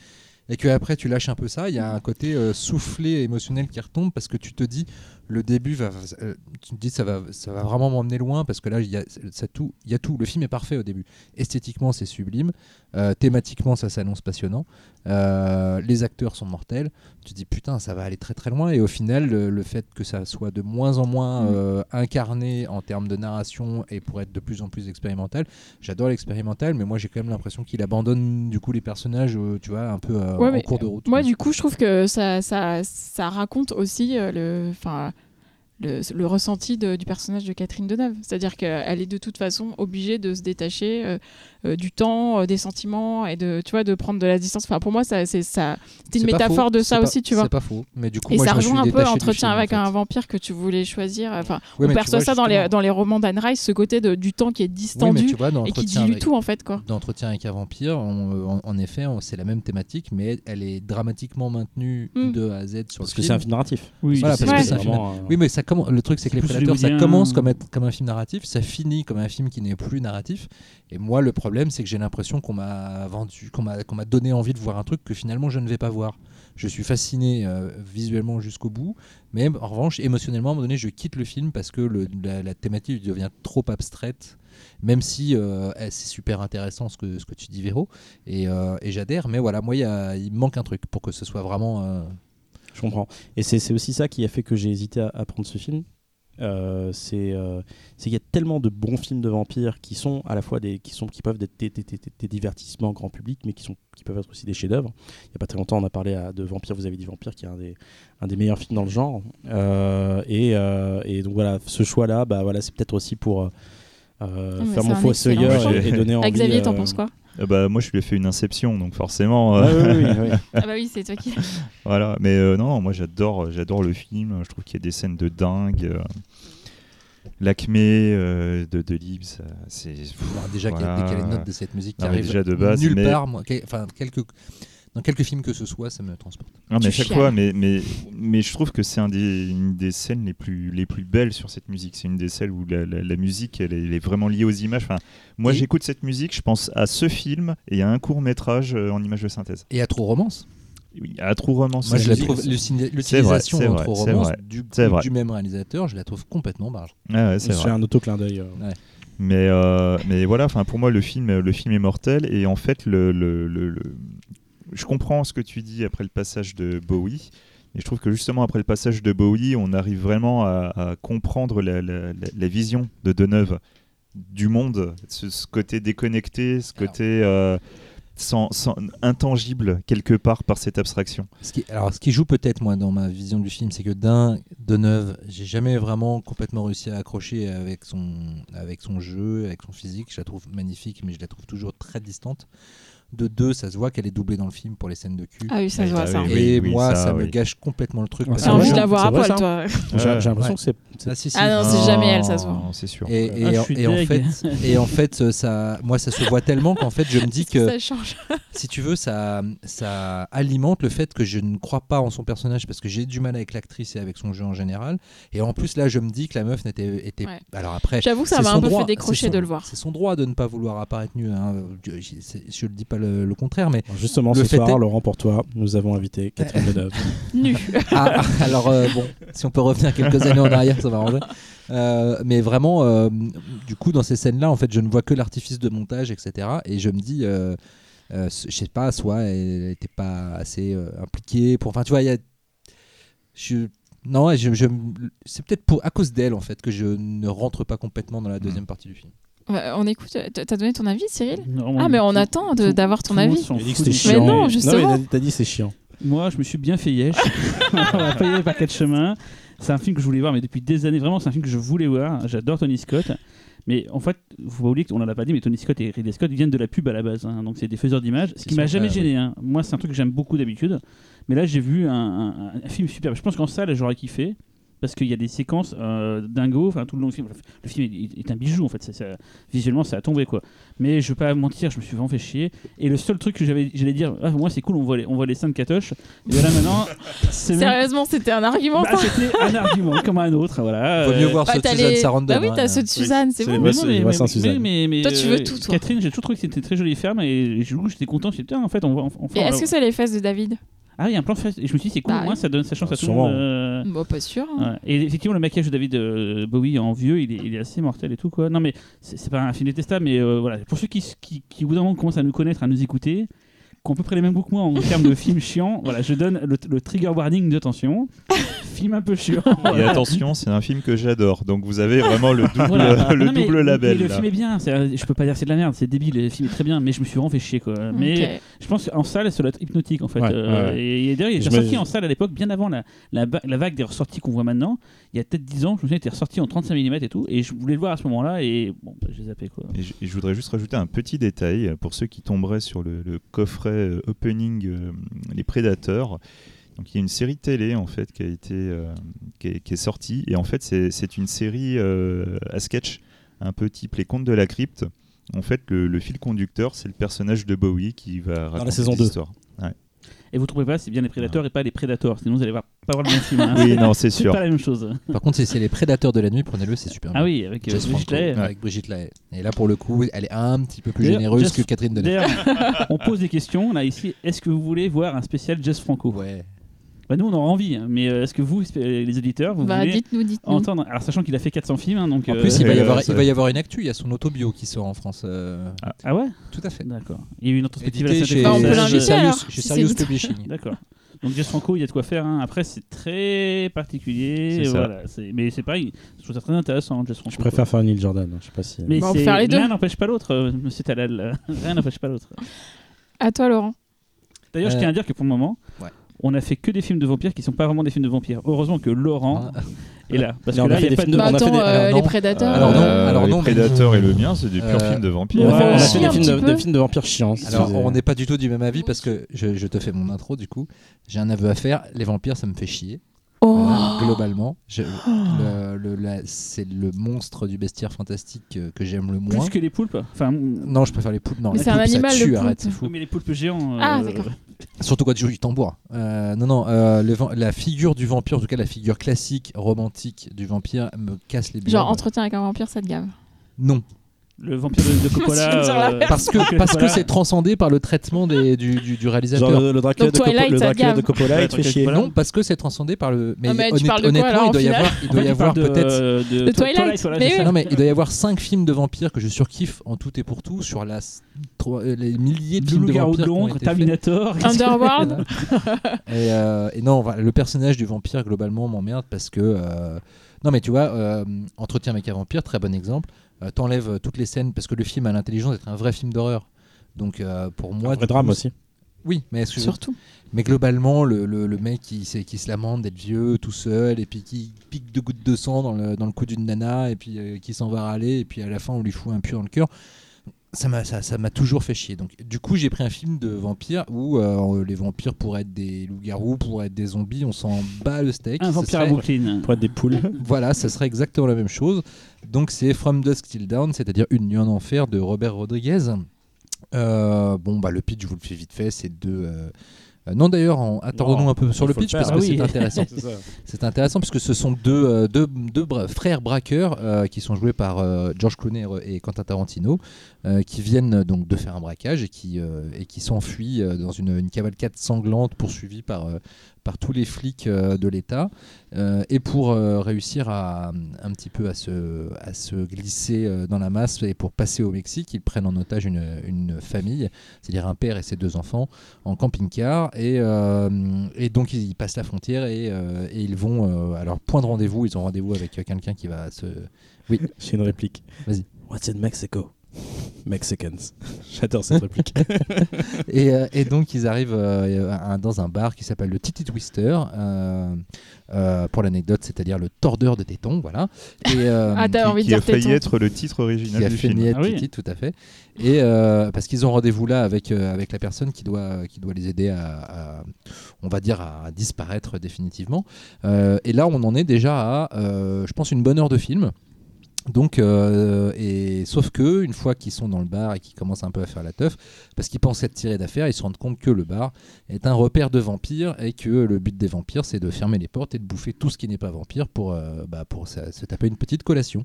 et que après tu lâches un peu ça, il y a un côté euh, soufflé émotionnel qui retombe parce que tu te dis le début va, euh, tu te dis ça va, ça va vraiment m'emmener loin parce que là il y a ça tout, il y a tout. Le film est parfait au début. Esthétiquement c'est sublime, Euh, thématiquement ça s'annonce passionnant, Euh, les acteurs sont mortels. Tu te dis putain ça va aller très très loin et au final le, le fait que ça soit de moins en moins Mm. euh, incarné en termes de narration et pour être de plus en plus expérimental, j'adore l'expérimental mais moi j'ai quand même l'impression qu'il abandonne du coup les personnages tu vois un peu Ouais, en cours de route. Moi, du coup, je trouve que ça, ça, ça raconte aussi le, enfin, le, le ressenti de- du personnage de Catherine Deneuve. C'est-à-dire qu'elle est de toute façon obligée de se détacher euh, euh, du temps, euh, des sentiments et de, tu vois, de prendre de la distance. Enfin, pour moi, ça, c'est ça. Une métaphore faux, de ça pas- aussi, tu vois. C'est pas faux. Mais du coup, Et moi, ça je rejoint un peu l'entretien en avec fait. un vampire que tu voulais choisir. Enfin, Oui, on perçoit vois, ça dans les, dans les romans d'Anne Rice, ce côté de, du temps qui est distendu vois, dans et qui Entretien dilue avec- tout en fait, quoi. d'entretien avec un vampire, on- en, en effet, c'est la même thématique, mais elle est dramatiquement maintenue Mm. de A à Z sur Parce le que film. c'est un film narratif. Oui, Voilà, c'est- parce que c'est un film- Oui, mais ça commence. Le truc, c'est que les prédateurs, ça commence comme, être- comme un film narratif, ça finit comme un film qui n'est plus narratif. Et moi, le problème, c'est que j'ai l'impression qu'on m'a vendu, qu'on m'a, qu'on m'a donné envie de voir un truc que finalement je ne vais pas voir. Je suis fasciné euh, visuellement jusqu'au bout, mais en revanche, émotionnellement, à un moment donné, je quitte le film parce que le- la, la thématique devient trop abstraite. Même si euh, eh, c'est super intéressant ce que, ce que tu dis, Véro, et, euh, et j'adhère, mais voilà, moi, il y a- il me manque un truc pour que ce soit vraiment. euh, Je comprends. Et c'est aussi ça qui a fait que j'ai hésité à, à prendre ce film. Euh, c'est euh, c'est qu'il y a tellement de bons films de vampires qui sont à la fois des qui sont qui peuvent être des, des- des- divertissements grand public mais qui sont qui peuvent être aussi des chefs-d'œuvre. Il y a pas très longtemps on a parlé à- de Vampire vous avez dit Vampire qui est un des un des meilleurs films dans le genre Euh, et, et donc voilà ce choix là bah voilà c'est peut-être aussi pour Ah, faire mon excellent et, et donner envie. Ah, Xavier, t'en penses quoi? Euh, bah, moi, je lui ai fait une inception, donc forcément. euh, ouais. Ah bah oui, c'est toi qui. Voilà, mais euh, non, non, moi j'adore, j'adore le film. Je trouve qu'il y a des scènes de dingue. euh. l'acmé euh, de, de Libs. C'est déjà, qu'il y a- Voilà. a les notes de cette musique qui Non, arrive déjà de base, nulle mais- part, moi, quel- enfin, quelques, dans quelques films que ce soit, ça me transporte. Non, mais à chaque fois, mais, mais, mais je trouve que c'est un des, une des scènes les plus, les plus belles sur cette musique. C'est une des celles où la, la- la musique, elle est, elle est vraiment liée aux images. Enfin, moi, Et- j'écoute cette musique, je pense à ce film et à un court métrage en images de synthèse. Et à trop romance. Oui, à True Romance. Moi, je la trouve l'utilisation trop c'est romance vrai. du, du même réalisateur, je la trouve complètement barge. Ouais, ouais, c'est un auto-clin d'œil. euh. Mais, euh, mais voilà, enfin pour moi le film, le film est mortel et en fait le, le- le- le- je comprends ce que tu dis après le passage de Bowie. Et je trouve que justement après le passage de Bowie, on arrive vraiment à, à comprendre la, la- la- la vision de Deneuve du monde, ce, ce côté déconnecté, ce Alors. côté euh, sans, sans- intangible quelque part par cette abstraction. Ce qui, alors, ce qui joue peut-être moi dans ma vision du film, c'est que d'un, Deneuve, j'ai jamais vraiment complètement réussi à accrocher avec son, avec son jeu, avec son physique. Je la trouve magnifique, mais je la trouve toujours très distante. De deux, ça se voit qu'elle est doublée dans le film pour les scènes de cul. Ah oui, ça se voit ça. oui, Et oui, moi, ça, ça, me gâche complètement le truc. Ah, J'ai envie de la voir à poil, toi. J'ai j'ai l'impression Ouais. que c'est. Ah, si, si. Ah non, c'est jamais elle, ça se voit. C'est sûr. Et, Ah, en- et fait, et en fait, euh, ça, moi, ça se voit tellement qu'en fait, je me dis que Ça change. si tu veux, ça, ça alimente le fait que je ne crois pas en son personnage parce que j'ai du mal avec l'actrice et avec son jeu en général. Et en plus, là, je me dis que la meuf n'était. Était... Ouais. Alors après. J'avoue que ça m'a un peu fait décrocher de le voir. C'est son droit de ne pas vouloir apparaître nu. hein. Je, ne dis pas le, le contraire, mais. Justement, Le ce fait soir, est- Laurent, pour toi, nous avons invité Catherine Deneuve. Nu. Ah, alors, euh, bon, si on peut revenir quelques années en arrière, ça va arranger. Euh, mais vraiment, euh, du coup, dans ces scènes-là, en fait, je ne vois que l'artifice de montage, etc. Et je me dis, euh, euh, je sais pas, soit elle n'était pas assez euh, impliquée pour. Enfin, tu vois, il y a. Je, non, je, je- c'est peut-être pour à cause d'elle en fait que je ne rentre pas complètement dans la deuxième partie du film. Ouais, On écoute. T'as t'as donné ton avis, Cyril? Non, Ah, mais on attend d'avoir ton avis. s'en Il a dit que c'était du- Mais chiant. non, justement. mais t'as dit c'est chiant. Moi, je me suis bien fait yesh. aller par quatre chemins. C'est un film que je voulais voir, mais depuis des années, vraiment, c'est un film que je voulais voir. J'adore Tony Scott. Mais en fait, pas oublier qu'on en a pas dit, mais Tony Scott et Ridley Scott viennent de la pub à la base. hein. donc c'est des faiseurs d'images. Ce qui m'a jamais gêné. hein. Moi, c'est un truc que j'aime beaucoup d'habitude. Mais là, j'ai vu un, un- un film super. Je pense qu'en salle, j'aurais kiffé. Parce qu'il y a des séquences euh, dingo, enfin tout le long du film. Le film est, est un bijou en fait, ça- visuellement ça a tombé quoi. Mais je vais pas mentir, je me suis vraiment fait chier. Et le seul truc que j'avais, j'allais dire, ah, moi c'est cool, on voit les, on voit les seins de Katoche. Et là maintenant, même- Sérieusement, c'était un argument. bah, c'était un argument comme un autre, voilà. Vaut mieux voir Bah, ceux de Suzanne les- Sarandon. Bah oui, hein. t'as ceux de Suzanne, c'est c'est bon. mais Toi, tu veux tout, toi. Catherine, j'ai toujours trouvé que c'était une très jolie femme et j'étais content. Je me suis dit, putain, en fait, on voit. on- on- Et est-ce que c'est les fesses de David? Ah, il y a un plan. Et je me suis dit, c'est cool, Bah au moins, oui. ça donne sa chance Ah, à tout le monde. euh, Bah, pas sûr. hein. Ouais. Et effectivement, le maquillage de David euh, Bowie en vieux, il est, il est assez mortel et tout quoi. Non mais c'est c'est pas un film détestable, mais euh, voilà. Pour ceux qui, qui, qui au bout d'un moment commencent à nous connaître, à nous écouter, qui ont à peu près les mêmes goûts que moi en termes de films chiants, voilà, je donne le, le trigger warning d'attention. film un peu chiant. Et attention, c'est un film que j'adore. Donc vous avez vraiment le double, Voilà. le Non, mais- double label. mais le là. film est bien, c'est- je peux pas dire c'est de la merde, c'est débile, le film est très bien, mais je me suis vraiment fait chier quoi. Mais je pense qu'en salle, ça doit être hypnotique en fait. Ouais, Euh, ouais. Et, et d'ailleurs, il me- ressorti en salle à l'époque, bien avant la, la, la vague des ressorties qu'on voit maintenant. Il y a peut-être 10 ans, je me souviens, il était ressorti en 35 mm et tout. Et je voulais le voir à ce moment-là, et bon, bah, j'ai zappé quoi. Et je, et je voudrais juste rajouter un petit détail pour ceux qui tomberaient sur le, le coffret euh, opening euh, Les Prédateurs. Donc il y a une série télé en fait qui a été euh, qui, est, qui est sortie et en fait c'est c'est une série euh, à sketch un peu type Les Contes de la Crypte. En fait le, le fil conducteur c'est le personnage de Bowie qui va raconter saison cette 2. histoire. Et vous trouvez pas, c'est bien les prédateurs et pas les prédateurs, sinon vous allez voir, pas voir le même film. hein. Oui non c'est c'est sûr. pas la même chose. Par contre, si c'est les prédateurs de la nuit, prenez-le, c'est super. Ah bien. oui, avec euh, Brigitte Lahaie. avec Brigitte. Et là, pour le coup, elle est un petit peu plus D'ailleurs, généreuse Jess- que Catherine Deneuve. D'ailleurs, on pose des questions là ici. Est-ce que vous voulez voir un spécial Jess Franco? Ouais. Bah, Nous, on aura envie, hein, mais euh, est-ce que vous, euh, les auditeurs, vous Bah, voulez dites-nous, dites-nous. entendre Alors, sachant qu'il a fait 400 films, hein, donc. En euh, plus, il va, y avoir, il va y avoir une actu. Il y a son autobio qui sort en France. euh, Ah ouais? Tout à fait. D'accord. Il y a eu une rétrospective à la Édité chez, Bah, on peut française. l'inviter, chez alors, Sirius, chez si Sirius c'est- Publishing. D'accord. Donc Jess Franco, il y a de quoi faire. hein. Après, c'est très particulier. C'est ça. Voilà, c'est- mais c'est pareil. Je trouve ça très intéressant, Jess Franco. Je préfère faire Neil Jordan. hein, Je sais pas si. Mais Bah, on peut c'est- faire les deux. l'un n'empêche pas l'autre, euh, monsieur Talal. Rien n'empêche pas l'autre. À toi, Laurent. D'ailleurs, je Euh, tiens à dire que pour le moment, ouais. On a fait que des films de vampires qui sont pas vraiment des films de vampires. Heureusement que Laurent Ah. est là. Parce Non, que on a là, fait il y a des pas films de. Bah, on a fait attends, des- euh, alors les non. prédateurs. Alors non, alors les non, mais- Prédateurs et le mien c'est des purs Euh, films de vampires. On a fait, on a si, fait des films de, peu. des films de vampires chiants. Alors, on n'est pas du tout du même avis parce que je, je te fais mon intro du coup. J'ai un aveu à faire. Les vampires, ça me fait chier. Oh. Voilà, globalement. Le- le- la- c'est le monstre du bestiaire fantastique que, j'aime le moins. Plus que les poulpes. Enfin, Non, je préfère les poulpes. Non, Mais c'est un ça animal, le tue, poulpe. arrête, c'est fou. mais les poulpes géants. Ah, euh, d'accord. Surtout quand tu joues du tambour. Euh, non, non, euh, le la figure du vampire, en tout cas la figure classique, romantique du vampire, me casse les bières. Genre, entretien avec un vampire, ça te gave? Non, Le vampire de, de Coppola. Euh, parce que Coppola. parce que c'est transcendé par le traitement des, du, du, du réalisateur. Genre le, le Dracula, Donc de, Coppo- Twilight, le ça Dracula gave. de Coppola, il te fait chier. Non, parce que c'est transcendé par le. Mais Ah, mais quoi, honnêtement, alors, il doit y avoir, il doit y avoir peut-être. de, Twilight, mais oui. Non mais il doit y avoir 5 films de vampires que je surkiffe en tout et pour tout sur la, trois- euh, les milliers de films de vampires Londres. Terminator. Underworld et, euh, et non, le personnage du vampire globalement m'emmerde parce que non mais tu vois, Entretien avec un vampire, très bon exemple. Euh, T'enlèves euh, toutes les scènes parce que le film a l'intelligence d'être un vrai film d'horreur. Donc euh, pour moi, Un vrai drame coup, aussi. Oui, mais Surtout. Mais globalement, le, le- le mec qui, qui se lamente d'être vieux, tout seul, et puis qui pique deux gouttes de sang dans le, dans le cou d'une nana, et puis euh, qui s'en va râler, et puis à la fin on lui fout un pieu dans le cœur. Ça m'a ça, toujours fait chier. Donc du coup j'ai pris un film de vampires où euh, les vampires pourraient être des loups-garous, pourraient être des zombies, on s'en bat le steak. Un vampire à Brooklyn. Pour être des poules. voilà, ça serait exactement la même chose. Donc c'est From Dusk Till Dawn, c'est-à-dire Une nuit en enfer de Robert Rodriguez. Euh, bon, bah le pitch, je vous le fais vite fait, c'est deux. euh, non d'ailleurs, en- Non, un peu sur le pitch parce Ah que oui. c'est intéressant. C'est intéressant parce que ce sont deux, euh, deux, deux bra- frères braqueurs euh, qui sont joués par euh, George Clooney et Quentin Tarantino euh, qui viennent euh, donc de faire un braquage et qui, euh, et qui s'enfuient euh, dans une, une cavalcade sanglante poursuivie par, euh, par tous les flics euh, de l'État euh, et pour euh, réussir à un petit peu à se, à se glisser dans la masse et pour passer au Mexique, ils prennent en otage une, une famille, c'est-à-dire un père et ses deux enfants en camping-car et, et donc ils passent la frontière et, et ils vont à leur point de rendez-vous, ils ont rendez-vous avec quelqu'un qui va se... J'ai une réplique. Vas-y. What's in Mexico? Mexicans. J'adore cette réplique. Et, euh, et donc ils arrivent euh, à- dans un bar qui s'appelle le Titty Twister, euh, euh, pour l'anecdote, c'est-à-dire le tordeur de tétons, voilà. Et, euh, Ah, t'as qui, envie de qui a dire failli téton. être le titre original qui a du fait film. niette Ah oui. Titi, tout à fait. Et euh, parce qu'ils ont rendez-vous là avec, euh, avec la personne qui doit, qui doit les aider à, à- on va dire, à disparaître définitivement. Euh, et là, on en est déjà à, euh, je pense, une bonne heure de film. Donc, euh, et sauf que une fois qu'ils sont dans le bar et qu'ils commencent un peu à faire la teuf, parce qu'ils pensent être tirés d'affaire, ils se rendent compte que le bar est un repère de vampires et que le but des vampires, c'est de fermer les portes et de bouffer tout ce qui n'est pas vampire pour, euh, bah, se, taper une petite collation.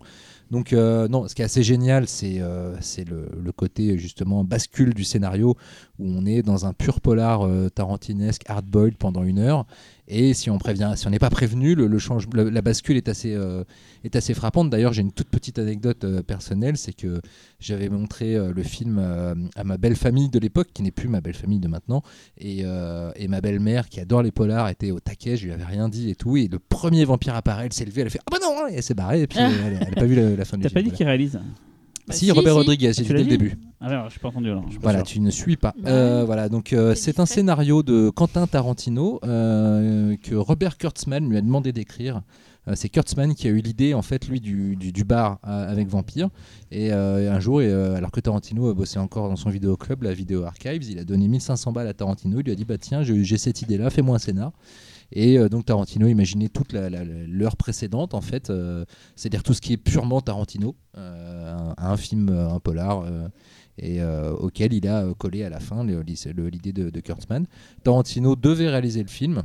Donc, euh, non, ce qui est assez génial, c'est le, côté justement bascule du scénario où on est dans un pur polar tarantinesque, hard-boiled pendant une heure. Et si on prévient, si on n'est pas prévenu, le, le change, le- la bascule est assez, euh, est assez frappante. D'ailleurs, j'ai une toute petite anecdote euh, personnelle, c'est que j'avais montré euh, le film à ma belle famille de l'époque, qui n'est plus ma belle famille de maintenant, et, et ma belle-mère qui adore les polars était au taquet, je lui avais rien dit et tout, et le premier vampire apparaît, elle s'est levée, elle a fait ah bah non, et elle s'est barrée, et puis elle, elle a pas vu la, la fin du T'as film. pas dit voilà. qui réalise? Bah, Si, si, Robert si. Rodriguez, j'ai Tu dit l'as dès le début. Ah ouais, je suis pas entendu alors. je suis pas Voilà, sûr. tu ne suis pas. Bah, Euh, voilà, donc euh, c'est un scénario de Quentin Tarantino euh, que Robert Kurtzman lui a demandé d'écrire. C'est Kurtzman qui a eu l'idée en fait lui du, du, du bar euh, avec Vampire et euh, un jour et, euh, alors que Tarantino euh, bossait encore dans son vidéo club la vidéo archives il a donné 1500 balles à Tarantino il lui a dit bah tiens j'ai cette idée là fais-moi un scénar et euh, donc Tarantino imaginait toute l'heure précédente en fait euh, c'est-à-dire tout ce qui est purement Tarantino euh, un, film un polar et auquel il a collé à la fin l'idée de, Kurtzman. Tarantino devait réaliser le film.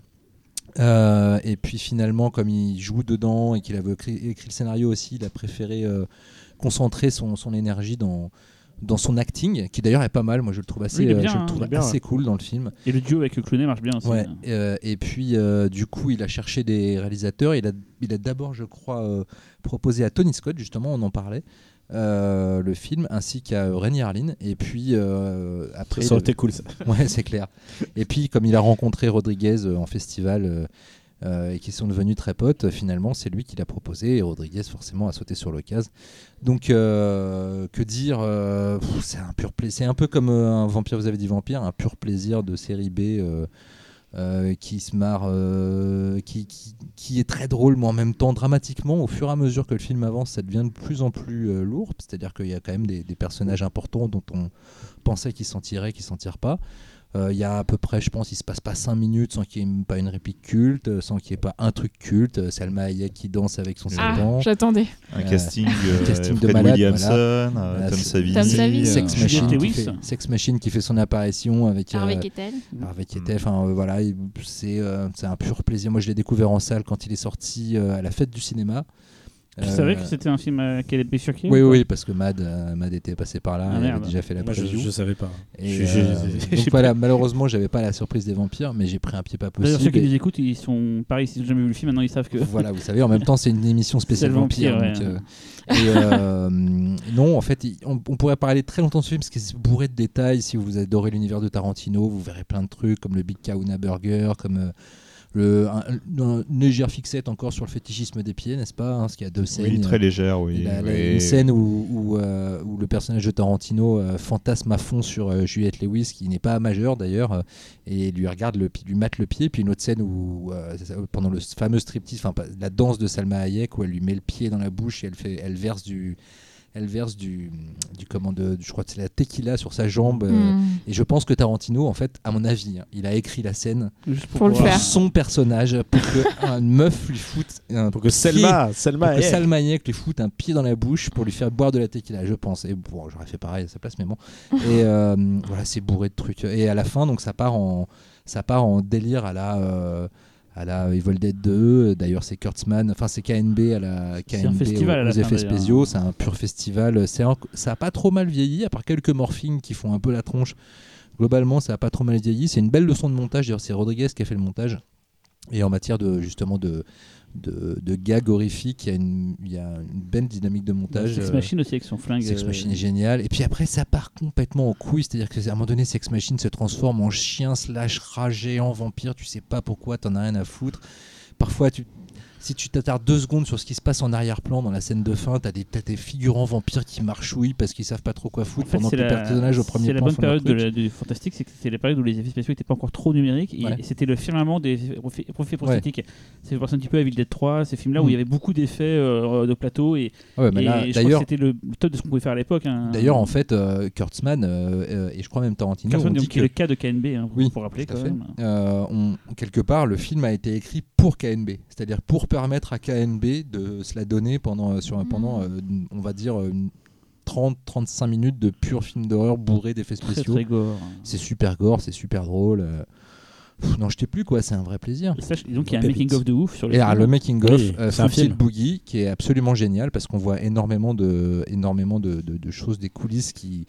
Et puis finalement, comme il joue dedans et qu'il avait écrit, le scénario aussi, il a préféré concentrer son énergie dans, dans son acting, qui d'ailleurs est pas mal. Moi, je le trouve assez, Oui, euh, bien, je le hein, trouve bien, assez cool dans le film. Et le duo avec Clooney marche bien aussi. Ouais, euh, et puis euh, du coup, il a cherché des réalisateurs. Il a, il a d'abord, je crois, euh, proposé à Tony Scott, justement, on en parlait, euh, le film, ainsi qu'à Rennie Harlin. Et puis euh, après, Ça aurait été cool ça. ouais, c'est clair. Et puis, comme il a rencontré Rodriguez euh, en festival. Euh, et qui sont devenus très potes, finalement c'est lui qui l'a proposé et Rodriguez forcément a sauté sur l'occasion. Donc euh, que dire euh, C'est un pur plaisir. C'est un peu comme un vampire, vous avez dit vampire, un pur plaisir de série B qui se marre, qui, est très drôle, mais en même temps dramatiquement, au fur et à mesure que le film avance, ça devient de plus en plus lourd. C'est-à-dire qu'il y a quand même des, des personnages importants dont on pensait qu'ils s'en tiraient, qu'ils s'en tirent pas. Euh, Il y a à peu près, je pense, il se passe pas 5 minutes sans qu'il n'y ait pas une réplique culte, euh, sans qu'il n'y ait pas un truc culte. Euh, Salma Hayek qui danse avec son Ah, serpent. j'attendais. Un Euh, casting, un casting de malade, Williamson, voilà. Tom Savini. Tom Savini. Sex Machine, qui fait, Sex Machine qui fait son apparition avec Harvey Keitel. Harvey Keitel. Enfin euh, voilà, il- c'est euh, c'est un pur plaisir. Moi je l'ai découvert en salle quand il est sorti euh, à la fête du cinéma. Tu Euh, savais que c'était un film euh, qui allait bifurquer Oui, oui, parce que Mad, euh, Mad était passé par là, Ah, il avait déjà fait la Moi, je, preview. je savais pas. Et, Je- je- euh, je- donc voilà, malheureusement, j'avais pas la surprise des vampires, mais j'ai pris un pied pas D'ailleurs, ceux possible. qui et- nous écoutent, ils sont pareil, s'ils n'ont jamais vu le film, maintenant ils savent que. voilà, vous savez, en même temps, c'est une émission spéciale vampire. vampire, donc, ouais. euh, et, euh, non, en fait, on, on pourrait parler très longtemps de ce film parce que c'est bourré de détails. Si vous adorez l'univers de Tarantino, vous verrez plein de trucs comme le Big Kahuna Burger, comme euh, le, un- un- une légère fixette encore sur le fétichisme des pieds, n'est-ce pas hein, Parce qu'il y a deux scènes. Oui, très légère, oui. La- la- oui. Une scène où, où, euh, où le personnage de Tarantino euh, fantasme à fond sur euh, Juliette Lewis, qui n'est pas majeure d'ailleurs, et lui regarde le, lui mate le pied. Puis une autre scène où, pendant le fameux striptease, la danse de Salma Hayek, où elle lui met le pied dans la bouche et elle, fait, elle verse du. Elle verse du, du comment de, je crois que c'est la tequila sur sa jambe. euh, Hmm. Et je pense que Tarantino, en fait, à mon avis, hein, il a écrit la scène Juste Pour le faire. son personnage, pour que une meuf lui foute un Pour que pied Selma, Selma, pour que. Salma Hayek lui foute un pied dans la bouche pour lui faire boire de la tequila, je pense. Et bon, j'aurais fait pareil à sa place, mais bon. Et euh, voilà, c'est bourré de trucs. Et à la fin, donc ça part en, ça part en délire à la, euh, à la Evil Dead 2. D'ailleurs, c'est Kurtzman, enfin c'est KNB à la C'est KNB un festival aux, à la aux effets spéciaux. C'est un pur festival. C'est ça a pas trop mal vieilli, à part quelques morphines qui font un peu la tronche. Globalement, ça a pas trop mal vieilli. C'est une belle leçon de montage. D'ailleurs, c'est Rodriguez qui a fait le montage. Et en matière de justement de de, de gags horrifiques, il y, a une, il y a une belle dynamique de montage. Sex euh, Machine aussi avec son flingue. Sex euh, Machine est génial. Et puis après, ça part complètement en couille. C'est-à-dire qu'à un moment donné, Sex Machine se transforme en chien slash rat géant vampire. Tu sais pas pourquoi, t'en as rien à foutre. Parfois, tu, si tu t'attardes deux secondes sur ce qui se passe en arrière-plan dans la scène de fin, t'as des, t'as des figurants vampires qui marchouillent parce qu'ils savent pas trop quoi En foutre fait, pendant que les personnages au premier c'est la plan bonne font période de la- du fantastique, c'est que c'était la période où les effets spéciaux n'étaient pas encore trop numériques et, Ouais. et c'était le firmament des effets prosthétiques. C'est un petit peu à Evil Dead 3, ces films-là où Mm. il y avait beaucoup d'effets euh, de plateau et, Ouais, je crois que d'ailleurs, c'était le le top de ce qu'on pouvait faire à l'époque. hein. d'ailleurs, en fait, euh, Kurtzman euh, et je crois même Tarantino ont dit donc, qui est que le cas de KNB, hein, Oui, pour rappeler quand même. On- quelque part, le film a été écrit pour KNB, c'est-à-dire pour permettre à KNB de se la donner pendant, sur, Mm. pendant euh, on va dire, une 30-35 minutes de pur film d'horreur bourré d'effets spéciaux. très gore. C'est super gore, c'est super drôle. euh. Pff, non, je t'ai plus quoi, c'est un vrai plaisir. Et ça, donc il y a un Pépite. making of de ouf sur le Et alors, film. le making of, Oui, euh, c'est un film. Boogie, qui est absolument génial parce qu'on voit énormément de, énormément de, de- de choses, des coulisses qui,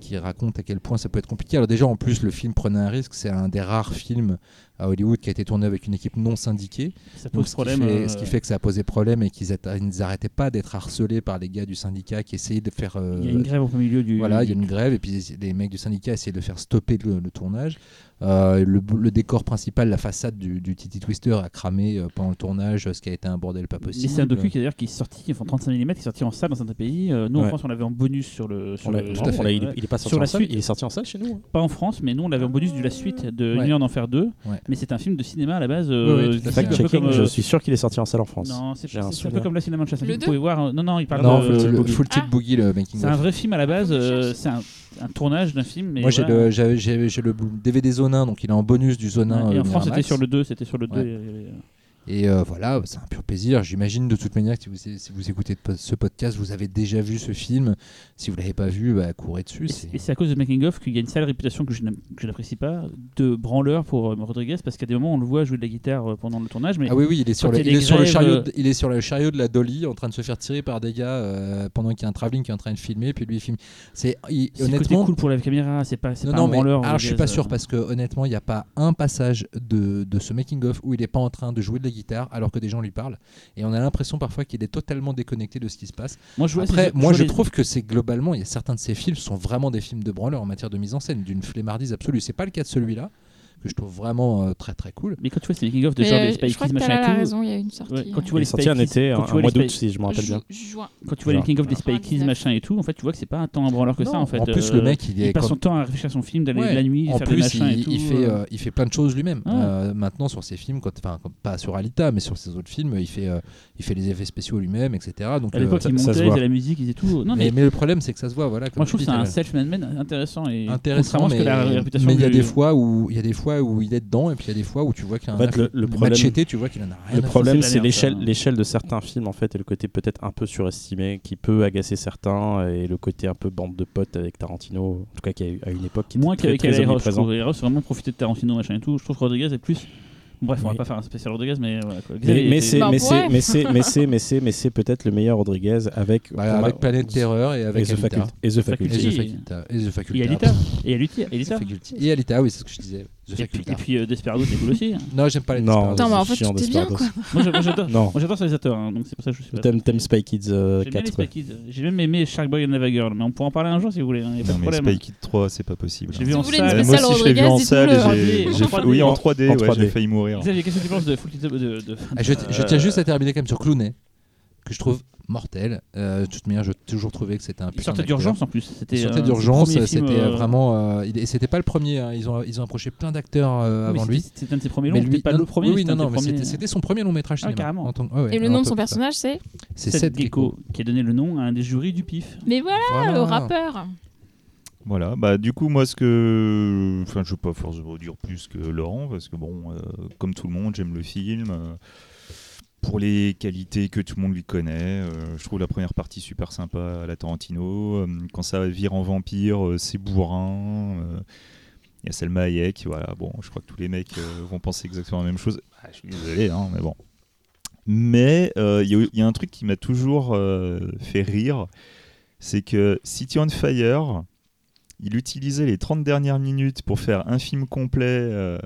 qui racontent à quel point ça peut être compliqué. Alors déjà, en plus, le film prenait un risque. C'est un des rares films à Hollywood qui a été tourné avec une équipe non syndiquée. ça Donc, pose qui problème. fait, euh, ce qui fait que ça a posé problème et qu'ils n'arrêtaient pas d'être harcelés par les gars du syndicat qui essayaient de faire... euh, Il y a une grève au milieu du. voilà, il y a une grève et puis les mecs du syndicat essayaient de faire stopper le, le tournage. Euh, le, le décor principal, la façade du, du Titi Twister a cramé euh, pendant le tournage, ce qui a été un bordel pas possible. C'est un docu qui d'ailleurs qui est sorti, enfin 35 mm, qui est sorti en salle dans certains pays. Euh, nous en. France, on l'avait en bonus sur le. Sur le- tout à fait. il, est pas sorti Sur en la salle. suite. Il est sorti en salle chez nous. hein. Pas en France, mais nous on l'avait en bonus de la suite de Ouais. Une heure d'enfer 2. Ouais. Mais c'est un film de cinéma à la base. Oui, oui, euh, tout à qui fait. est un Fact peu checking, comme, je euh, suis sûr qu'il est sorti en salle en France. Non, c'est un un peu comme la cinéma de chasse. Le Vous pouvez voir. euh, Non, non, il parle Non, de. le, le Boogie. Full Tilt Ah. Boogie, le making C'est un vrai film à la base. euh, c'est un, un tournage d'un film. Mais Moi, j'ai voilà. le, j'ai, j'ai le DVD Zonin, donc il est en bonus du Zonin. Ouais, et euh, en France, c'était sur le 2. C'était sur le 2. Ouais. Et euh, voilà, c'est un pur plaisir. J'imagine de toute manière que si vous, si vous écoutez ce podcast, vous avez déjà vu ce film. Si vous l'avez pas vu, bah, courez dessus. Et c'est- à cause de Making of qu'il y a une sale réputation que je n'apprécie pas de branleur pour euh, Rodriguez parce qu'à des moments on le voit jouer de la guitare euh, pendant le tournage mais Ah oui, oui, il est sur, le, il est sur chariot, de- il est sur le chariot de la Dolly en train de se faire tirer par des gars euh, pendant qu'il y a un travelling qui est en train de filmer, puis lui il filme. C'est honnêtement. cool pour la caméra c'est pas Non, pas non, un mais branleur alors, je suis pas sûr parce que honnêtement, il n'y a pas un passage de, de ce making-of où il n'est pas en train de jouer de la guitare alors que des gens lui parlent. Et on a l'impression parfois qu'il est totalement déconnecté de ce qui se passe. moi je vois Après, moi je les- trouve que c'est globalement, il y a certains de ces films sont vraiment des films de branleurs en matière de mise en scène, d'une flemmardise absolue. C'est pas le cas de celui-là, que je trouve vraiment euh, très très cool. Mais quand tu vois ces making of de Mais, genre euh, des je crois Spy que Kids, t'as machin la et tout. raison, il y a une sortie. Ouais, quand tu vois est les Spy en été, un mois d'août, si je me rappelle bien. Quand tu vois les Genre. making of des Spy Kids, 99. machin et tout, en fait, tu vois que c'est pas un temps branleur que ça, en fait. en plus, Euh, le mec, il passe son temps à réfléchir à son film, d'aller la nuit, En faire des plus, machins et il, tout. il fait, euh. il fait plein de choses lui-même. Euh, maintenant, sur ses films, quand, enfin, pas sur Alita, mais sur ses autres films, il fait, il fait les effets spéciaux lui-même, etc. Donc, À l'époque, il ça- ça se montait, il voit. faisait la musique, il faisait tout. Non, mais, le problème, c'est que ça se voit. Voilà, moi, je trouve que c'est un t'as- self-made man intéressant et intéressant, contrairement à ce mais que la réputation mais il y a des fois où il y a des fois où il est dedans, et puis il y a des fois où tu vois qu'il a En un fait, le- le problème- Machete, tu vois qu'il en a rien Le problème, c'est merde, l'échelle, de certains films en fait, et le côté peut-être un peu surestimé, qui peut agacer certains, et le côté un peu bande de potes avec Tarantino, en tout cas qui a eu- à une époque qui Moins était très, qu'avec très Eros, je vraiment profité de Tarantino, machin et tout. Je trouve que Rodriguez est plus. Bref, on va Oui. pas faire un spécial Rodriguez, mais voilà. quoi. Mais, c'est, Bah, mais, c'est, mais c'est, mais c'est, mais c'est, mais c'est peut-être le meilleur Rodriguez avec, Bah, avec Planète Terreur et et avec The Alita. Faculty. Et The Faculty. Et The Faculty. Et The Faculta. Et Alita. Et Alita. The Alita. Faculty. Et Alita, oui, c'est ce que je disais. Et puis, et puis euh, Desperado, c'est cool aussi. Non, j'aime pas les Non, Desperados. Attends, mais en fait, tout est bien, quoi. Moi, j'a- moi, j'adore. Non, Moi, j'adore ce réalisateur, hein, donc c'est pour ça que je suis pas. t'aimes, Spy Kids euh, J'aime bien les 4. Spy ouais. Kids. J'ai même aimé Shark Boy and Lava Girl, mais on pourra en parler un jour si vous voulez. hein, y a pas Non, de mais problème. Spy Kid 3, c'est pas possible. J'ai vu hein. en voulez une salle. Spéciale moi aussi, je l'ai vu en Rodriguez, salle. dites-nous-le. et j'ai- En j'ai- 3D. Oui, en 3D, En ouais, 3D. j'ai failli mourir. Xavier, qu'est-ce que tu penses de Full Kids Ah, je, tiens juste à terminer quand même sur Clooney, que je trouve mortel. Euh, de toute manière, j'ai toujours trouvé que c'était un Il putain sortait d'acteur. d'urgence en plus. C'était Il sortait euh, d'urgence, c'était euh, vraiment. euh, il- et c'était pas le premier. hein, Ils ont ils ont approché plein d'acteurs euh, avant lui. C'était un de ses premiers Mais longs. lui, C'était pas non, le premier. oui, non, non, mais c'était son premier long métrage Ah, cinéma. carrément. En tant- ouais, ouais, Et le nom de son personnage, c'est C'est Seth Gecko. Qui a donné le nom à un des jurys du PIF. Mais voilà, Voilà. le rappeur. Voilà, bah du coup moi ce que, enfin je veux pas forcément dire plus que Laurent parce que bon, euh, comme tout le monde j'aime le film. Pour les qualités que tout le monde lui connaît, euh, je trouve la première partie super sympa à la Tarantino. euh, quand ça vire en vampire, euh, c'est bourrin. Il y a Selma Hayek, voilà. Bon, je crois que tous les mecs vont penser exactement la même chose. Ah, je suis désolé, hein, mais bon. Mais il y, y a un truc qui m'a toujours fait rire, c'est que City on Fire, il utilisait les 30 dernières minutes pour faire un film complet,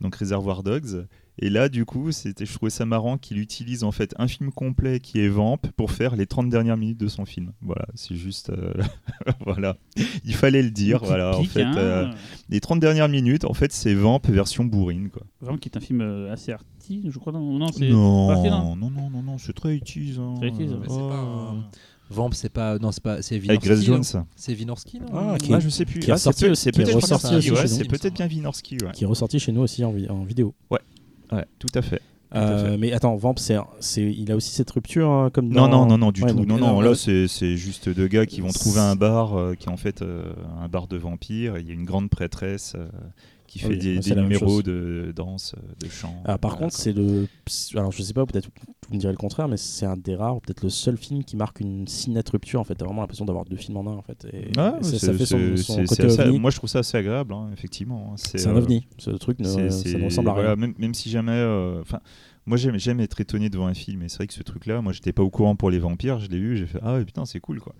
donc Reservoir Dogs. Et là, du coup, c'était, je trouvais ça marrant qu'il utilise en fait un film complet qui est Vamp pour faire les 30 dernières minutes de son film. Voilà, c'est juste. euh, voilà. Il fallait le dire. Qui Voilà, en fait. hein. euh, les 30 dernières minutes, en fait, c'est Vamp version bourrine, quoi. Vraiment, qui est un film euh, assez arty, je crois. Non, non c'est. Non, non, non, non, non, non, c'est très utile. Hein. Très Oh. pas Vamp, c'est pas. Non, c'est pas. C'est Avec. Grace Jones. C'est Wynorski, non Ah, qui- Ah, je sais plus. qui est Ah, c'est ressorti peut- c'est peut-être ressorti ouais, c'est bien Wynorski, ouais. Qui est ressorti chez nous aussi en, vi- en vidéo. Ouais, tout à fait. Euh, mais attends, Vamp, c'est, c'est, il a aussi cette rupture hein, comme Non, dans- non, non, non, du Ouais, tout. donc, Non, non, euh, là, c'est c'est juste deux gars qui vont trouver un bar euh, qui est en fait euh, un bar de vampires. Il y a une grande prêtresse euh, qui fait Oui, des, numéros de danse, euh, de chant. Ah, par Voilà, contre, c'est le. Alors, je sais pas, peut-être vous me direz le contraire, mais c'est un des rares, peut-être le seul film qui marque une si nette rupture. En fait, t'as vraiment l'impression d'avoir deux films en un. En fait, et, et ça, fait son, côté c'est assez- ovni. Moi, je trouve ça assez agréable, hein, effectivement. C'est un euh, ovni. Ce truc, ne, ça ne ressemble à rien. voilà, même, même si jamais. euh, Enfin, moi, j'aime être étonné devant un film. Et c'est vrai que ce truc-là, moi, j'étais pas au courant pour les vampires. Je l'ai vu, j'ai fait Ah putain, c'est cool, quoi.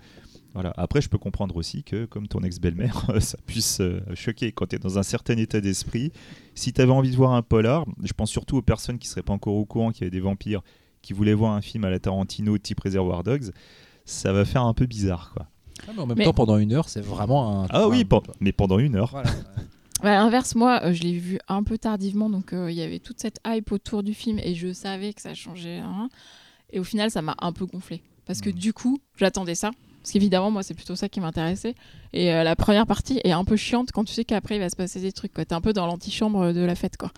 Voilà. Après, je peux comprendre aussi que, comme ton ex-belle-mère, ça puisse euh, choquer quand tu es dans un certain état d'esprit. Si tu avais envie de voir un polar, je pense surtout aux personnes qui seraient pas encore au courant qu'il y avait des vampires, qui voulaient voir un film à la Tarantino type Reservoir Dogs, ça va faire un peu bizarre, quoi. Ah, mais en même Mais- temps, pendant une heure, c'est vraiment un. Ah oui, un- mais pendant une heure. Voilà. Bah, à l'inverse, moi, euh, je l'ai vu un peu tardivement, donc euh, il y avait toute cette hype autour du film et je savais que ça changeait. hein. et au final, ça m'a un peu gonflé. Parce que Mm. du coup, j'attendais ça. Parce qu'évidemment, moi, c'est plutôt ça qui m'intéressait. Et euh, la première partie est un peu chiante quand tu sais qu'après, il va se passer des trucs. T'es un peu dans l'antichambre de la fête, quoi.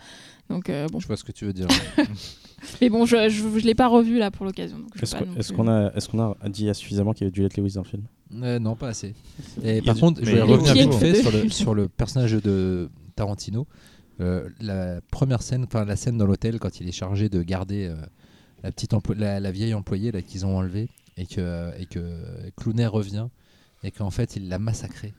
Donc, euh, bon. Je vois ce que tu veux dire. Mais bon, je, je, je l'ai pas revu là pour l'occasion. Est-ce qu'on a, est-ce qu'on a dit suffisamment qu'il y avait Juliette Lewis dans le film? Euh, non, pas assez. Et par du- contre, je mais a revenir du- vite fait sur le, sur le personnage de Tarantino. Euh, la première scène, enfin la scène dans l'hôtel quand il est chargé de garder euh, la petite la, la vieille employée là qu'ils ont enlevée et que et que Clooney revient et qu'en fait il l'a massacrée.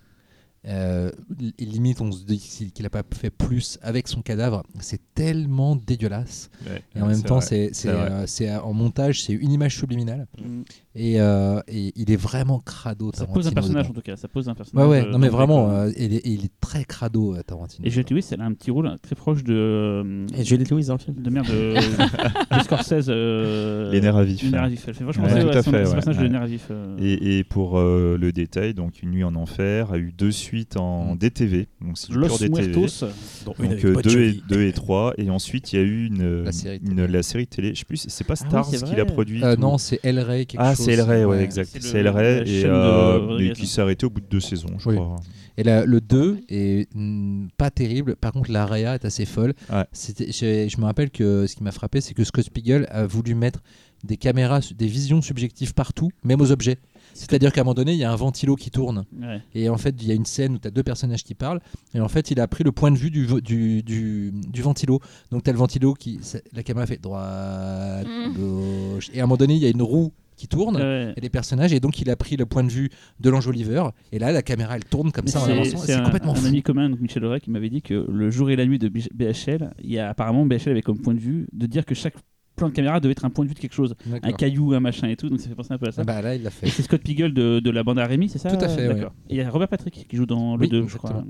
Euh, et limite on se dit qu'il qu'il a pas fait plus avec son cadavre. C'est tellement dégueulasse. Ouais, Et en même temps, c'est euh, c'est, euh, en montage, c'est une image subliminale. Mm. Et, euh, et il est vraiment crado. Ça pose un personnage dedans. en tout cas. Ça pose un Ouais, personnage. ouais, euh, non mais le vraiment, euh, il, est, il est très crado, euh, Tarantino. Et Juliette Lewis, elle a un petit rôle euh, très proche de. euh, Et Juliette Lewis dans le film de merde de, de Scorsese. Euh, Les nerfs à vif. Les nerfs à vif. Elle fait vachement Ouais, tout à fait, ouais, personnage de ouais. nerfs à vif. euh. Et, et pour euh, le détail, donc Une nuit en enfer a eu deux suites ensuite en DTV, donc c'est Los DTV. Muertos. Donc, une Donc avec 2 Bon et, Jovi. deux et 3 et ensuite il y a eu une, La série une- télé. la série télé je sais plus c'est pas Ah oui, Stars qui l'a produit Euh, non, c'est El Rey quelque ah c'est El Rey ouais, exact C'est El Rey et, euh, qui s'est arrêté au bout de deux saisons je Oui. crois Et la- le 2 est mm, pas terrible. Par contre, la réa est assez folle. Ouais. Je, je me rappelle que ce qui m'a frappé, c'est que Scott Spiegel a voulu mettre des caméras, des visions subjectives partout, même aux objets. C'est-à-dire qu'à un moment donné, il y a un ventilo qui tourne. Ouais. Et en fait, il y a une scène où tu as deux personnages qui parlent. Et en fait, il a pris le point de vue du, du, du, du ventilo. Donc, tu as le ventilo qui. La caméra fait droite, Mm. gauche. Et à un moment donné, il y a une roue qui tourne. Ouais. Et les personnages, et donc il a pris le point de vue de l'enjoliveur, et là la caméra elle tourne comme Mais ça en c'est- avançant, c'est c'est un, complètement un fou. ami commun, donc Michel Aurec, qui m'avait dit que le jour et la nuit de BHL, il y a apparemment BHL avait comme point de vue de dire que chaque plan de caméra devait être un point de vue de quelque chose, un caillou, un machin et tout, donc ça fait penser un peu à ça. Ah bah là il l'a fait. Et c'est Scott Piegel de, de la bande à Rémi, c'est ça Tout à fait, D'accord. Et il y a Robert Patrick qui joue dans le Oui, 2, je crois.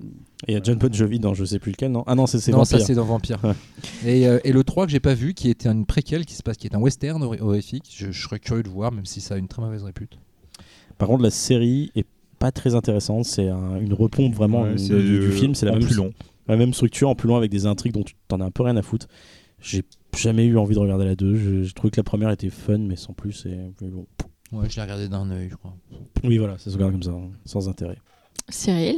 Et il y a John Jovi dans je sais plus lequel, non? Ah non, c'est c'est non, ça Vampire. c'est dans Vampire. Ouais. et, euh, et le 3 que j'ai pas vu, qui était une préquelle qui se passe, qui est un western hor- horrifique, je, je serais curieux de voir, même si ça a une très mauvaise répute. Par contre, la série est pas très intéressante. C'est un- une repompe vraiment Ouais, de- c'est, du, du film. C'est la même, long la même structure, en plus loin avec des intrigues dont tu t'en as un peu rien à foutre. J'ai jamais eu envie de regarder la 2. Je, je trouvais que la première était fun, mais sans plus. Et, mais bon. Ouais, je l'ai regardé d'un œil, je crois. Oui, voilà, ça se regarde comme ça, hein, sans intérêt. Cyril?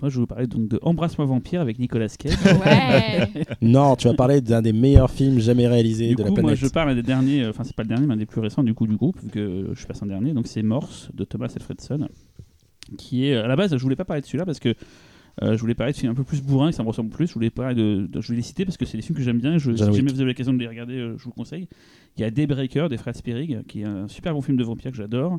Moi, je vais vous parler donc de Embrasse-moi vampire avec Nicolas Cage. Ouais non, tu vas parler d'un des meilleurs films jamais réalisés du de coup, la moi, planète. je parle des derniers, euh, enfin, c'est pas le dernier, mais un des plus récents du coup du groupe, vu que je passe un dernier. Donc, c'est Morse de Thomas Alfredson, qui est à la base, je voulais pas parler de celui-là parce que euh, je voulais parler de films un peu plus bourrins, que ça me ressemble plus. Je voulais parler de, de- je vais les citer parce que c'est des films que j'aime bien. Je, si jamais vous avez l'occasion de les regarder, euh, je vous le conseille. Il y a Daybreaker des frères Sperig, qui est un super bon film de vampire que j'adore.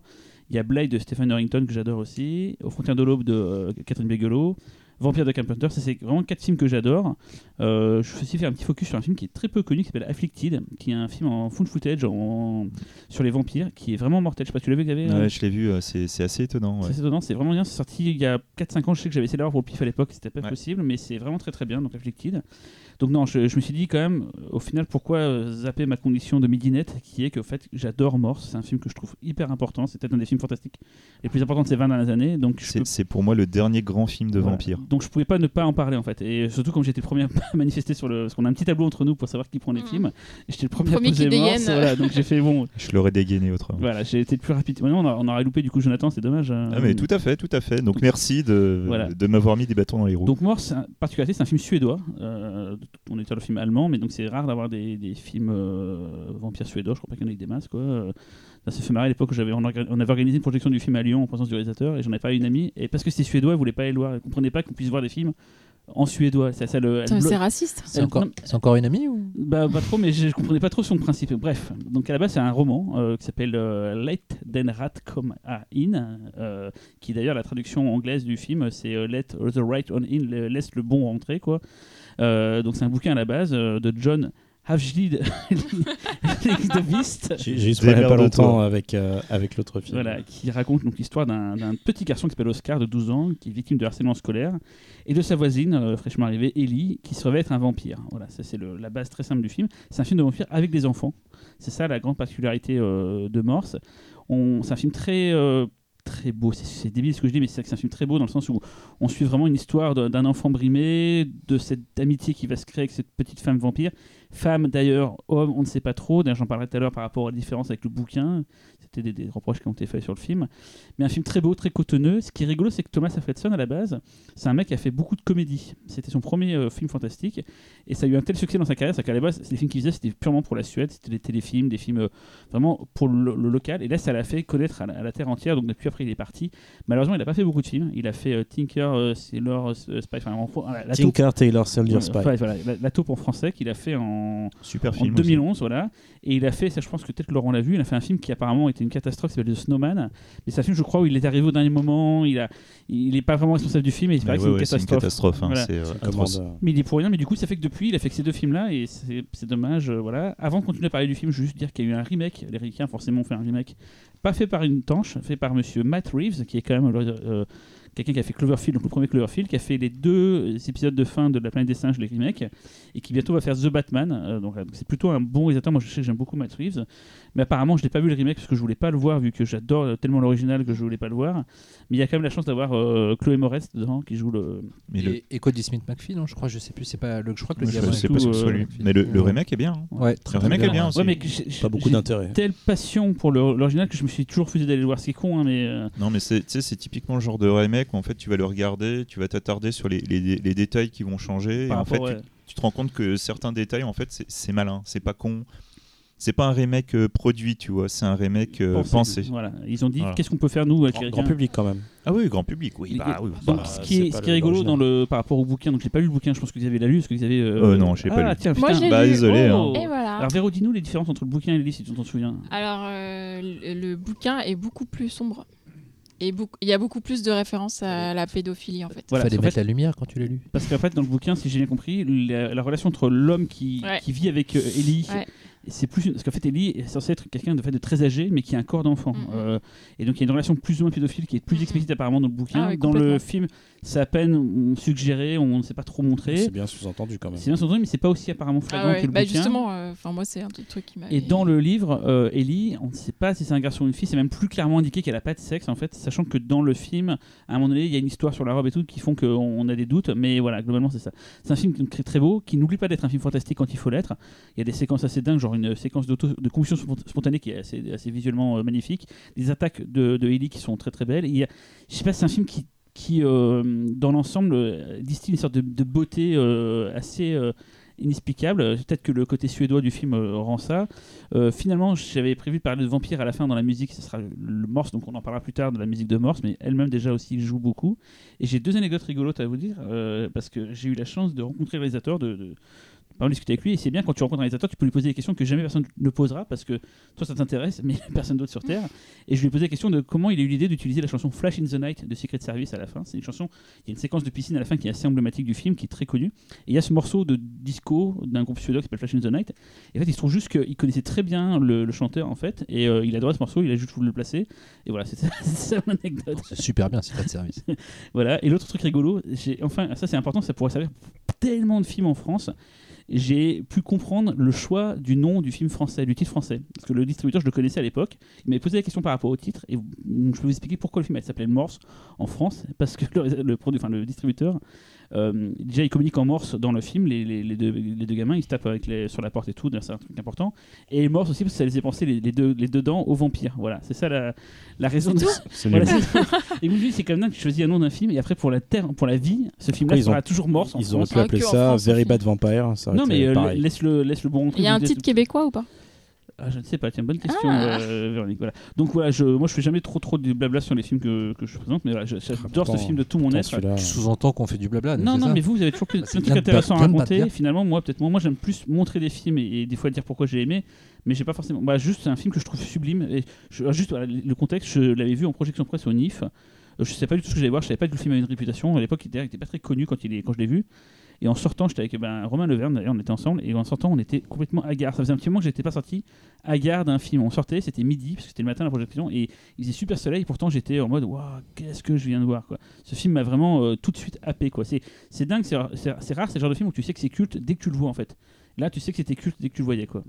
Il y a Blade de Stephen Harrington que j'adore aussi. Aux frontières de l'aube de euh, Catherine Bigelow. Vampire de Carpenter, ça c'est vraiment quatre films que j'adore. Euh, je vais aussi faire un petit focus sur un film qui est très peu connu qui s'appelle Afflicted, qui est un film en full footage en- sur les vampires, qui est vraiment mortel. Je sais pas, tu l'as vu, Xavier Ouais, je l'ai vu euh, c'est c'est assez étonnant ouais. c'est étonnant, c'est vraiment bien. C'est sorti il y a 4-5 ans. Je sais que j'avais essayé d'avoir pour le pif à l'époque, c'était pas Ouais. possible, mais c'est vraiment très très bien. Donc Afflicted. Donc non, je, je me suis dit quand même, au final, pourquoi euh, zapper ma condition de midinette, qui est qu'au fait, j'adore Morse. C'est un film que je trouve hyper important. C'est peut-être un des films fantastiques les plus importants de ces 20 dernières années. Donc c'est peux c'est pour moi le dernier grand film de voilà. vampire Donc je pouvais pas ne pas en parler en fait. Et surtout comme j'étais le premier à manifester sur le. Parce qu'on a un petit tableau entre nous pour savoir qui prend les Mhm. films. Et j'étais le premier, Premier à poser qui Morse. Voilà, donc j'ai fait bon. je l'aurais dégainé autrement Voilà, j'ai été le plus rapide. Maintenant, on, aurait loupé du coup Jonathan, c'est dommage. hein. ah mais tout à fait tout à fait donc merci de, Voilà. de m'avoir mis des bâtons dans les roues Donc Morse, particularité, c'est un film suédois. Euh, on était dans le film allemand, mais donc c'est rare d'avoir des, des films euh, vampires suédois. Je crois pas qu'il y en ait des masses. Quoi. Euh, Ça s'est fait marrer à l'époque on, on avait organisé une projection du film à Lyon en présence du réalisateur et j'en ai pas une amie. Et parce que c'était suédois, elle voulait pas aller le voir. Elle comprenait pas qu'on puisse voir des films en suédois. C'est ça blo- C'est raciste. C'est encore, une amie ou? Bah, pas trop, mais je, je comprenais pas trop son principe. Bref, donc à la base, c'est un roman euh, qui s'appelle euh, Let Den Rat Come a In, euh, qui d'ailleurs, la traduction anglaise du film, c'est euh, Let the Right On In, laisse le bon rentrer, quoi. Euh, donc c'est un bouquin à la base euh, de John Havjid de Beast. J'ai eu ce problème il y a pas longtemps avec, euh, avec l'autre film. Voilà, qui raconte donc l'histoire d'un d'un petit garçon qui s'appelle Oscar de 12 ans, qui est victime de harcèlement scolaire, et de sa voisine, euh, fraîchement arrivée, Ellie, qui se révèle être un vampire. Voilà, ça c'est le- la base très simple du film. C'est un film de vampire avec des enfants. C'est ça la grande particularité euh, de Morse. C'est un film très euh, C'est- débile ce que je dis, mais c'est un film très beau dans le sens où on suit vraiment une histoire d'un enfant brimé, de cette amitié qui va se créer avec cette petite femme vampire. Femme d'ailleurs, homme, on ne sait pas trop. D'ailleurs, j'en parlerai tout à l'heure par rapport à la différence avec le bouquin. C'était des, des reproches qui ont été faits sur le film. Mais un film très beau, très cotonneux. Ce qui est rigolo, c'est que Thomas Alfredson, à la base, c'est un mec qui a fait beaucoup de comédie. C'était son premier euh, film fantastique. Et ça a eu un tel succès dans sa carrière, c'est qu'à la base, les films qu'il faisait, c'était purement pour la Suède. C'était des téléfilms, des films euh, vraiment pour le, le local. Et là, ça l'a fait connaître à la, à la terre entière. Donc depuis, après, il est parti. Malheureusement, il n'a pas fait beaucoup de films. Il a fait euh, Tinker, Sailor, Spy. Enfin, en, la, la taupe- Tinker Taylor Soldier Spy. enfin, voilà, la, la taupe en français qu'il a fait en, super en film aussi. 2011, voilà. Et il a fait, ça je pense que peut-être Laurent l'a vu, il a fait un film qui apparemment était une catastrophe, qui s'appelle The Snowman. Mais c'est un film, je crois, où il est arrivé au dernier moment, il a, il est pas vraiment responsable du film et il paraît que c'est ouais, une c'est une catastrophe. hein, Voilà. c'est euh, euh, Mais il est pour rien, mais du coup, ça fait que depuis, il a fait que ces deux films-là et c'est c'est dommage, euh, voilà. Avant de continuer à parler du film, je veux juste dire qu'il y a eu un remake. Les Ricains, forcément, ont fait un remake, pas fait par une tanche, fait par monsieur Matt Reeves, qui est quand même euh, quelqu'un qui a fait Cloverfield, donc le premier Cloverfield, qui a fait les deux épisodes de fin de La planète des singes, les remakes, et qui bientôt va faire The Batman. Euh, donc euh, c'est plutôt un bon réalisateur. Moi, je sais que j'aime beaucoup Matt Reeves, mais apparemment, je n'ai pas vu le remake parce que je voulais pas le voir, vu que j'adore euh, tellement l'original que je voulais pas le voir. Mais il y a quand même la chance d'avoir euh, Chloé Moretz dedans qui joue le. Mais le, Et, et Cody Smith McPhee, non, je crois, je sais plus, c'est pas le, je crois que le je sais tout, pas ce que ce soit lui. Mais le, le remake est bien. hein. Ouais, Le remake est bien aussi. Ouais, mais Pas beaucoup j'ai d'intérêt. Telle passion pour le- l'original que je me suis toujours refusé d'aller le voir. C'est con, hein, mais. euh, Non, mais c'est tu sais, c'est typiquement le genre de remake où en fait tu vas le regarder, tu vas t'attarder sur les, les- les détails qui vont changer. Et en fait, tu- te rends compte que certains détails, en fait, c'est- malin, c'est pas con. C'est pas un remake euh, produit, tu vois, c'est un remake euh, Pensé. pensé. Voilà. Ils ont dit Voilà. qu'est-ce qu'on peut faire nous avec Grand, grand public quand même. Ah oui, grand public, oui. Bah, oui Donc, bah, ce qui est, pas ce qui est le- rigolo l'original. dans le, par rapport au bouquin, donc j'ai pas lu le bouquin, je pense que vous avez l'a lu, parce que vous avez. Euh, non, je l'ai pas ah, lu. Tiens, Moi, Bah, lu. désolé. Oh. hein. Et voilà. Alors, Véro, dis-nous les différences entre le bouquin et le livre, si tu t'en souviens. Alors, euh, le bouquin est beaucoup plus sombre. Et il y a beaucoup plus de références à la pédophilie, en fait. Voilà, Fallait mettre fait- la lumière quand tu l'as lu. Parce qu'en fait, dans le bouquin, si j'ai bien compris, la, la relation entre l'homme qui, Ouais. qui vit avec euh, Ellie, Ouais. c'est plus une- parce qu'en fait Ellie est censée être quelqu'un de fait de très âgé, mais qui a un corps d'enfant. Mhm. Euh, et donc il y a une relation plus ou moins pédophile qui est plus Mhm. explicite apparemment dans le bouquin. Ah oui, dans le film, c'est à peine suggéré, on ne sait pas trop montrer. C'est bien sous-entendu quand même. C'est bien entendu, mais c'est pas aussi apparemment Ah flagrant ouais, que le bah bouquin. justement, euh, enfin moi c'est un autre truc qui m'a. Et dans le livre, euh, Ellie, on ne sait pas si c'est un garçon ou une fille, c'est même plus clairement indiqué qu'elle n'a pas de sexe en fait, sachant que dans le film, à un moment donné, il y a une histoire sur la robe et tout qui font qu'on on a des doutes, mais voilà, globalement c'est ça. C'est un film qui est très, très beau, qui n'oublie pas d'être un film fantastique quand il faut l'être. Il y a des séquences assez dingues, genre une séquence de combustion spont- spontanée qui est assez, assez visuellement euh, magnifique, des attaques de, de Ellie qui sont très très belles. Il y a- je sais pas, c'est un film qui, qui euh, dans l'ensemble, euh, distille une sorte de, beauté euh, assez. inexplicable. Peut-être que le côté suédois du film rend ça. Finalement, j'avais prévu de parler de vampire à la fin dans la musique, ce sera le Morse, donc on en parlera plus tard de la musique de Morse, mais elle-même déjà aussi joue beaucoup. Et j'ai deux anecdotes rigolotes à vous dire, parce que j'ai eu la chance de rencontrer le réalisateur, de, pas discuter avec lui, et c'est bien quand tu rencontres un réalisateur, tu peux lui poser des questions que jamais personne ne posera, parce que toi ça t'intéresse, mais personne d'autre sur Terre. Et je lui ai posé la question de comment il a eu l'idée d'utiliser la chanson Flash in the Night de Secret Service à la fin. C'est une chanson, il y a une séquence de piscine à la fin qui est assez emblématique du film, qui est très connue. Et il y a ce morceau de disco d'un groupe suédois qui s'appelle Flash in the Night. Et en fait, il se trouve juste qu'il connaissait très bien le, le chanteur, en fait, et euh, il adorait ce morceau, il a juste voulu le placer. Et voilà, c'est ça, c'est ça mon anecdote. C'est super bien, de service. Voilà. Et l'autre truc rigolo, enfin, ça c'est important, ça pourrait servir pour tellement de films en France. J'ai pu comprendre le choix du nom du film français, du titre français. Parce que le distributeur, je le connaissais à l'époque. Il m'avait posé la question par rapport au titre. Et je peux vous expliquer pourquoi le film s'appelait Morse en France. Parce que le, enfin, le distributeur, euh, déjà, il communique en Morse dans le film. Les, les- les deux, les deux gamins, ils se tapent avec les, sur la porte et tout. C'est un truc important. Et Morse aussi, parce que ça les faisait penser les, les deux, les deux dents aux vampires. Voilà, c'est ça la, la raison de. C'est Voilà, et vous c'est comme dingue, tu choisis un nom d'un film et après pour la terre, pour la vie, ce film-là ils sera ont- toujours mort. en Ils auraient pu appeler que ça Very. Bad Vampire. Ça Non mais euh, laisse le laisse le bon. Il y a un titre québécois ou pas? Ah, je ne sais pas, tiens, bonne question, Ah. euh, Véronique. Voilà. Donc voilà, je, moi je fais jamais trop trop de blabla sur les films que, que je présente, mais voilà, je- j'adore ce film de tout mon être. celui-là, Tu sous-entends qu'on fait du blabla. Non, non, ça mais vous, vous avez toujours plein Bah, de trucs intéressants à raconter. Finalement, moi, peut-être, moi, moi j'aime plus montrer des films et, et des fois dire pourquoi j'ai aimé, mais j'ai pas forcément. Bah, juste, c'est un film que je trouve sublime. Et je- juste, voilà, le contexte, je l'avais vu en projection presse au NIF. Euh, Je savais pas du tout ce que j'allais voir, je savais pas que le film avait une réputation. À l'époque, il était pas très connu quand, il est, quand je l'ai vu. Et en sortant, j'étais avec ben, Romain Leverne, d'ailleurs, on était ensemble. Et en sortant, on était complètement hagards. Ça faisait un petit moment que j'étais pas sorti hagard d'un film. On sortait, c'était midi, parce que c'était le matin la projection. Et il faisait super soleil. Pourtant, j'étais en mode, waouh, qu'est-ce que je viens de voir. Quoi. Ce film m'a vraiment euh, tout de suite happé. Quoi. C'est, c'est dingue, c'est, c'est, c'est rare, c'est le genre de film où tu sais que c'est culte dès que tu le vois en fait. Là, tu sais que c'était culte dès que tu le voyais. Quoi.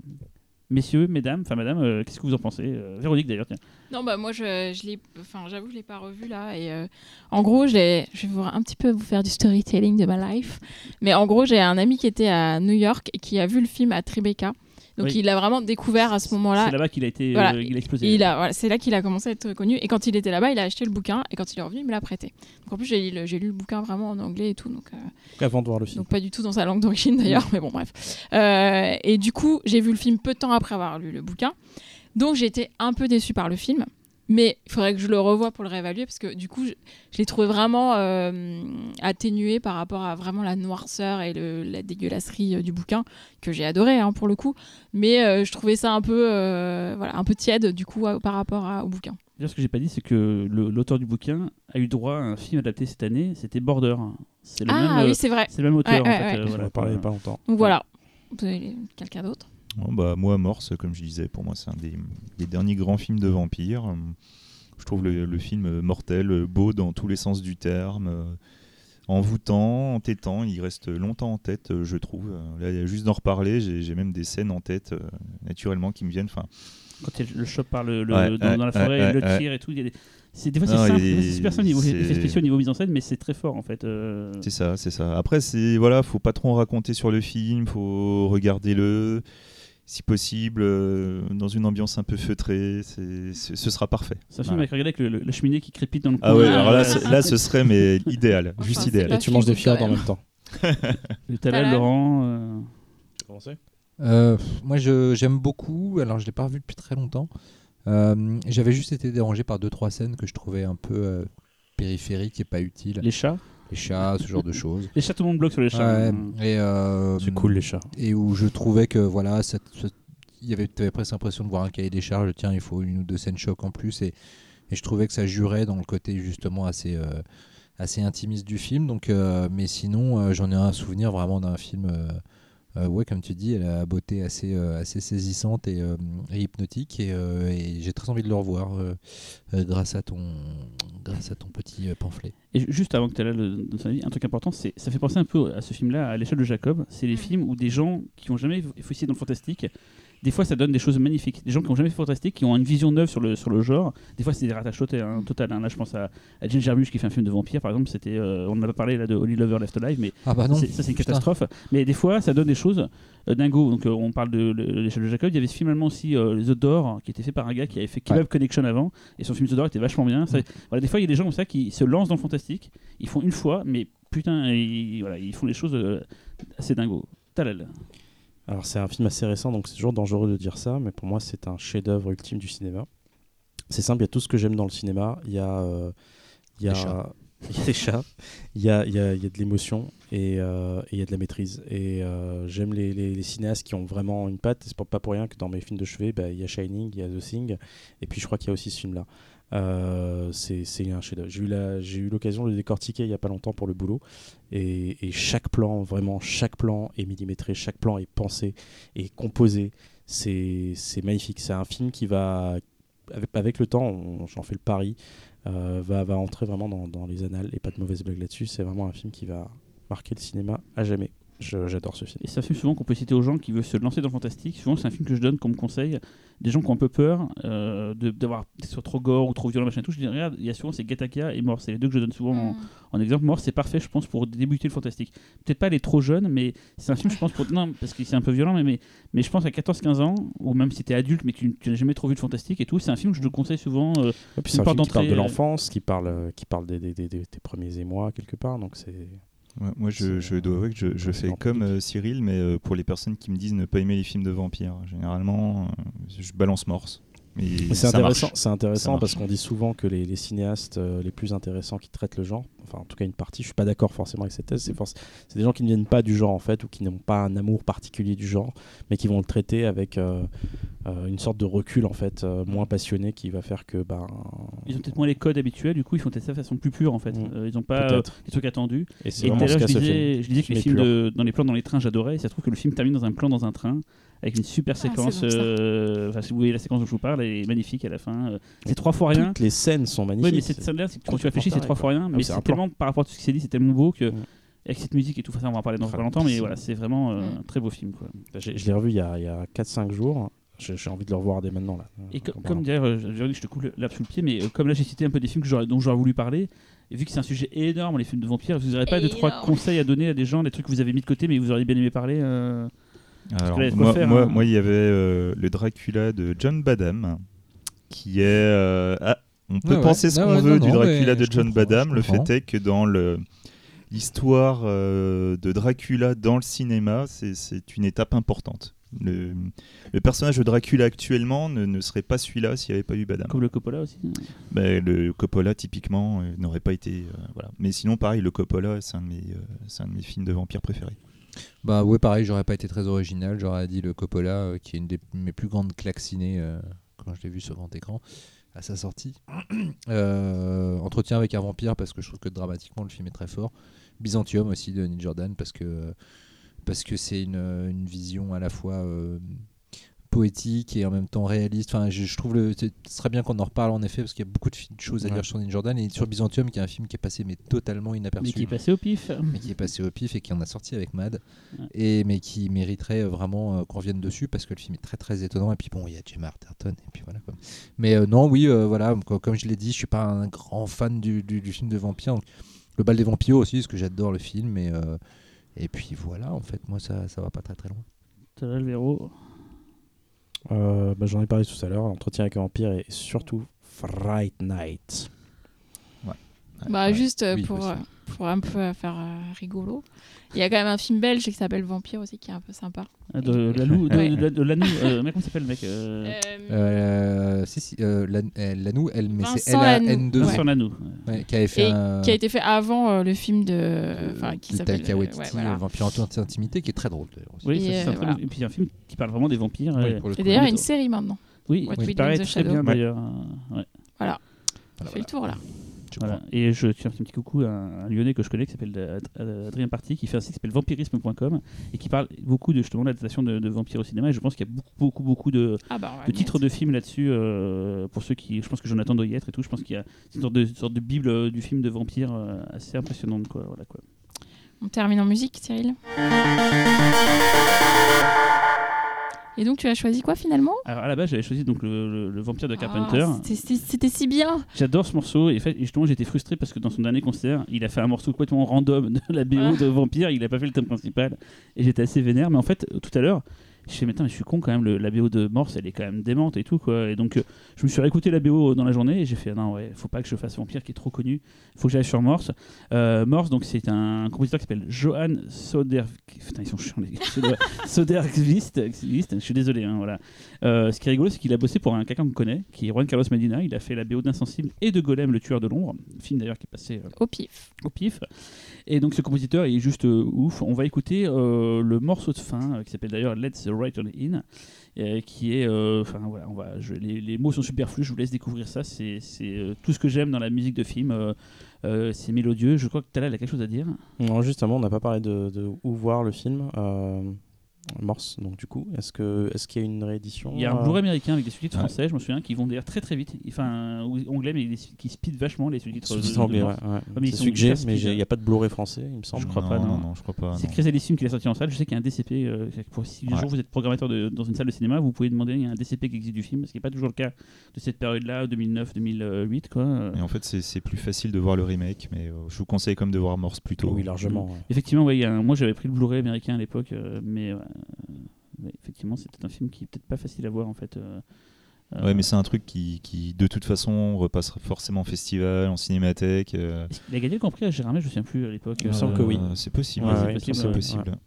Messieurs, mesdames, enfin madame, euh, qu'est-ce que vous en pensez Euh, Véronique d'ailleurs, tiens. Non, bah moi, je, je l'ai, enfin, j'avoue, je l'ai pas revu là. Et euh, en gros, je vais vous un petit peu vous faire du storytelling de ma life. Mais en gros, j'ai un ami qui était à New York et qui a vu le film à Tribeca. Donc, Oui. il l'a vraiment découvert à ce moment-là. C'est là-bas qu'il a été, Voilà. euh, il a explosé. Et il a, voilà, c'est là qu'il a commencé à être connu. Et quand il était là-bas, il a acheté le bouquin. Et quand il est revenu, il me l'a prêté. Donc en plus, j'ai, lu le- j'ai lu le bouquin vraiment en anglais et tout. Donc, euh, Avant de voir le film. donc pas du tout dans sa langue d'origine d'ailleurs. Mais bon, bref. Euh, et du coup, j'ai vu le film peu de temps après avoir lu le bouquin. Donc j'ai été un peu déçue par le film. Mais il faudrait que je le revoie pour le réévaluer parce que du coup, je, je l'ai trouvé vraiment euh, atténué par rapport à vraiment la noirceur et le- la dégueulasserie euh, du bouquin que j'ai adoré hein, pour le coup. Mais euh, je trouvais ça un peu, euh, voilà, un peu tiède du coup à- par rapport à- au bouquin. D'ailleurs, ce que j'ai pas dit, c'est que l'auteur du bouquin a eu droit à un film adapté cette année. C'était Border. C'est le Ah même. oui, c'est vrai. c'est le même auteur Ouais, en ouais, fait. ouais. euh, On voilà, en parlait pas longtemps. Donc voilà. Vous avez quelqu'un d'autre? Bah, moi, Morse, comme je disais, pour moi, c'est un des, des derniers grands films de vampires. Je trouve le, le film mortel, beau dans tous les sens du terme, euh, envoûtant, entêtant. Il reste longtemps en tête, je trouve. Là, juste d'en reparler. J'ai même des scènes en tête euh, naturellement qui me viennent. Enfin, Quand il le shop par le, le- Ouais, dans, ouais, dans la forêt, ouais, le ouais, tir et tout. il y a des- des fois, c'est simple, c'est super simple niveau effets spéciaux, niveau mise en scène, mais c'est très fort en fait. euh. c'est ça, c'est ça. Après, c'est voilà, faut pas trop en raconter sur le film. Faut regarder le, si possible, euh, dans une ambiance un peu feutrée. C'est, c'est- ce sera parfait. C'est un film Voilà. avec, regardez, avec le- le- la cheminée qui crépite dans le Ah coin. ouais, Ah, alors là, ouais. ce- là, ce serait mais idéal, Enfin, juste idéal. Et tu manges des quand en même. temps. Talal. Laurent. euh. Euh, pff, moi, je- j'aime beaucoup. Alors, je l'ai pas revu depuis très longtemps. Euh, J'avais juste été dérangé par deux trois scènes que je trouvais un peu euh, périphériques et pas utiles. Les chats? Les chats, ce genre de choses. Les chats, tout le monde bloque sur les chats. Ouais, et euh, C'est cool les chats. et où je trouvais que voilà, il y avait, avais presque l'impression de voir un cahier des charges. Tiens, il faut une ou deux scènes choc en plus, et, et je trouvais que ça jurait dans le côté justement assez euh, assez intimiste du film. Donc, euh, mais sinon, euh, j'en ai un souvenir vraiment d'un film. Euh, ouais, comme tu dis, elle a la beauté assez, euh, assez saisissante et, euh, et hypnotique. Et, euh, et j'ai très envie de le revoir euh, euh, grâce, à ton, grâce à ton petit euh, pamphlet. Et ju- juste avant que tu aies là dans ton avis, un truc important, c'est ça fait penser un peu à ce film-là, à l'échelle de Jacob. C'est les films où des gens qui ont jamais fouillé dans le fantastique, des fois ça donne des choses magnifiques. Des gens qui ont jamais fait fantastique, qui ont une vision neuve sur le, sur le genre. Des fois c'est des total. Hein, total hein. Là je pense à, à Jane Jarmusch qui fait un film de vampire par exemple. C'était, euh, on en a pas parlé là de Holly Lover Left Alive, mais Ah bah non, c'est- ça c'est une catastrophe. Mais des fois ça donne des choses euh, dingo. Donc euh, on parle de le- l'échelle de Jacob. Il y avait ce film allemand aussi, euh, The Door, qui était fait par un gars qui avait fait Kebab Connection avant. Et son film The Door était vachement bien. Ça- voilà, des fois il y a des gens comme ça qui se lancent dans le fantastique. Ils font une fois, mais putain, ils, voilà, ils font des choses euh, assez dingo. Talal. Alors c'est un film assez récent, donc c'est toujours dangereux de dire ça, mais pour moi c'est un chef-d'œuvre ultime du cinéma. C'est simple, il y a tout ce que j'aime dans le cinéma. Il y a, euh, il y a, Les chats. il y a des chats, il y a, il y a- il y a de l'émotion et euh, et il y a de la maîtrise. Et euh, j'aime les, les- les cinéastes qui ont vraiment une patte. C'est pas pas pour rien que dans mes films de chevet, bah, il y a Shining, il y a The Thing, et puis je crois qu'il y a aussi ce film-là. Euh, c'est un chef-d'œuvre. J'ai eu l'occasion de le décortiquer il y a pas longtemps pour le boulot, et, chaque plan, vraiment chaque plan est millimétré, chaque plan est pensé et composé. C'est magnifique. C'est un film qui va, avec, le temps, j'en fais le pari, euh, va, va entrer vraiment dans, dans les annales et pas de mauvaise blague là-dessus. C'est vraiment un film qui va marquer le cinéma à jamais. J'adore ce film. Et c'est un film souvent qu'on peut citer aux gens qui veulent se lancer dans le fantastique. Souvent, c'est un film que je donne comme conseil. Des gens qui ont un peu peur euh, de- d'avoir soit trop gore ou trop violent, machin et tout. Je dis, regarde, il y a souvent c'est Gatakia et Mort. C'est les deux que je donne souvent en, Mm. en exemple. Mort, c'est parfait, je pense, pour débuter le fantastique. Peut-être pas aller trop jeune, mais c'est un film, je pense, pour. Non, parce que c'est un peu violent, mais, mais, mais je pense à 14-15 ans, ou même si tu es adulte, mais que tu, tu n'as jamais trop vu de fantastique et tout, c'est un film que je te conseille souvent. euh, Et puis une c'est un film qui parle de euh, l'enfance, qui parle, euh, qui parle des, des- des- des- des premiers émois quelque part. Donc c'est Ouais, moi, je, je dois avouer que je, fais comme euh, Cyril, mais euh, pour les personnes qui me disent ne pas aimer les films de vampires, généralement, euh, je balance morse. C'est intéressant, c'est intéressant parce qu'on dit souvent que les, les cinéastes les plus intéressants qui traitent le genre, enfin en tout cas une partie, je suis pas d'accord forcément avec cette thèse, c'est des gens qui ne viennent pas du genre en fait ou qui n'ont pas un amour particulier du genre, mais qui vont le traiter avec euh, une sorte de recul en fait euh, moins passionné qui va faire que ben Ils ont peut-être moins les codes habituels, du coup, ils font peut-être ça de façon plus pure en fait. Mm. Euh, ils n'ont pas euh, des trucs attendus. Et c'est Et tout vraiment à ce l'heure, qu'a je ce film. disais, je disais que les films de- dans les plans dans les trains, j'adorais. Et ça se trouve que le film termine dans un plan dans un train avec une super c'est séquence. euh, Enfin, si vous voyez la séquence dont je vous parle, elle est magnifique à la fin. C'est trois fois rien. Toutes les scènes sont magnifiques. Oui, mais cette scène-là, quand tu réfléchis, c'est trois fois rien. mais Mais c'est tellement, par rapport à tout ce qui s'est dit, c'est tellement beau que. Mm. Avec cette musique et tout, enfin, ça, on va en parler dans Ah, pas longtemps, mais c'est- voilà, c'est vraiment euh, Mm. un très beau film. Quoi. Je l'ai revu il y a, il y a 4-5 jours. J'ai envie de le revoir dès maintenant là. Et comme d'ailleurs, euh, je te coupe l'herbe sous le pied, mais euh, comme là j'ai cité un peu des films que dont j'aurais voulu parler, et vu que c'est un sujet énorme, les films de vampires, vous n'aurez pas deux, trois conseils à donner à des gens, des trucs que vous avez mis de côté, mais vous auriez bien aimé parler euh, Alors, moi, faire, moi, hein. moi, il y avait euh, le Dracula de John Badham, qui est. euh, ah, on peut Ouais, penser ouais. ce qu'on ouais, veut non, du Dracula de John Badham. Le fait est que dans le l'histoire euh, de Dracula dans le cinéma, c'est une étape importante. Le, le personnage de Dracula actuellement ne, ne serait pas celui-là s'il n'y avait pas eu Badham. comme le Coppola aussi. Ben, le Coppola, typiquement, euh, n'aurait pas été. euh, voilà. Mais sinon, pareil, le Coppola, c'est un, de mes, euh, c'est un de mes films de vampires préférés. Bah ouais, pareil, j'aurais pas été très original. J'aurais dit le Coppola, euh, qui est une des mes plus grandes claques ciné euh, quand je l'ai vu sur grand écran à sa sortie. Euh, Entretien avec un vampire parce que je trouve que dramatiquement le film est très fort. Byzantium aussi de Neil Jordan parce que parce que c'est une, une vision à la fois euh, poétique et en même temps réaliste. Enfin, je, je trouve le, ce serait bien qu'on en reparle en effet parce qu'il y a beaucoup de, choses à Ouais. dire sur Neil Jordan et sur Byzantium, qui est un film qui est passé mais totalement inaperçu Mais qui est passé au pif. mais qui est passé au pif et qui en a sorti avec Mad, Ouais. et, mais qui mériterait euh, vraiment euh, qu'on revienne dessus parce que le film est très très étonnant. Et puis bon, il y a Gemma Arterton, et puis voilà quoi. Mais euh, non, oui, euh, voilà, co- comme je l'ai dit, je suis pas un grand fan du, du- du film de vampire. Donc, le bal des vampires aussi, parce que j'adore le film, euh, et puis voilà, en fait, moi ça, ça va pas très très loin. T'as là, le Véro. Euh, bah, J'en ai parlé tout à l'heure, l'entretien avec un vampire et surtout Fright Night. Bah, Ouais, juste euh, oui, pour, pour un peu faire euh, rigolo. Il y a quand même un film belge qui s'appelle Vampire aussi qui est un peu sympa. Ah, De la de, Ouais. de, de Lanou, euh, mais comment s'appelle le mec euh, Euh, Euh, si, si, Lan- Lanou, elle, mais c'est Vincent L-A-N-2, Lanou, Vincent Lanou. ouais, qui avait fait Et un. qui a été fait avant euh, le film de. Enfin, qui s'appelle. Taika Waititi, ouais, voilà. Vampire en toute intimité, qui est très drôle d'ailleurs. aussi. Oui, Et, ça, euh, voilà. Et puis il y a un film qui parle vraiment des vampires. Oui, pour le Et d'ailleurs, il y a Oui. une série maintenant. Oui, qui paraît très bien d'ailleurs. Voilà, On fait voilà. le tour là. Je Voilà. crois. Et je tiens un petit coucou à un, un Lyonnais que je connais qui s'appelle Ad- Adrien Party, qui fait un site qui s'appelle vampirisme.com et qui parle beaucoup de justement l'adaptation de, de vampires au cinéma. Et je pense qu'il y a beaucoup, beaucoup, beaucoup de, Ah bah, de titres de films là-dessus euh, pour ceux qui. Je pense que Jonathan doit y être et tout. Je pense qu'il y a une sorte de, une sorte de bible euh, du film de vampire euh, assez impressionnante. Quoi. Voilà, quoi. On termine en musique, Cyril? Et donc, tu as choisi quoi finalement? Alors à la base, j'avais choisi donc le, le- le vampire de Carpenter. Ah, c'était si- C'était si bien. J'adore ce morceau et, fait, justement j'étais frustré parce que dans son dernier concert, il a fait un morceau complètement random de la BO Ah. de Vampire, il a pas fait le thème principal et j'étais assez vénère. Mais en fait, tout à l'heure, je fais, mais je suis con quand même, le- la BO de Morse elle est quand même démente et tout quoi. Et donc euh, je me suis réécouté la BO dans la journée et j'ai fait, non, ouais, faut pas que je fasse Vampire qui est trop connu, faut que j'aille sur Morse. Euh, Morse, donc c'est un compositeur qui s'appelle Johan Soder. Putain, ils sont chiants les gars. Soder- Soderqvist, je suis désolé, hein, voilà. Euh, ce qui est rigolo, c'est qu'il a bossé pour un quelqu'un qu'on connaît, qui est Juan Carlos Medina. Il a fait la BO d'Insensible et de Golem, le tueur de l'ombre, film d'ailleurs qui est passé Au pif. au pif. Et donc ce compositeur il est juste ouf. On va écouter le morceau de fin qui s'appelle d'ailleurs Let's Write On In, euh, qui est, euh, enfin voilà, on va, les, mots sont superflus. Je vous laisse découvrir ça. C'est euh, tout ce que j'aime dans la musique de film. c'est mélodieux. Je crois que Talal a quelque chose à dire. Non, justement, on n'a pas parlé de où voir le film. Morse, donc du coup, est-ce que est-ce qu'il y a une réédition Il y a un euh, Blu-ray américain avec des sous-titres Ouais. français, je me souviens, qui vont d'ailleurs très très vite. Enfin, ou- anglais, mais des- qui speed vachement les sous-titres. de anglais, ouais. Ouais. C'est que mais il n'y a pas de Blu-ray français, il me semble. Je crois pas, non. non, je crois pas. C'est. Chris Ellisum qui l'a sorti en salle. Je sais qu'il y a un DCP. euh, pour, si un Ouais. jour vous êtes programmateur de- dans une salle de cinéma, vous pouvez demander il y a un DCP qui existe du film, ce qui n'est pas toujours le cas de cette période-là, 2009-2008. Quoi. Et en fait, c'est plus facile de voir le remake, mais euh, je vous conseille quand même de voir Morse plus tôt. Oui, largement. ouais. Effectivement, ouais, il y a un- moi j'avais pris le Blu-ray américain à l'époque, euh, mais, mais effectivement, c'était un film qui est peut-être pas facile à voir en fait. euh, euh, Ouais, mais c'est un truc qui, qui, de toute façon, repassera forcément en festival, en cinémathèque. euh, qu'il a gagné le Grand Prix à Gérardmer, je ne me souviens plus à l'époque. Il me semble que oui. euh, C'est possible. Ouais, ouais, ouais, c'est possible, ouais. possible.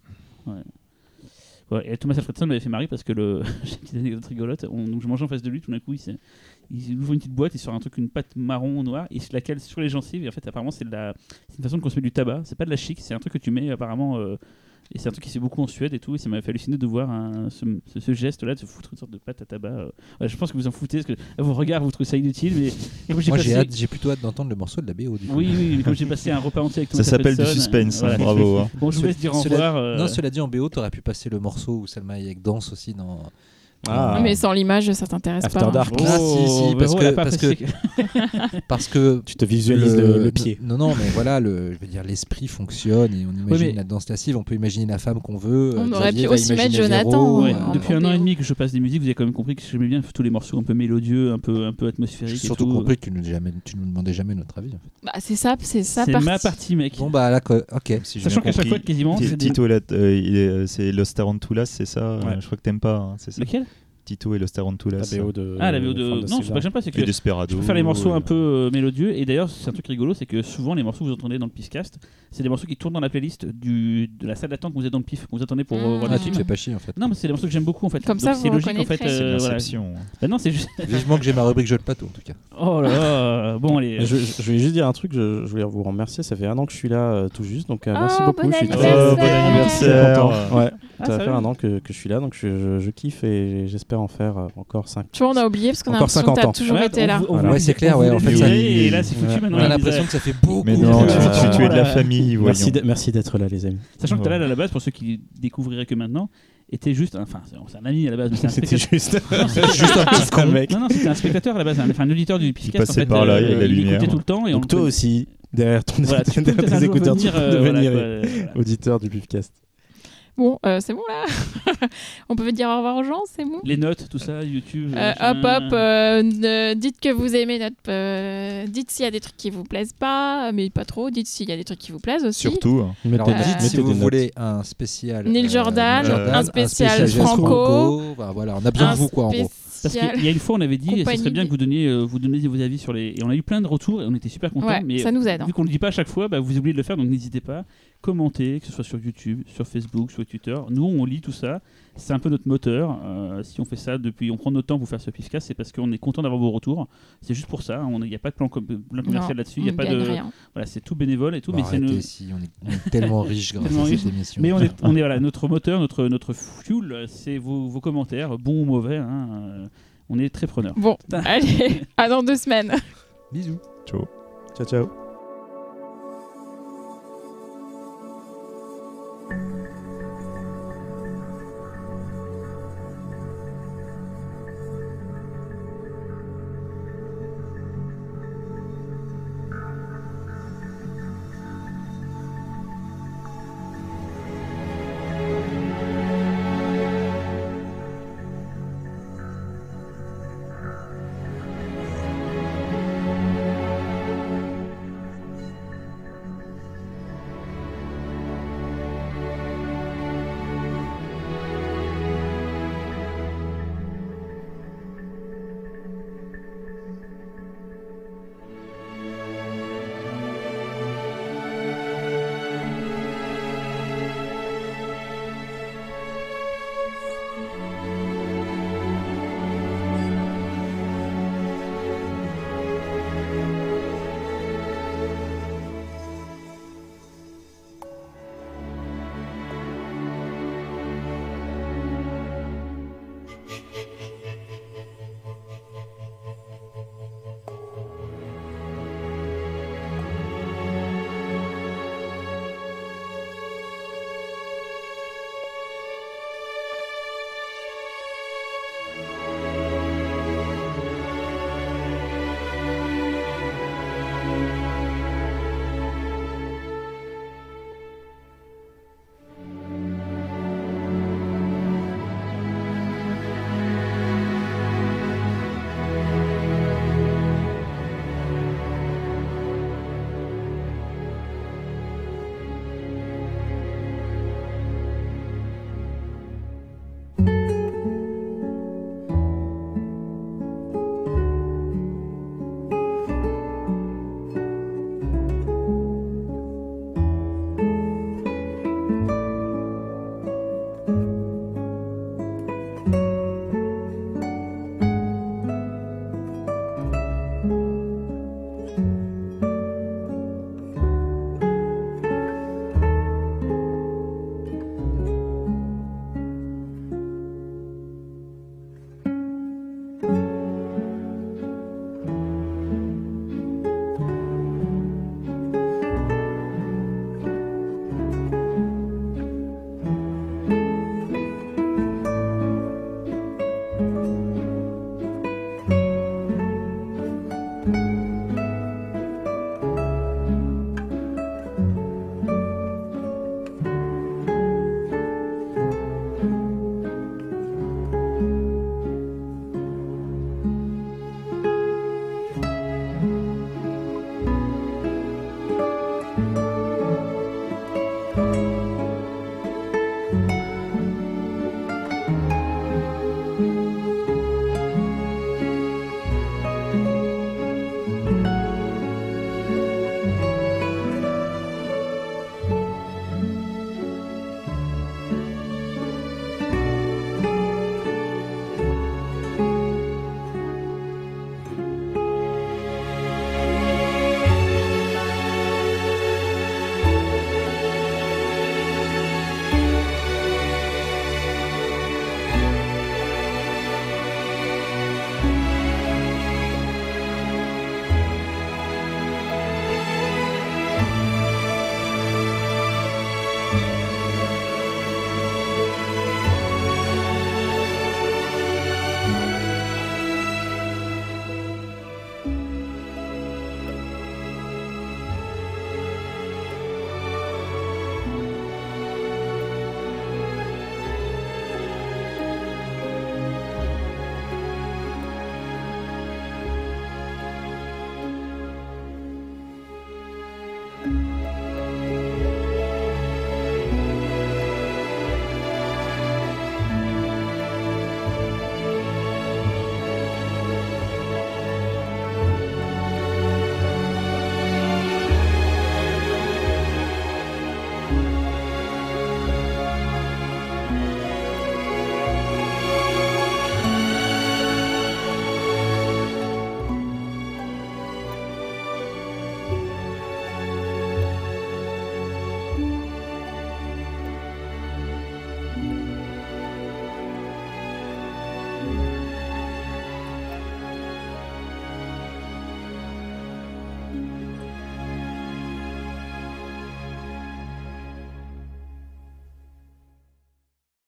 Ouais, et Thomas Alfredson m'avait fait marrer parce que le. J'ai une petite anecdote rigolote. On- donc je mangeais en face de lui, tout d'un coup, il, il ouvre une petite boîte, il sort un truc, une pâte marron noire, il se la cale sur les gencives. Et en fait, apparemment, c'est la... c'est une façon de consommer du tabac. C'est pas de la chic, c'est un truc que tu mets apparemment. Et c'est un truc qui se fait beaucoup en Suède et tout. Et ça m'a fait halluciner de voir un- ce, ce- ce geste-là, de se foutre une sorte de pâte à tabac. euh. Ouais, je pense que vous en foutez, parce que à vos regards, vous trouvez ça inutile. Mais moi, j'ai passé- j'ai hâte- j'ai plutôt hâte d'entendre le morceau de la BO. Du coup. Oui, oui, mais comme j'ai passé un repas entier avec Ça Thomas s'appelle du suspense, hein, voilà. bravo. hein. Bon, je vous laisse dire au Cela- revoir. euh, Non, cela dit, en BO, t'aurais pu passer le morceau où Salma Hayek danse aussi dans. Ah. Mais sans l'image, ça t'intéresse After pas. hein. Dark. Ah, si, parce que- parce que- Parce que. Tu te visualises le, le pied. Non, non, mais voilà, le, je veux dire, l'esprit fonctionne et on imagine mais- la danse lascive, on peut imaginer la femme qu'on veut. On euh, aurait pu aussi mettre Jonathan, Ouais, euh, euh, depuis un an et demi que je passe des musiques, vous avez quand même compris que j'aimais bien tous les morceaux un peu mélodieux, un peu, un peu atmosphériques. J'ai et surtout tout. compris que tu nous, jamais, tu nous demandais jamais notre avis. en fait. Bah, c'est ça, c'est ça C'est ma partie, mec. Bon, bah là, ok. Si Sachant qu'à chaque fois, quasiment, Tito, euh, euh, c'est Los Tarantulas, c'est ça. Je crois que t'aimes pas, hein, c'est ça Lequel? Tito et Los Tarantulas. La BO de. Ah, la VO de. Non, c'est pas que j'aime pas, c'est Et que. Desperado. Je préfère les morceaux un peu euh, mélodieux. Et d'ailleurs, c'est un truc rigolo, c'est que souvent les morceaux que vous entendez dans le Pifcast, c'est des morceaux qui tournent dans la playlist du, de la salle d'attente que vous êtes dans le Pif, que vous attendez pour euh, voir Ah, le tu film. fais pas chier en fait. Non, mais c'est des morceaux que j'aime beaucoup en fait. Comme Donc ça, c'est vous logique en fait. euh, voilà. Bah non, c'est juste. Vivement que j'ai ma rubrique jeu de plateau en tout cas. Oh là là. Bon, allez. Je, je voulais juste dire un truc, je, je voulais vous remercier. Ça fait un an que je suis là tout juste, donc euh, Oh, merci beaucoup. bon je anniversaire. Oh, bon anniversaire. content. Ouais, ça va faire un an que, je suis là, donc je, je- je kiffe et j'espère en faire euh, encore 5. Tu vois, on a oublié parce qu'on a Encore l'impression que 50 t'as ans. toujours Ouais, été on là. Voilà. Ouais, c'est clair, on ouais, en fait, ça- Et là, c'est foutu Ouais. maintenant. On a il l'impression que ça fait beaucoup. Mais non, tu, beaucoup. tu- tu es de la famille, Merci d'être merci d'être là, les amis. Sachant que Talal, à la base, pour ceux qui découvriraient que maintenant, était juste, un- enfin, c'est un ami à la base, mais C'était spectateur. juste, Juste un petit con. mec. Non, non, c'était un spectateur à la base, un, enfin, un auditeur du Pifcast. passait en fait, par là, il y avait la il lumière. tout le temps. Et Donc on toi aussi, derrière ton Voilà, derrière tes écouteurs, tu venir, peux euh, voilà, quoi, auditeur du Pifcast. Bon, euh, c'est bon là On peut dire au revoir aux gens, c'est bon Les notes, tout ça, YouTube. Euh, hop hop, euh, ne- dites que vous aimez notre. euh, dites s'il y a des trucs qui vous plaisent pas, mais pas trop. Dites s'il y a des trucs qui vous plaisent aussi. Surtout. hein. Alors, dites si vous voulez un spécial. Neil Jordan, un un spécial Franco. Enfin, voilà, on a besoin de vous, quoi, en gros. Parce qu'il y a une fois, on avait dit, ce serait bien que vous donniez, euh, vous donniez vos avis sur les. Et on a eu plein de retours et on était super contents. Ouais, mais ça nous aide, hein. Vu qu'on ne le dit pas à chaque fois, bah, vous oubliez de le faire, donc n'hésitez pas. Commentez, que ce soit sur YouTube, sur Facebook, sur Twitter. Nous, on lit tout ça. C'est un peu notre moteur. Euh, si on fait ça depuis, on prend notre temps pour faire ce pifcast, c'est parce qu'on est content d'avoir vos retours. C'est juste pour ça. Il n'y a pas de plan, com- plan commercial là-dessus. Il y a pas de. rien. Voilà, c'est tout bénévole et tout. Bon, mais c'est arrêtez, une- si, on, est, on est tellement riche grâce Tellement à cette riche. émission. Mais on est, on est voilà, notre moteur, notre, notre fuel, c'est vos, vos commentaires, bons ou mauvais. hein, euh, on est très preneurs. Bon, allez, à dans deux semaines. Bisous. Ciao. Ciao, ciao.